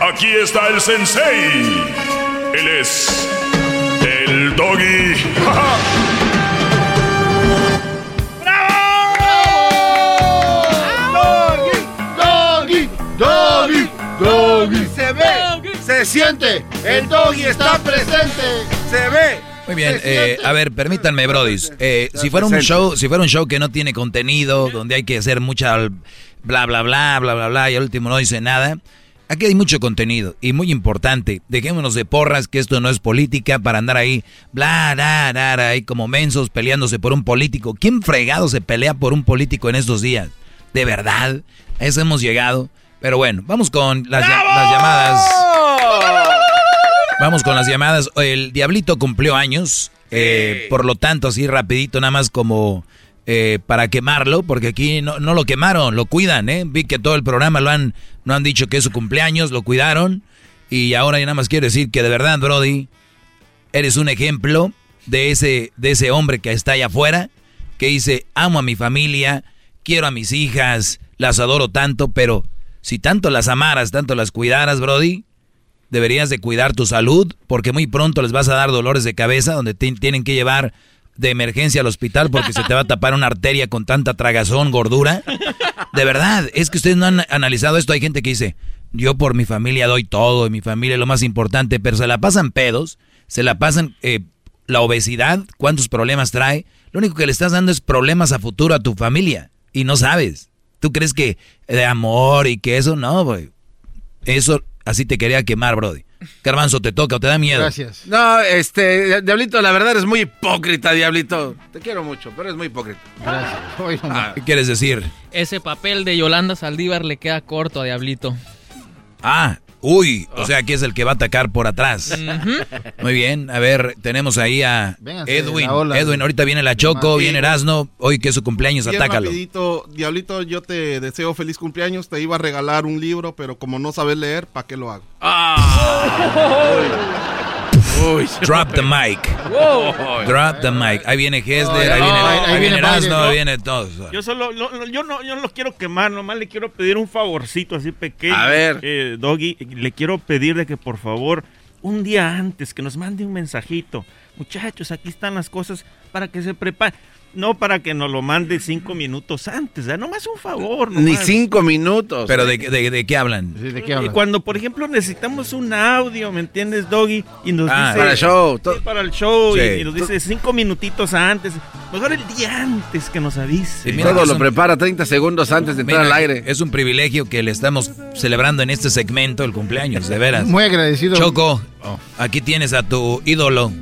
Aquí está el sensei. Él es el doggy. Doggy, doggy, doggy. Se ve, se siente. El doggy está presente. Se ve. Muy bien, eh, a ver, permítanme, brodis. Eh, si fuera un show, si fuera un show que no tiene contenido, donde hay que hacer mucha bla bla bla bla bla bla y al último no dice nada. Aquí hay mucho contenido y muy importante. Dejémonos de porras que esto no es política para andar ahí bla bla bla, ahí como mensos peleándose por un político. ¿Quién fregado se pelea por un político en estos días? De verdad, a eso hemos llegado. Pero bueno, vamos con las, las llamadas. Vamos con las llamadas. El Diablito cumplió años. Eh, por lo tanto, así rapidito, nada más como eh, para quemarlo, porque aquí no, no, lo quemaron, lo cuidan, ¿eh? Vi que todo el programa lo han, no han dicho que es su cumpleaños, lo cuidaron. Y ahora ya nada más quiero decir que de verdad, Brody, eres un ejemplo de ese, de ese hombre que está allá afuera, que dice, amo a mi familia, quiero a mis hijas, las adoro tanto, pero si tanto las amaras, tanto las cuidaras, Brody, deberías de cuidar tu salud porque muy pronto les vas a dar dolores de cabeza donde tienen que llevar de emergencia al hospital porque se te va a tapar una arteria con tanta tragazón, gordura. De verdad, es que ustedes no han analizado esto. Hay gente que dice, yo por mi familia doy todo, mi familia es lo más importante, pero se la pasan pedos, se la pasan eh, la obesidad, cuántos problemas trae. Lo único que le estás dando es problemas a futuro a tu familia y no sabes. ¿Tú crees que de amor y que eso? No, güey. Eso Así te quería quemar, Brody. Carmanzo, ¿te toca o te da miedo? Gracias. No, este, Diablito, la verdad es muy hipócrita, Diablito. Te quiero mucho, pero es muy hipócrita. Gracias. Ah, ¿Qué quieres decir? Ese papel de Yolanda Saldívar le queda corto a Diablito. Ah, Uy, o sea, aquí es el que va a atacar por atrás. Muy bien, a ver, tenemos ahí a Edwin. Edwin, ahorita viene la Choco, viene Erasno. Hoy que es su cumpleaños, atácalo. Rapidito, Diablito, yo te deseo feliz cumpleaños. Te iba a regalar un libro, pero como no sabes leer, ¿para qué lo hago? Ah. [laughs] Drop the mic. Drop the mic. Ahí viene Hesler, ahí viene, ahí viene Erasno, ahí viene todos. Yo solo, yo no, yo no los quiero quemar, nomás le quiero pedir un favorcito así pequeño. A ver. Eh, Doggy, le quiero pedir de que por favor, un día antes, que nos mande un mensajito. Muchachos, aquí están las cosas para que se preparen. No para que nos lo mande cinco minutos antes, ¿no? nomás un favor. Ni cinco minutos. ¿Pero de, de, qué hablan? ¿de qué hablan? Cuando, por ejemplo, necesitamos un audio, ¿me entiendes, Doggy? Y nos ah, dice... Para el show. para el show. Y, nos dice cinco minutitos antes. Mejor el día antes que nos avise. Y todo lo prepara 30 segundos antes de entrar al aire. Es un privilegio que le estamos celebrando en este segmento el cumpleaños, de veras. Muy agradecido. Choco, aquí tienes a tu ídolo.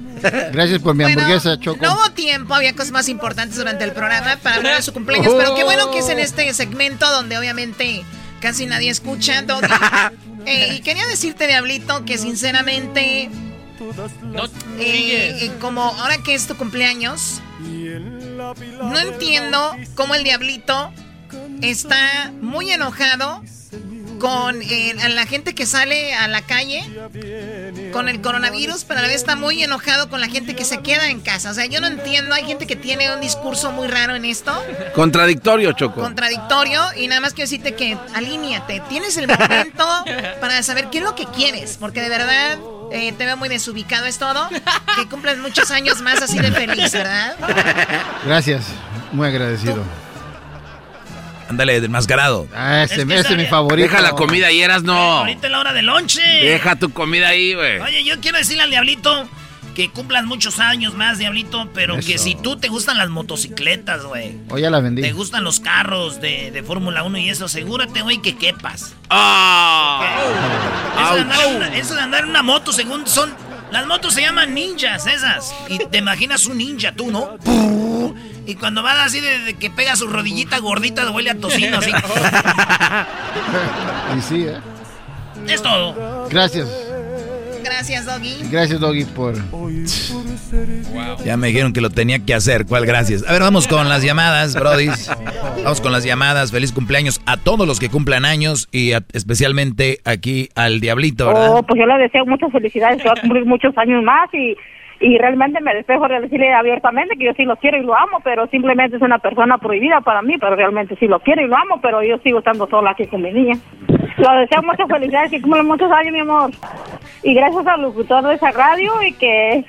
Gracias por mi hamburguesa, Choco. No hubo tiempo, había cosas más importantes durante el programa para hablar de su cumpleaños, pero qué bueno que es en este segmento donde obviamente casi nadie escucha. [laughs] Eh, y quería decirte, Diablito, que sinceramente, no, eh, eh, como ahora que es tu cumpleaños, no entiendo cómo el Diablito está muy enojado con eh, la gente que sale a la calle con el coronavirus, pero a la vez está muy enojado con la gente que se queda en casa. O sea, yo no entiendo, hay gente que tiene un discurso muy raro en esto. Contradictorio, Choco. Contradictorio, y nada más quiero decirte que alíñate, tienes el momento para saber qué es lo que quieres, porque de verdad eh, te veo muy desubicado, es todo. Que cumples muchos años más así de feliz, ¿verdad? Gracias, muy agradecido. Ándale, del mascarado. Ah, ese, ese es mi favorito. Deja la comida ahí, eras no. Ahorita es la hora de lonche. Deja tu comida ahí, güey. Oye, yo quiero decirle al Diablito que cumplas muchos años más, Diablito, pero que si tú te gustan las motocicletas, güey. O ya la vendí. Te gustan los carros de, de Fórmula 1 y eso, asegúrate, güey, que quepas. Ah. Eso de, andar en una, eso de andar en una moto, según son... Las motos se llaman ninjas, esas. Y te imaginas un ninja tú, ¿no? Y cuando vas así de, de que pega su rodillita gordita, huele a tocino, así. [laughs] Y sí, ¿eh? es todo. Gracias. Gracias, Doggy. Gracias, Doggy, por... Ya me dijeron que lo tenía que hacer. ¿Cuál gracias? A ver, vamos con las llamadas, Brody. Vamos con las llamadas. Feliz cumpleaños a todos los que cumplan años y a- especialmente aquí al Diablito, ¿verdad? Oh, pues yo le deseo muchas felicidades, que va a cumplir muchos años más y, y realmente me despejo de decirle abiertamente que yo sí lo quiero y lo amo, pero simplemente es una persona prohibida para mí, pero realmente sí lo quiero y lo amo, pero yo sigo estando sola aquí con mi niña. Lo deseo muchas felicidades, que cumpla muchos años, mi amor. Y gracias al locutor de esa radio y que,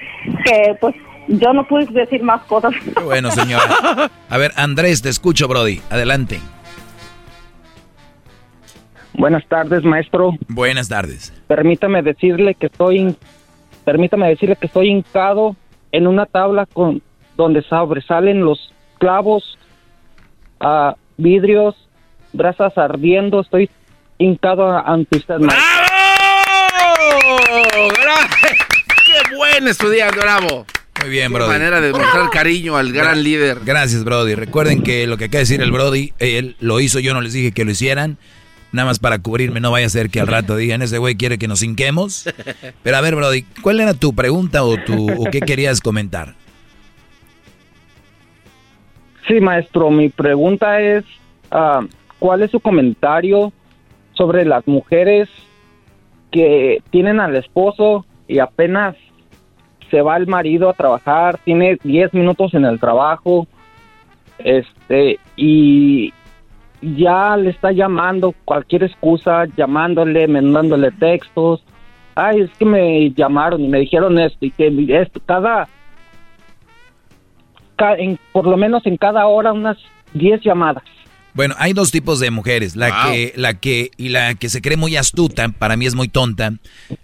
que pues yo no pude decir más cosas. Qué bueno, señora. A ver, Andrés, te escucho, Brody. Adelante. Buenas tardes, maestro. Buenas tardes. Permítame decirle que estoy, permítame decirle que estoy hincado en una tabla con donde sobresalen los clavos, ah, vidrios, brasas ardiendo. Estoy hincado ante usted, maestro. ¡Bravo! ¡Qué buen estudiante, bravo! Muy bien, Qué Brody. manera de mostrar cariño al gran líder. Gracias, Brody. Recuerden que lo que acaba de decir el Brody, él lo hizo, yo no les dije que lo hicieran. Nada más para cubrirme, no vaya a ser que al rato digan, ese güey quiere que nos hinquemos. Pero a ver, Brody, ¿cuál era tu pregunta o, tu, o qué querías comentar? Sí, maestro, mi pregunta es, ah, ¿cuál es su comentario sobre las mujeres que tienen al esposo y apenas se va el marido a trabajar, tiene 10 minutos en el trabajo, este, y ya le está llamando cualquier excusa, llamándole, mandándole textos. Ay, es que me llamaron y me dijeron esto y que esto, cada ca- en- por lo menos en cada hora unas 10 llamadas. Bueno, hay dos tipos de mujeres, la que la que y la que se cree muy astuta, para mí es muy tonta,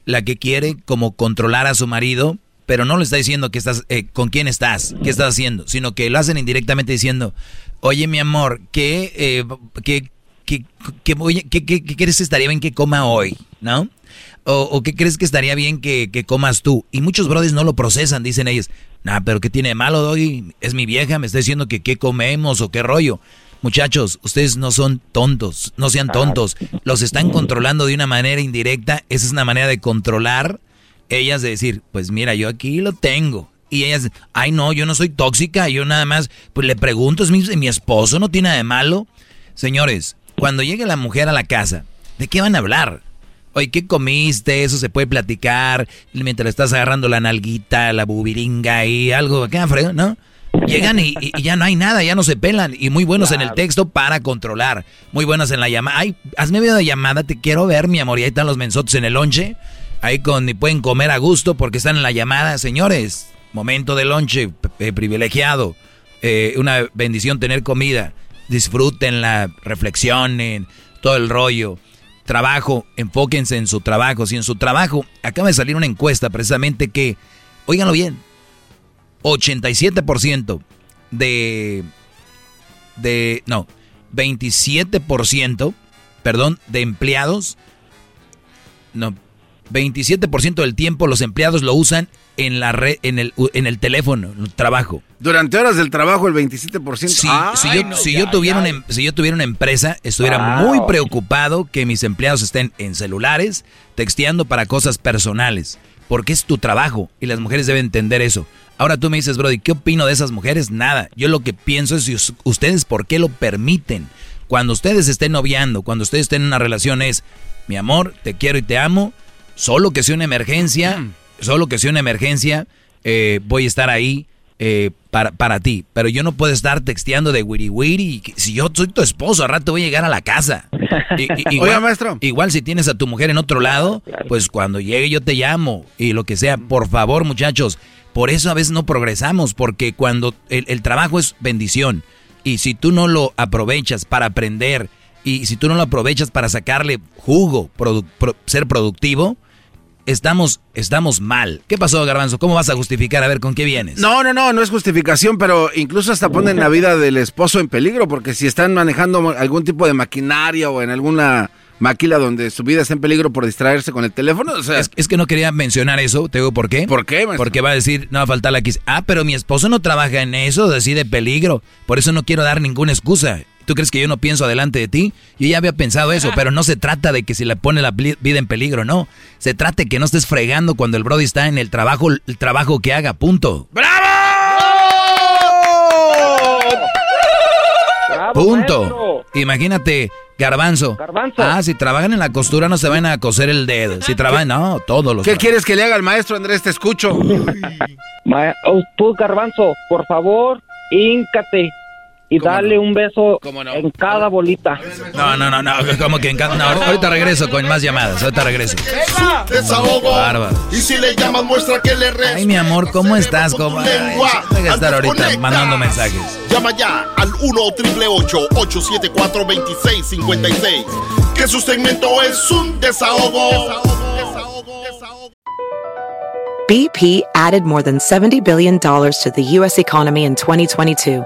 la que quiere como controlar a su marido, pero no le está diciendo que estás eh, con quién estás, qué estás haciendo, sino que lo hacen indirectamente diciendo, "Oye, mi amor, ¿qué eh, qué qué qué, voy- qué- qué- crees que estaría bien que coma hoy?", ¿no? O, o qué crees que estaría bien que, que comas tú. Y muchos brothers no lo procesan, dicen ellos. Nah, pero ¿qué tiene de malo, Doggy? Es mi vieja, me está diciendo que qué comemos o qué rollo. Muchachos, ustedes no son tontos, no sean tontos. Los están controlando de una manera indirecta. Esa es una manera de controlar ellas de decir, pues mira, yo aquí lo tengo. Y ellas, ay no, yo no soy tóxica, yo nada más, pues le pregunto, es mi, mi esposo, no tiene nada de malo. Señores, cuando llegue la mujer a la casa, ¿de qué van a hablar? Oye, ¿qué comiste? Eso se puede platicar mientras le estás agarrando la nalguita, la bubiringa y algo. ¿Qué fregón, no? Llegan y, ya no hay nada, ya no se pelan. Y muy buenos en el texto para controlar. Muy buenos en la llamada. Ay, hazme llamada, te quiero ver, mi amor. Y ahí están los mensotes en el lonche. Ahí con, pueden comer a gusto porque están en la llamada. Señores, momento de lonche eh, privilegiado. Eh, una bendición tener comida. Disfrútenla, reflexionen, todo el rollo. Trabajo, enfóquense en su trabajo. Si en su trabajo acaba de salir una encuesta precisamente que, óiganlo bien, 87% de, de, no, 27%, perdón, de empleados, no, 27% del tiempo los empleados lo usan en la red, en el, en el teléfono, en el trabajo. Durante horas del trabajo, el 27%. Si, Ay, si yo, no, si ya, yo tuviera ya. una, em- si yo tuviera una empresa, estuviera Wow. muy preocupado que mis empleados estén en celulares, texteando para cosas personales, porque es tu trabajo y las mujeres deben entender eso. Ahora tú me dices, Brody, ¿qué opino de esas mujeres? Nada. Yo lo que pienso es si ustedes por qué lo permiten. Cuando ustedes estén noviando, cuando ustedes estén en una relación es, mi amor, te quiero y te amo, solo que sea una emergencia, solo que sea una emergencia, eh, voy a estar ahí eh, para, para ti. Pero yo no puedo estar texteando de wiri wiri. Si yo soy tu esposo, al rato voy a llegar a la casa. I- i- [laughs] igual, Oiga, maestro. Igual si tienes a tu mujer en otro lado, pues cuando llegue yo te llamo y lo que sea. Por favor, muchachos, por eso a veces no progresamos, porque cuando el, el trabajo es bendición. Y si tú no lo aprovechas para aprender y si tú no lo aprovechas para sacarle jugo, ser productivo, estamos, estamos mal. ¿Qué pasó, Garbanzo? ¿Cómo vas a justificar? A ver, ¿con qué vienes? No, no, no, no es justificación, pero incluso hasta ponen la vida del esposo en peligro, porque si están manejando algún tipo de maquinaria o en alguna maquila donde su vida está en peligro por distraerse con el teléfono. O sea, es, que no quería mencionar eso, te digo por qué. ¿Por qué? Porque va a decir, no va a faltar la X. Ah, pero mi esposo no trabaja en eso, así de peligro. Por eso no quiero dar ninguna excusa. ¿Tú crees que yo no pienso adelante de ti? Yo ya había pensado eso, pero no se trata de que si le pone la vida en peligro, no. Se trata de que no estés fregando cuando el Brody está en el trabajo, el trabajo que haga, punto. ¡Bravo! punto. Imagínate Garbanzo. Ah, si trabajan en la costura no se van a coser el dedo. Si trabajan, no, todos los. ¿Qué quieres que le haga al maestro Andrés? Te escucho. Oh, tú, Garbanzo, por favor, híncate y dale un beso en cada bolita. No, no, no, no, como que en cada... No, ahorita regreso con más llamadas, ahorita regreso. Desahogo. Bárbaro. Y si le llamas muestra que le Ay, mi amor, ¿cómo estás? ¿Cómo? Voy a estar ahorita mandando mensajes. Llama ya al 1 874 2656 Que su segmento es un desahogo. Desahogo, desahogo. BP added more than $70 billion to the U.S. economy in 2022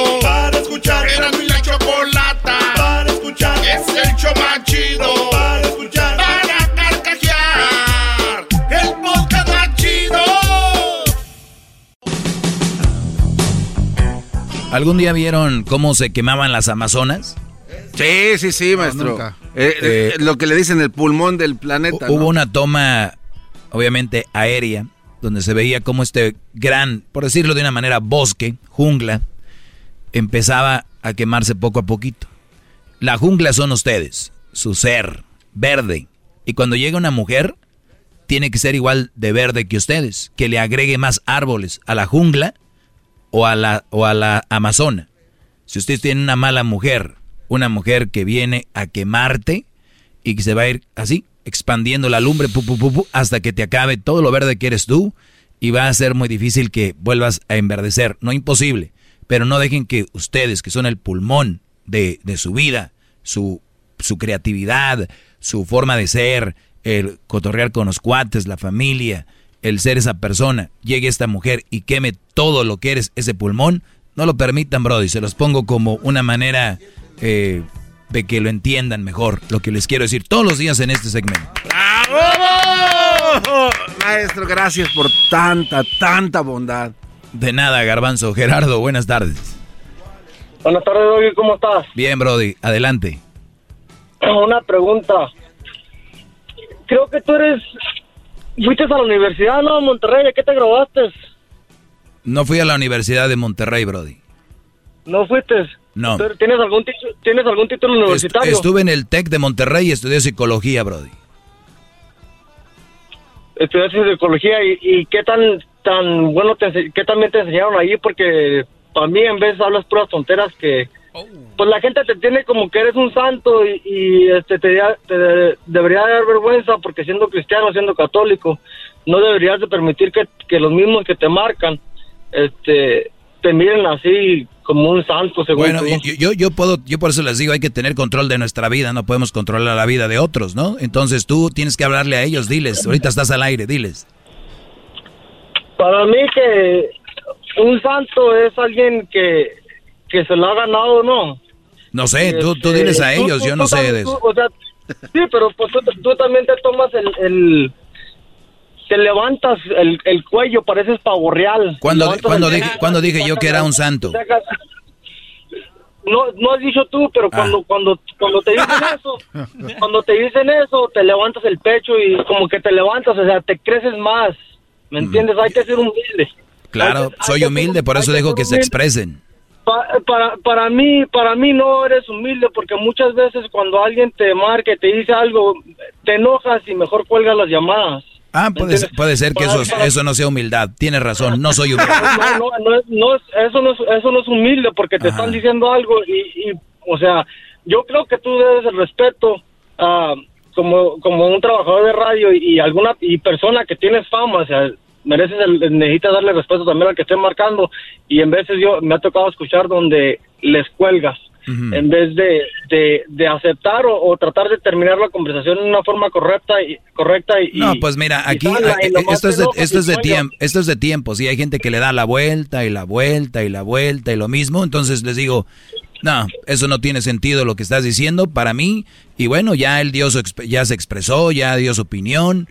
¿Algún día vieron cómo se quemaban las amazonas? Sí, sí, sí, maestro. Eh, eh, lo que le dicen el pulmón del planeta. Hubo una toma, obviamente, aérea donde se veía como este gran, por decirlo de una manera, bosque, jungla, empezaba a quemarse poco a poquito. La jungla son ustedes, su ser, verde. Y cuando llega una mujer, tiene que ser igual de verde que ustedes, que le agregue más árboles a la jungla o a la, o a la amazona. Si ustedes tienen una mala mujer, una mujer que viene a quemarte y que se va a ir así, expandiendo la lumbre hasta que te acabe todo lo verde que eres tú y va a ser muy difícil que vuelvas a enverdecer. No imposible, pero no dejen que ustedes, que son el pulmón de, de su vida, su, su creatividad, su forma de ser, el cotorrear con los cuates, la familia, el ser esa persona, llegue esta mujer y queme todo lo que eres ese pulmón, no lo permitan, Brody. Se los pongo como una manera eh, de que lo entiendan mejor, lo que les quiero decir todos los días en este segmento. ¡Bravo! Maestro, gracias por tanta, tanta bondad. De nada, Garbanzo. Gerardo, buenas tardes. Buenas tardes, Brody. ¿Cómo estás? Bien, Brody. Adelante. Una pregunta. Creo que tú eres... Fuiste a la universidad, ¿no? Monterrey. ¿A qué te graduaste? No fui a la Universidad de Monterrey, Brody. ¿No fuiste? No. ¿Tienes algún, ¿Tienes algún título universitario? estuve en el TEC de Monterrey y estudié psicología, Brody. Estudiaste psicología y, y qué tan tan bueno te, qué también te enseñaron ahí porque para mí en vez hablas puras tonteras que pues la gente te tiene como que eres un santo y, este te, debería dar vergüenza porque siendo cristiano, siendo católico, no deberías de permitir que, que los mismos que te marcan este te miren así como un santo, según Bueno, yo, yo, puedo, yo por eso les digo, hay que tener control de nuestra vida, no podemos controlar la vida de otros, ¿no? Entonces tú tienes que hablarle a ellos, diles, ahorita estás al aire, diles. Para mí que un santo es alguien que, que se lo ha ganado, ¿no? No sé, tú, tú diles a ellos, yo no sé de eso. sí, pero pues tú, también te tomas el te levantas el, el cuello, pareces pavo real. ¿Cuándo, cuando dije, cuando dije yo que era un santo? No, no has dicho tú, pero ah. cuando, cuando, cuando te dicen [laughs] eso, cuando te dicen eso, te levantas el pecho y como que te levantas, o sea, te creces más. ¿Me entiendes? Hay que ser humilde. Claro, soy humilde, por eso dejo que se expresen. Para, para mí, para mí no eres humilde porque muchas veces cuando alguien te marca y te dice algo, te enojas y mejor cuelgas las llamadas. Ah, puede, ser, puede ser que eso, eso no sea humildad. Tienes razón, no soy humilde. [laughs] No, no, no, eso, no es, eso no es humilde porque te están diciendo algo y, y, o sea, yo creo que tú debes el respeto a como, como un trabajador de radio y, alguna y persona que tienes fama, o sea, mereces el, necesitas darle respeto también al que esté marcando y en veces yo me ha tocado escuchar donde les cuelgas en vez de, de, aceptar o, tratar de terminar la conversación de una forma correcta y correcta y no pues mira aquí esto es de, esto es de tiempo esto es de tiempo si hay gente que le da la vuelta y la vuelta y la vuelta y lo mismo entonces les digo no, eso no tiene sentido lo que estás diciendo para mí. Y bueno, ya él dio ya se expresó, ya dio su opinión.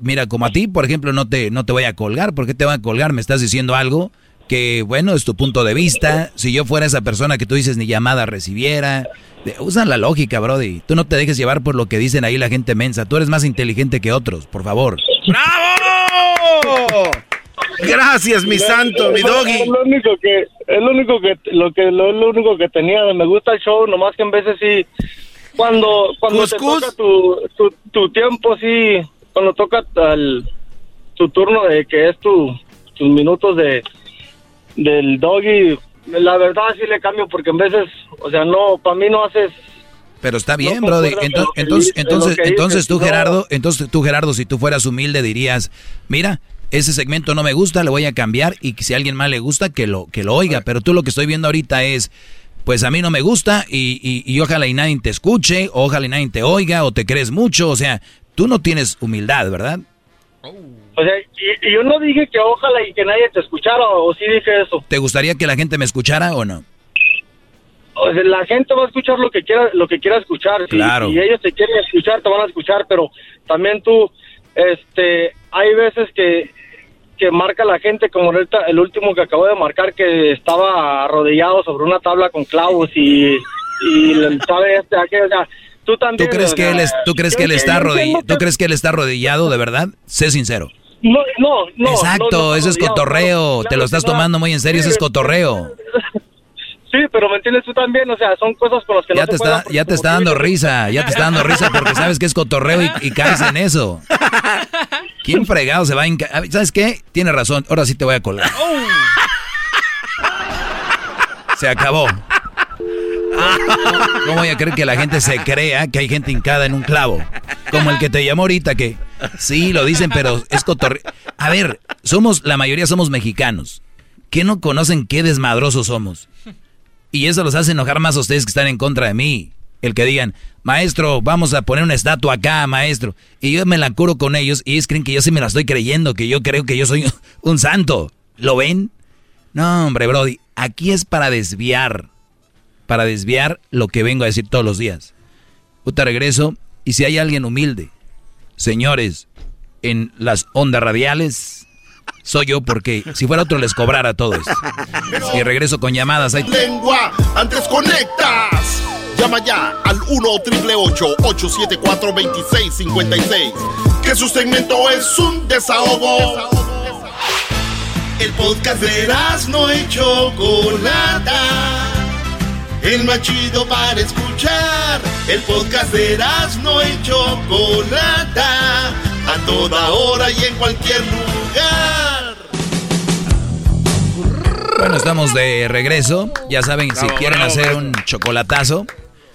mira, como a ti, por ejemplo, no te, no te voy a colgar. ¿Por qué te voy a colgar? Me estás diciendo algo que, bueno, es tu punto de vista. Si yo fuera esa persona que tú dices ni llamada recibiera. Usan la lógica, Brody. Tú no te dejes llevar por lo que dicen ahí la gente mensa. Tú eres más inteligente que otros, por favor. ¡Bravo! Gracias, mi santo, mi doggy. Es lo único que, es lo único que, lo que, lo, único que tenía. Me gusta el show, nomás que en veces sí, cuando, cuando te toca tu, tu, tiempo, sí, cuando toca el, tu turno de que es tu, tus minutos de, del doggy, la verdad sí le cambio porque en veces, o sea, no, para mí no haces pero está bien, brother. Entonces, entonces, entonces, entonces tú, Gerardo, entonces tú, Gerardo, si tú fueras humilde, dirías, mira, ese segmento no me gusta, le voy a cambiar y si a alguien más le gusta, que lo, que lo oiga. Pero tú lo que estoy viendo ahorita es, pues a mí no me gusta y, y, ojalá y nadie te escuche, ojalá y nadie te oiga o te crees mucho. O sea, tú no tienes humildad, ¿verdad? O sea, y, yo no dije que ojalá y que nadie te escuchara o sí dije eso. ¿Te gustaría que la gente me escuchara o no? O sea, la gente va a escuchar lo que quiera, lo que quiera escuchar. Claro. Si, ellos te quieren escuchar, te van a escuchar, pero también tú, este, hay veces que que marca la gente, como el, último que acabo de marcar, que estaba arrodillado sobre una tabla con clavos y, y sabe este, aquel, tú también. ¿Tú crees que él, es, ¿tú crees que él está arrodillado? ¿Tú crees que él está arrodillado de verdad? Sé sincero. No, no, no. Exacto, eso es cotorreo. Te lo estás tomando muy en serio, eso es cotorreo. [laughs] Sí, pero me entiendes tú también, o sea, son cosas con las que ya no te está, Ya te está dando risa, ya te está dando risa porque sabes que es cotorreo y, y caes en eso. ¿Quién fregado se va a... ¿Sabes qué? Tiene razón, ahora sí te voy a colgar. Oh. Se acabó. ¿Cómo voy a creer que la gente se crea que hay gente hincada en un clavo? Como el que te llamó ahorita que... Sí, lo dicen, pero es cotorreo. A ver, somos, la mayoría somos mexicanos. ¿Qué no conocen qué desmadrosos somos? Y eso los hace enojar más a ustedes que están en contra de mí el que digan, maestro, vamos a poner una estatua acá, maestro. Y yo me la curo con ellos y ellos creen que yo sí me la estoy creyendo, que yo creo que yo soy [laughs] un santo. ¿Lo ven? No, hombre, Brody, aquí es para desviar, para desviar lo que vengo a decir todos los días. Puta, regreso y si hay alguien humilde, señores, en las ondas radiales, soy yo porque si fuera otro les cobrara a todos. Y regreso con llamadas. Ahí. Lengua, antes conectas. Llama ya al 1-888-874-2656. Que su segmento es un desahogo. El podcast de no y Chocolata. El más chido para escuchar. El podcast de no y Chocolata. A toda hora y en cualquier lugar. Bueno, estamos de regreso. Ya saben, si quieren hacer un chocolatazo,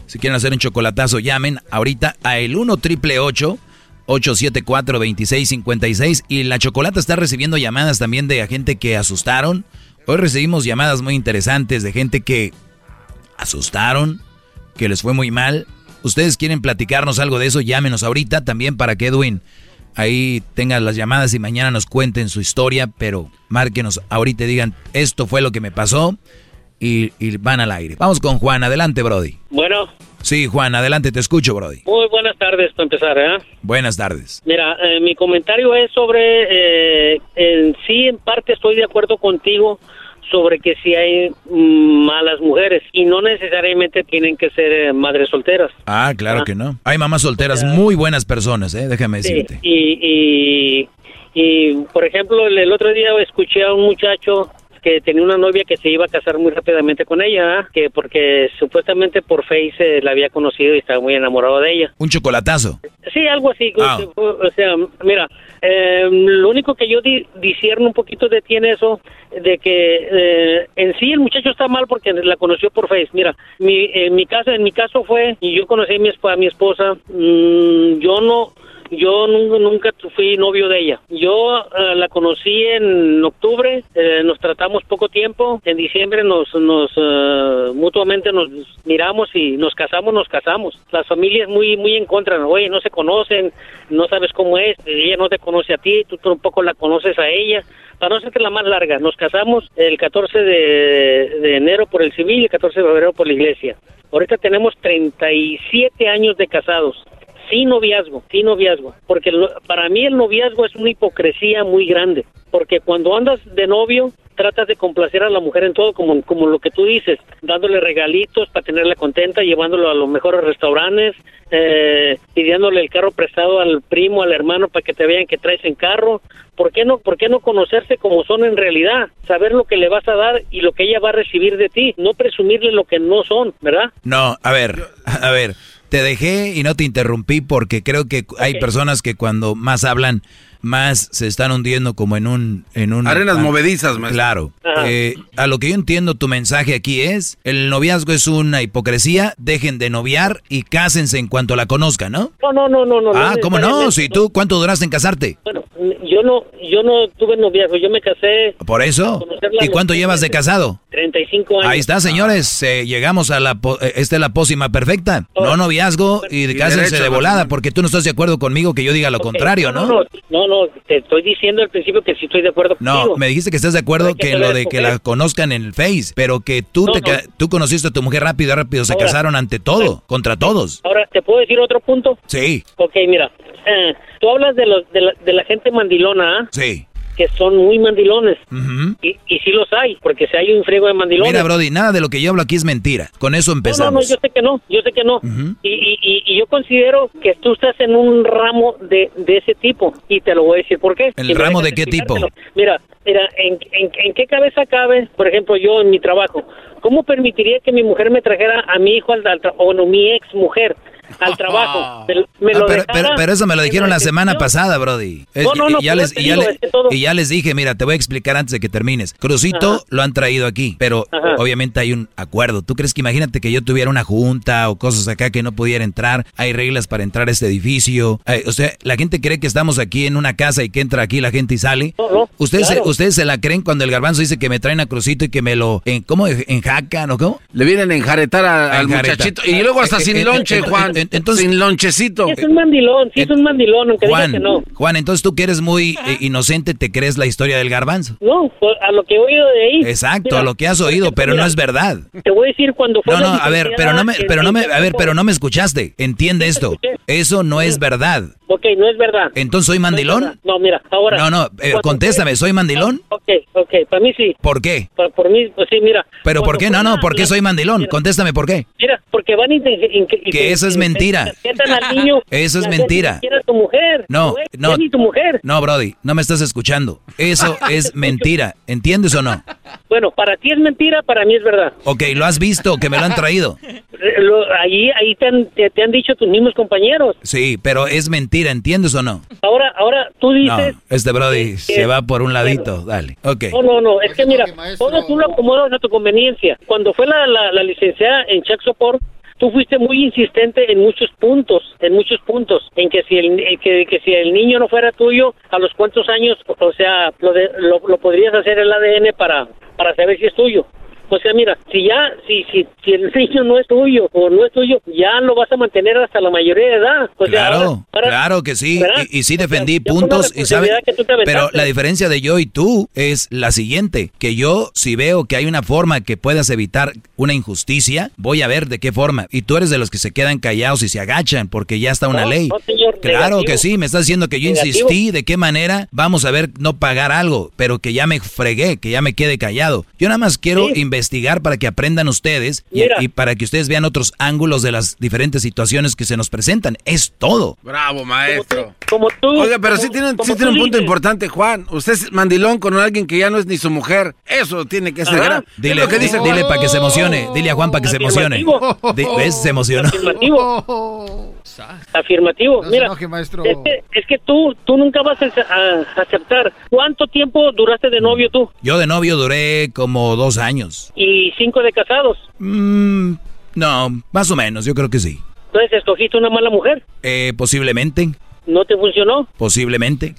si quieren hacer un chocolatazo, llamen ahorita a el 1 triple 874 2656 y la chocolata está recibiendo llamadas también de gente que asustaron. Hoy recibimos llamadas muy interesantes de gente que asustaron, que les fue muy mal. Ustedes quieren platicarnos algo de eso, llámenos ahorita también para que Edwin ahí tenga las llamadas y mañana nos cuenten su historia, pero márquenos ahorita y digan, esto fue lo que me pasó y, van al aire. Vamos con Juan, adelante, Brody. Bueno. Sí, Juan, adelante, te escucho, Brody. Muy buenas tardes, para empezar, ¿eh? Buenas tardes. Mira, eh, mi comentario es sobre, eh, en sí, en parte estoy de acuerdo contigo sobre que si hay mm, malas mujeres y no necesariamente tienen que ser eh, madres solteras. Ah, claro ah. que no. Hay mamás solteras muy buenas personas, ¿eh? Déjame decirte. Y, y, y, por ejemplo, el otro día escuché a un muchacho que tenía una novia que se iba a casar muy rápidamente con ella, que porque supuestamente por Face eh, la había conocido y estaba muy enamorado de ella. Un chocolatazo. Sí, algo así. Ah. O sea, mira, eh, lo único que yo di, discierno un poquito de ti en eso, de que eh, en sí el muchacho está mal porque la conoció por Face. Mira, mi, en mi caso, en mi caso fue, y yo conocí a mi, a mi esposa, mm, yo no, yo nunca, nunca fui novio de ella. Yo eh, la conocí en octubre, eh, nos tratamos poco tiempo, en diciembre nos, nos eh, mutuamente nos miramos y nos casamos, nos casamos. Las familias muy, muy en contra, oye, no se conocen, no sabes cómo es, ella no te conoce a ti, tú tampoco la conoces a ella. Para no hacerte la más larga, nos casamos el 14 de, de enero por el civil y el 14 de febrero por la iglesia. Ahorita tenemos 37 años de casados sin noviazgo, sin noviazgo, porque el no- para mí el noviazgo es una hipocresía muy grande, porque cuando andas de novio tratas de complacer a la mujer en todo, como, como lo que tú dices, dándole regalitos para tenerla contenta, llevándolo a los mejores restaurantes, eh, pidiéndole el carro prestado al primo, al hermano para que te vean que traes en carro. ¿Por qué no, por qué no conocerse como son en realidad? Saber lo que le vas a dar y lo que ella va a recibir de ti, no presumirle lo que no son, ¿verdad? No, a ver, a ver, te dejé y no te interrumpí porque creo que hay personas que cuando más hablan, más se están hundiendo como en un... En un Arenas ah, movedizas, maestro. Claro. Eh, a lo que yo entiendo tu mensaje aquí es, el noviazgo es una hipocresía, dejen de noviar y cásense en cuanto la conozcan, ¿no? No, no, no, no, no. ah, ¿cómo no? Si tú, ¿cuánto duraste en casarte? Bueno, yo no, yo no tuve noviazgo, yo me casé Por eso. ¿Y cuánto llevas de casado? 35 años. Ahí está, señores. eh, llegamos a la. po- eh, esta es la pócima perfecta. No noviazgo y de cásense derecho, de volada, porque tú no estás de acuerdo conmigo que yo diga lo contrario, ¿no? No, no, no, te estoy diciendo al principio que sí estoy de acuerdo No, contigo. me dijiste que estás de acuerdo que que lo de que la conozcan en el Face, pero que tú No, te no. tú conociste a tu mujer rápido, rápido, se Ahora. casaron ante todo, contra todos. Ahora, ¿te puedo decir otro punto? Sí, Ok, mira, eh, tú hablas de, los, de, la, de la gente mandilona, ¿ah? sí. Que son muy mandilones. Y, y sí los hay, porque si hay un friego de mandilones. Mira, Brody, nada de lo que yo hablo aquí es mentira. Con eso No, no, no, empezamos. yo sé que no, yo sé que no. y, y, y- y yo considero que tú estás en un ramo de, de ese tipo. Y te lo voy a decir por qué. ¿El Si ramo de qué tipo? Mira, mira, ¿en, en, en qué cabeza cabe, por ejemplo, yo en mi trabajo? ¿Cómo permitiría que mi mujer me trajera a mi hijo al, al o bueno, mi ex mujer [laughs] al trabajo? Me, me Ah, lo pero, dejara pero- pero eso me lo dijeron la semana pasada, Brody. Es- No, no, no, y, ya les, y, ya le- y ya dije, mira, te voy a explicar antes de que termines. Crucito Ajá. lo han traído aquí, pero Ajá. obviamente hay un acuerdo. ¿Tú crees que imagínate que yo tuviera una junta o cosas acá que no pudiera entrar? Hay reglas para entrar a este edificio. O sea, la gente cree que estamos aquí en una casa y que entra aquí la gente y sale. ¿Ustedes, claro. se, ¿Ustedes se la creen cuando el garbanzo dice que me traen a Crucito y que me lo... En, ¿Cómo? ¿Enjacan o cómo? Le vienen a enjaretar a- al muchachito. Y luego hasta Eh, sin eh, lonche, eh, Juan. Entonces- sin lonchecito. Sí, es un mandilón, sí es un mandilón, aunque diga Juan, que no. Juan, entonces tú que eres muy eh, inocente, ¿te crees la historia del garbanzo? No, pues, a lo que he oído de ahí. Exacto, Mira, a lo que has oído, pero no mira, es verdad. Te voy a decir cuando fue No, no, a ver, pero no me, pero no me, a ver, pero no me escuchaste. Entiende esto. Eso no es verdad. Ok, no es verdad. Entonces soy mandilón. No, mira, ahora. No, no, eh, contéstame, ¿soy mandilón? Ok, ok, para mí sí. ¿Por qué? Por, por mí, pues sí, mira. Pero ¿por qué? No, no, ¿por qué soy mandilón? Contéstame por qué. Mira, porque van a Que eso es mentira. niño. [laughs] Eso es mentira. Tu mujer. No, no. tu mujer. No, Brody, no me estás escuchando. Eso es [laughs] mentira. ¿Entiendes o no? Bueno, para ti es mentira, para mí es verdad. Ok, ¿lo has visto que me lo han traído? Eh, lo- ahí ahí te han, te, te han dicho tus mismos compañeros. Sí, pero es mentira, ¿entiendes o no? Ahora, ahora tú No, dices. este Brody se va por un ladito. Dale. Ok. No, no, no, es que mira, todo tú lo acomodas a tu conveniencia. Cuando fue la, la, la licenciada en Chuck Support, tú fuiste muy insistente en muchos puntos, en muchos puntos, en que si el, que, que si el niño no fuera tuyo, a los cuantos años, o sea, lo, de- lo, lo podrías hacer el ADN para, para saber si es tuyo. O sea, mira, si ya, si, si, si el niño no es tuyo o no es tuyo, ya lo vas a mantener hasta la mayoría de edad. O sea, Claro, ahora- ahora- claro que sí. Y, y sí O sea, defendí puntos y sabe. responsabilidad que tú te aventaste. Pero la diferencia de yo y tú es la siguiente: que yo, si veo que hay una forma que puedas evitar una injusticia, voy a ver de qué forma. Y tú eres de los que se quedan callados y se agachan porque ya está una No, ley. no, señor, claro negativo. que sí, me estás diciendo que yo Negativo. insistí, de qué manera vamos a ver no pagar algo, pero que ya me fregué, que ya me quede callado. Yo nada más quiero Sí. investigar para que aprendan ustedes y, y, para que ustedes vean otros ángulos de las diferentes situaciones que se nos presentan. Es todo. Bravo, maestro. Como tú. Oiga, pero sí tiene, sí tiene un punto importante, Juan. Usted es mandilón con alguien que ya no es ni su mujer. Eso tiene que ser grave. Dile, que dice? dile para que se emocione. Dile a Juan para que se emocione. ¿Ves? Se emocionó. Afirmativo. Afirmativo. Mira, maestro. Es, que, es que tú, tú nunca vas a aceptar. ¿Cuánto tiempo duraste de novio tú? Yo de novio duré como dos años. ¿Y cinco de casados? Mm, no, más o menos, yo creo que sí. Entonces, ¿escogiste una mala mujer? Eh, posiblemente. ¿No te funcionó? Posiblemente.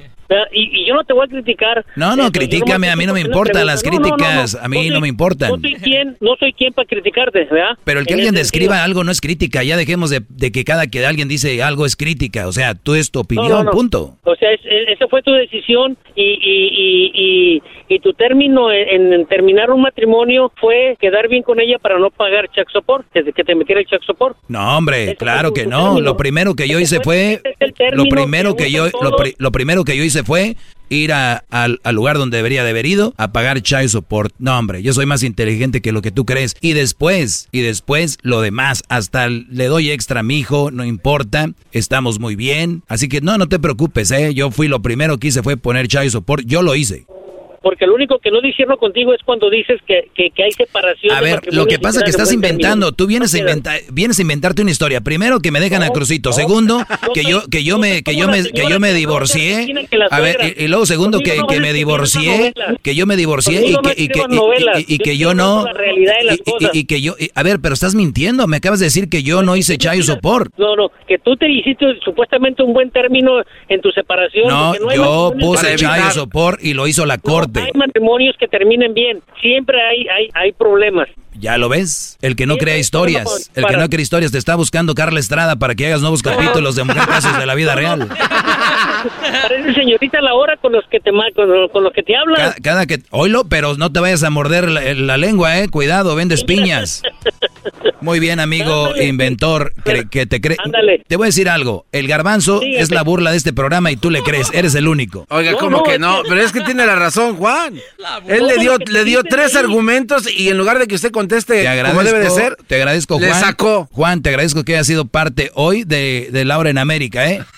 Y, yo no te voy a criticar. No, no, critícame, a mí no me importan las críticas, a mí no, me importan. No soy quien, no soy quien para criticarte, ¿verdad? Pero el que alguien describa algo no es crítica, ya dejemos de, que cada que alguien dice algo es crítica, o sea, tú es tu opinión, punto. O sea, esa fue tu decisión y, y, y, tu término en, terminar un matrimonio fue quedar bien con ella para no pagar check support, desde que te metiera el check support. No, hombre, claro que no, lo primero que yo hice fue, lo primero que yo, lo primero que yo hice fue ir al lugar donde debería de haber ido a pagar child support. No, hombre, yo soy más inteligente que lo que tú crees. Y después, y después lo demás, hasta le doy extra a mi hijo, no importa, estamos muy bien. Así que no, no te preocupes, ¿eh? Yo fui lo primero que hice fue poner child support, yo lo hice porque lo único que no discierno contigo es cuando dices que, que, hay separación. A ver, lo que pasa es que estás inventando, tú vienes a inventar, vienes a inventarte una historia. Primero que me dejan a Crucito, segundo que yo que yo me que yo me que yo me divorcié. A ver, y, luego segundo que, que me divorcié, que yo me divorcié y que y que y, que yo no y, que yo a ver, pero estás mintiendo, me acabas de decir que yo no hice chayo support. No, no, que tú te hiciste supuestamente un buen término en tu separación. No, yo puse chayo support y lo hizo la corte. Hay matrimonios que terminen bien. Siempre hay, hay, hay problemas. Ya lo ves. El que no crea historias. El que no crea historias te está buscando Carla Estrada para que hagas nuevos capítulos de Mujer Casos de la vida real. [laughs] Parece señorita la hora con los que te con, con los que te hablan. Cada, que oilo, pero no te vayas a morder la, lengua, eh. Cuidado, vendes piñas. [laughs] Muy bien, amigo inventor, que, te cree. Te voy a decir algo. El garbanzo es la burla de este programa y tú le crees. Eres el único. Oiga, ¿cómo que no? Pero es que tiene la razón, Juan. Él le dio, le dio tres argumentos y en lugar de que usted conteste como debe de ser, te agradezco, Juan. Le sacó. Juan, te agradezco que haya sido parte hoy de, de Laura en América, ¿eh? [laughs]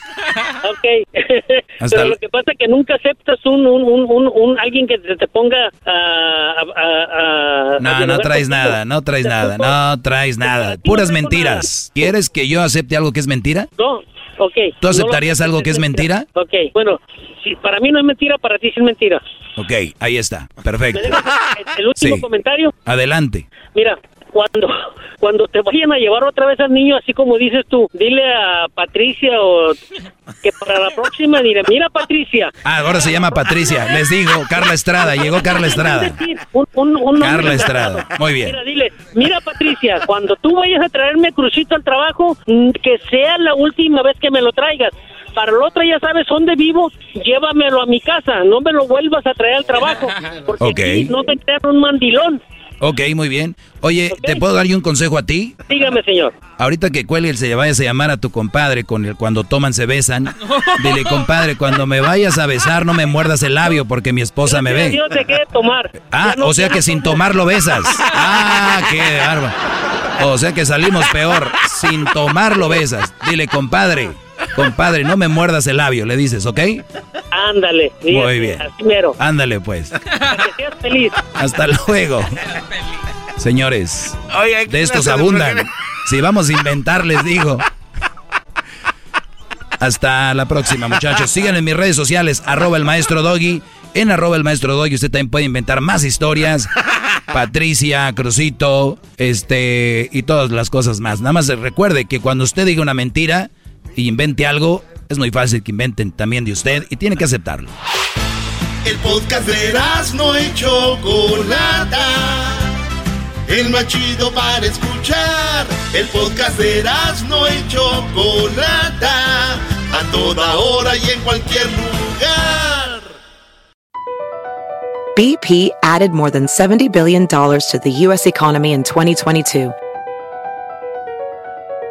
Ok. [laughs] Pero lo que pasa es que nunca aceptas un, un, un, un alguien que te, ponga a... a, no, no traes [laughs] nada, no traes nada, no traes nada. Puras mentiras. ¿Quieres que yo acepte algo que es mentira? No. Ok. ¿Tú aceptarías algo que es mentira? Ok, bueno, si para mí no es mentira, para ti sí es mentira. Ok, ahí está, perfecto. ¿El último comentario? Adelante. Mira, cuando, cuando te vayan a llevar otra vez al niño, así como dices tú, dile a Patricia o que para la próxima diré, mira Patricia. Ah, ahora se llama Patricia, les digo, Carla Estrada, llegó Carla Estrada. Carla Estrada, muy bien. Mira, dile, mira Patricia, cuando tú vayas a traerme crucito al trabajo, mm, que sea la última vez que me lo traigas para el otro ya sabes dónde vivo, llévamelo a mi casa, no me lo vuelvas a traer al trabajo, porque aquí no te crean un mandilón. Ok, muy bien. Oye, ¿te puedo dar un consejo a ti? Dígame, señor. Ahorita que cuelgue se vayas a llamar a tu compadre con el cuando toman se besan. Dile, compadre, cuando me vayas a besar no me muerdas el labio porque mi esposa me ve. Yo te tomar. Ah, o sea que sin tomar lo besas. Ah, qué barba. O sea que salimos peor. Sin tomar lo besas. Dile, compadre, compadre, no me muerdas el labio, le dices, ¿ok? Ándale. Muy bien. Ándale, pues. feliz. Hasta luego. Señores, de estos abundan. Si vamos a inventar, les digo. Hasta la próxima, muchachos. Sigan en mis redes sociales, arroba el maestro Doggy. En arroba el maestro Doggy usted también puede inventar más historias. Patricia, Crucito, este, y todas las cosas más. Nada más recuerde que cuando usted diga una mentira y invente algo, es muy fácil que inventen también de usted y tiene que aceptarlo. El podcast de no hecho Chocolata. El más chido para escuchar. El podcast de no hecho Chocolata. A toda hora y en cualquier lugar. BP added more than $70 billion to the U.S. economy in 2022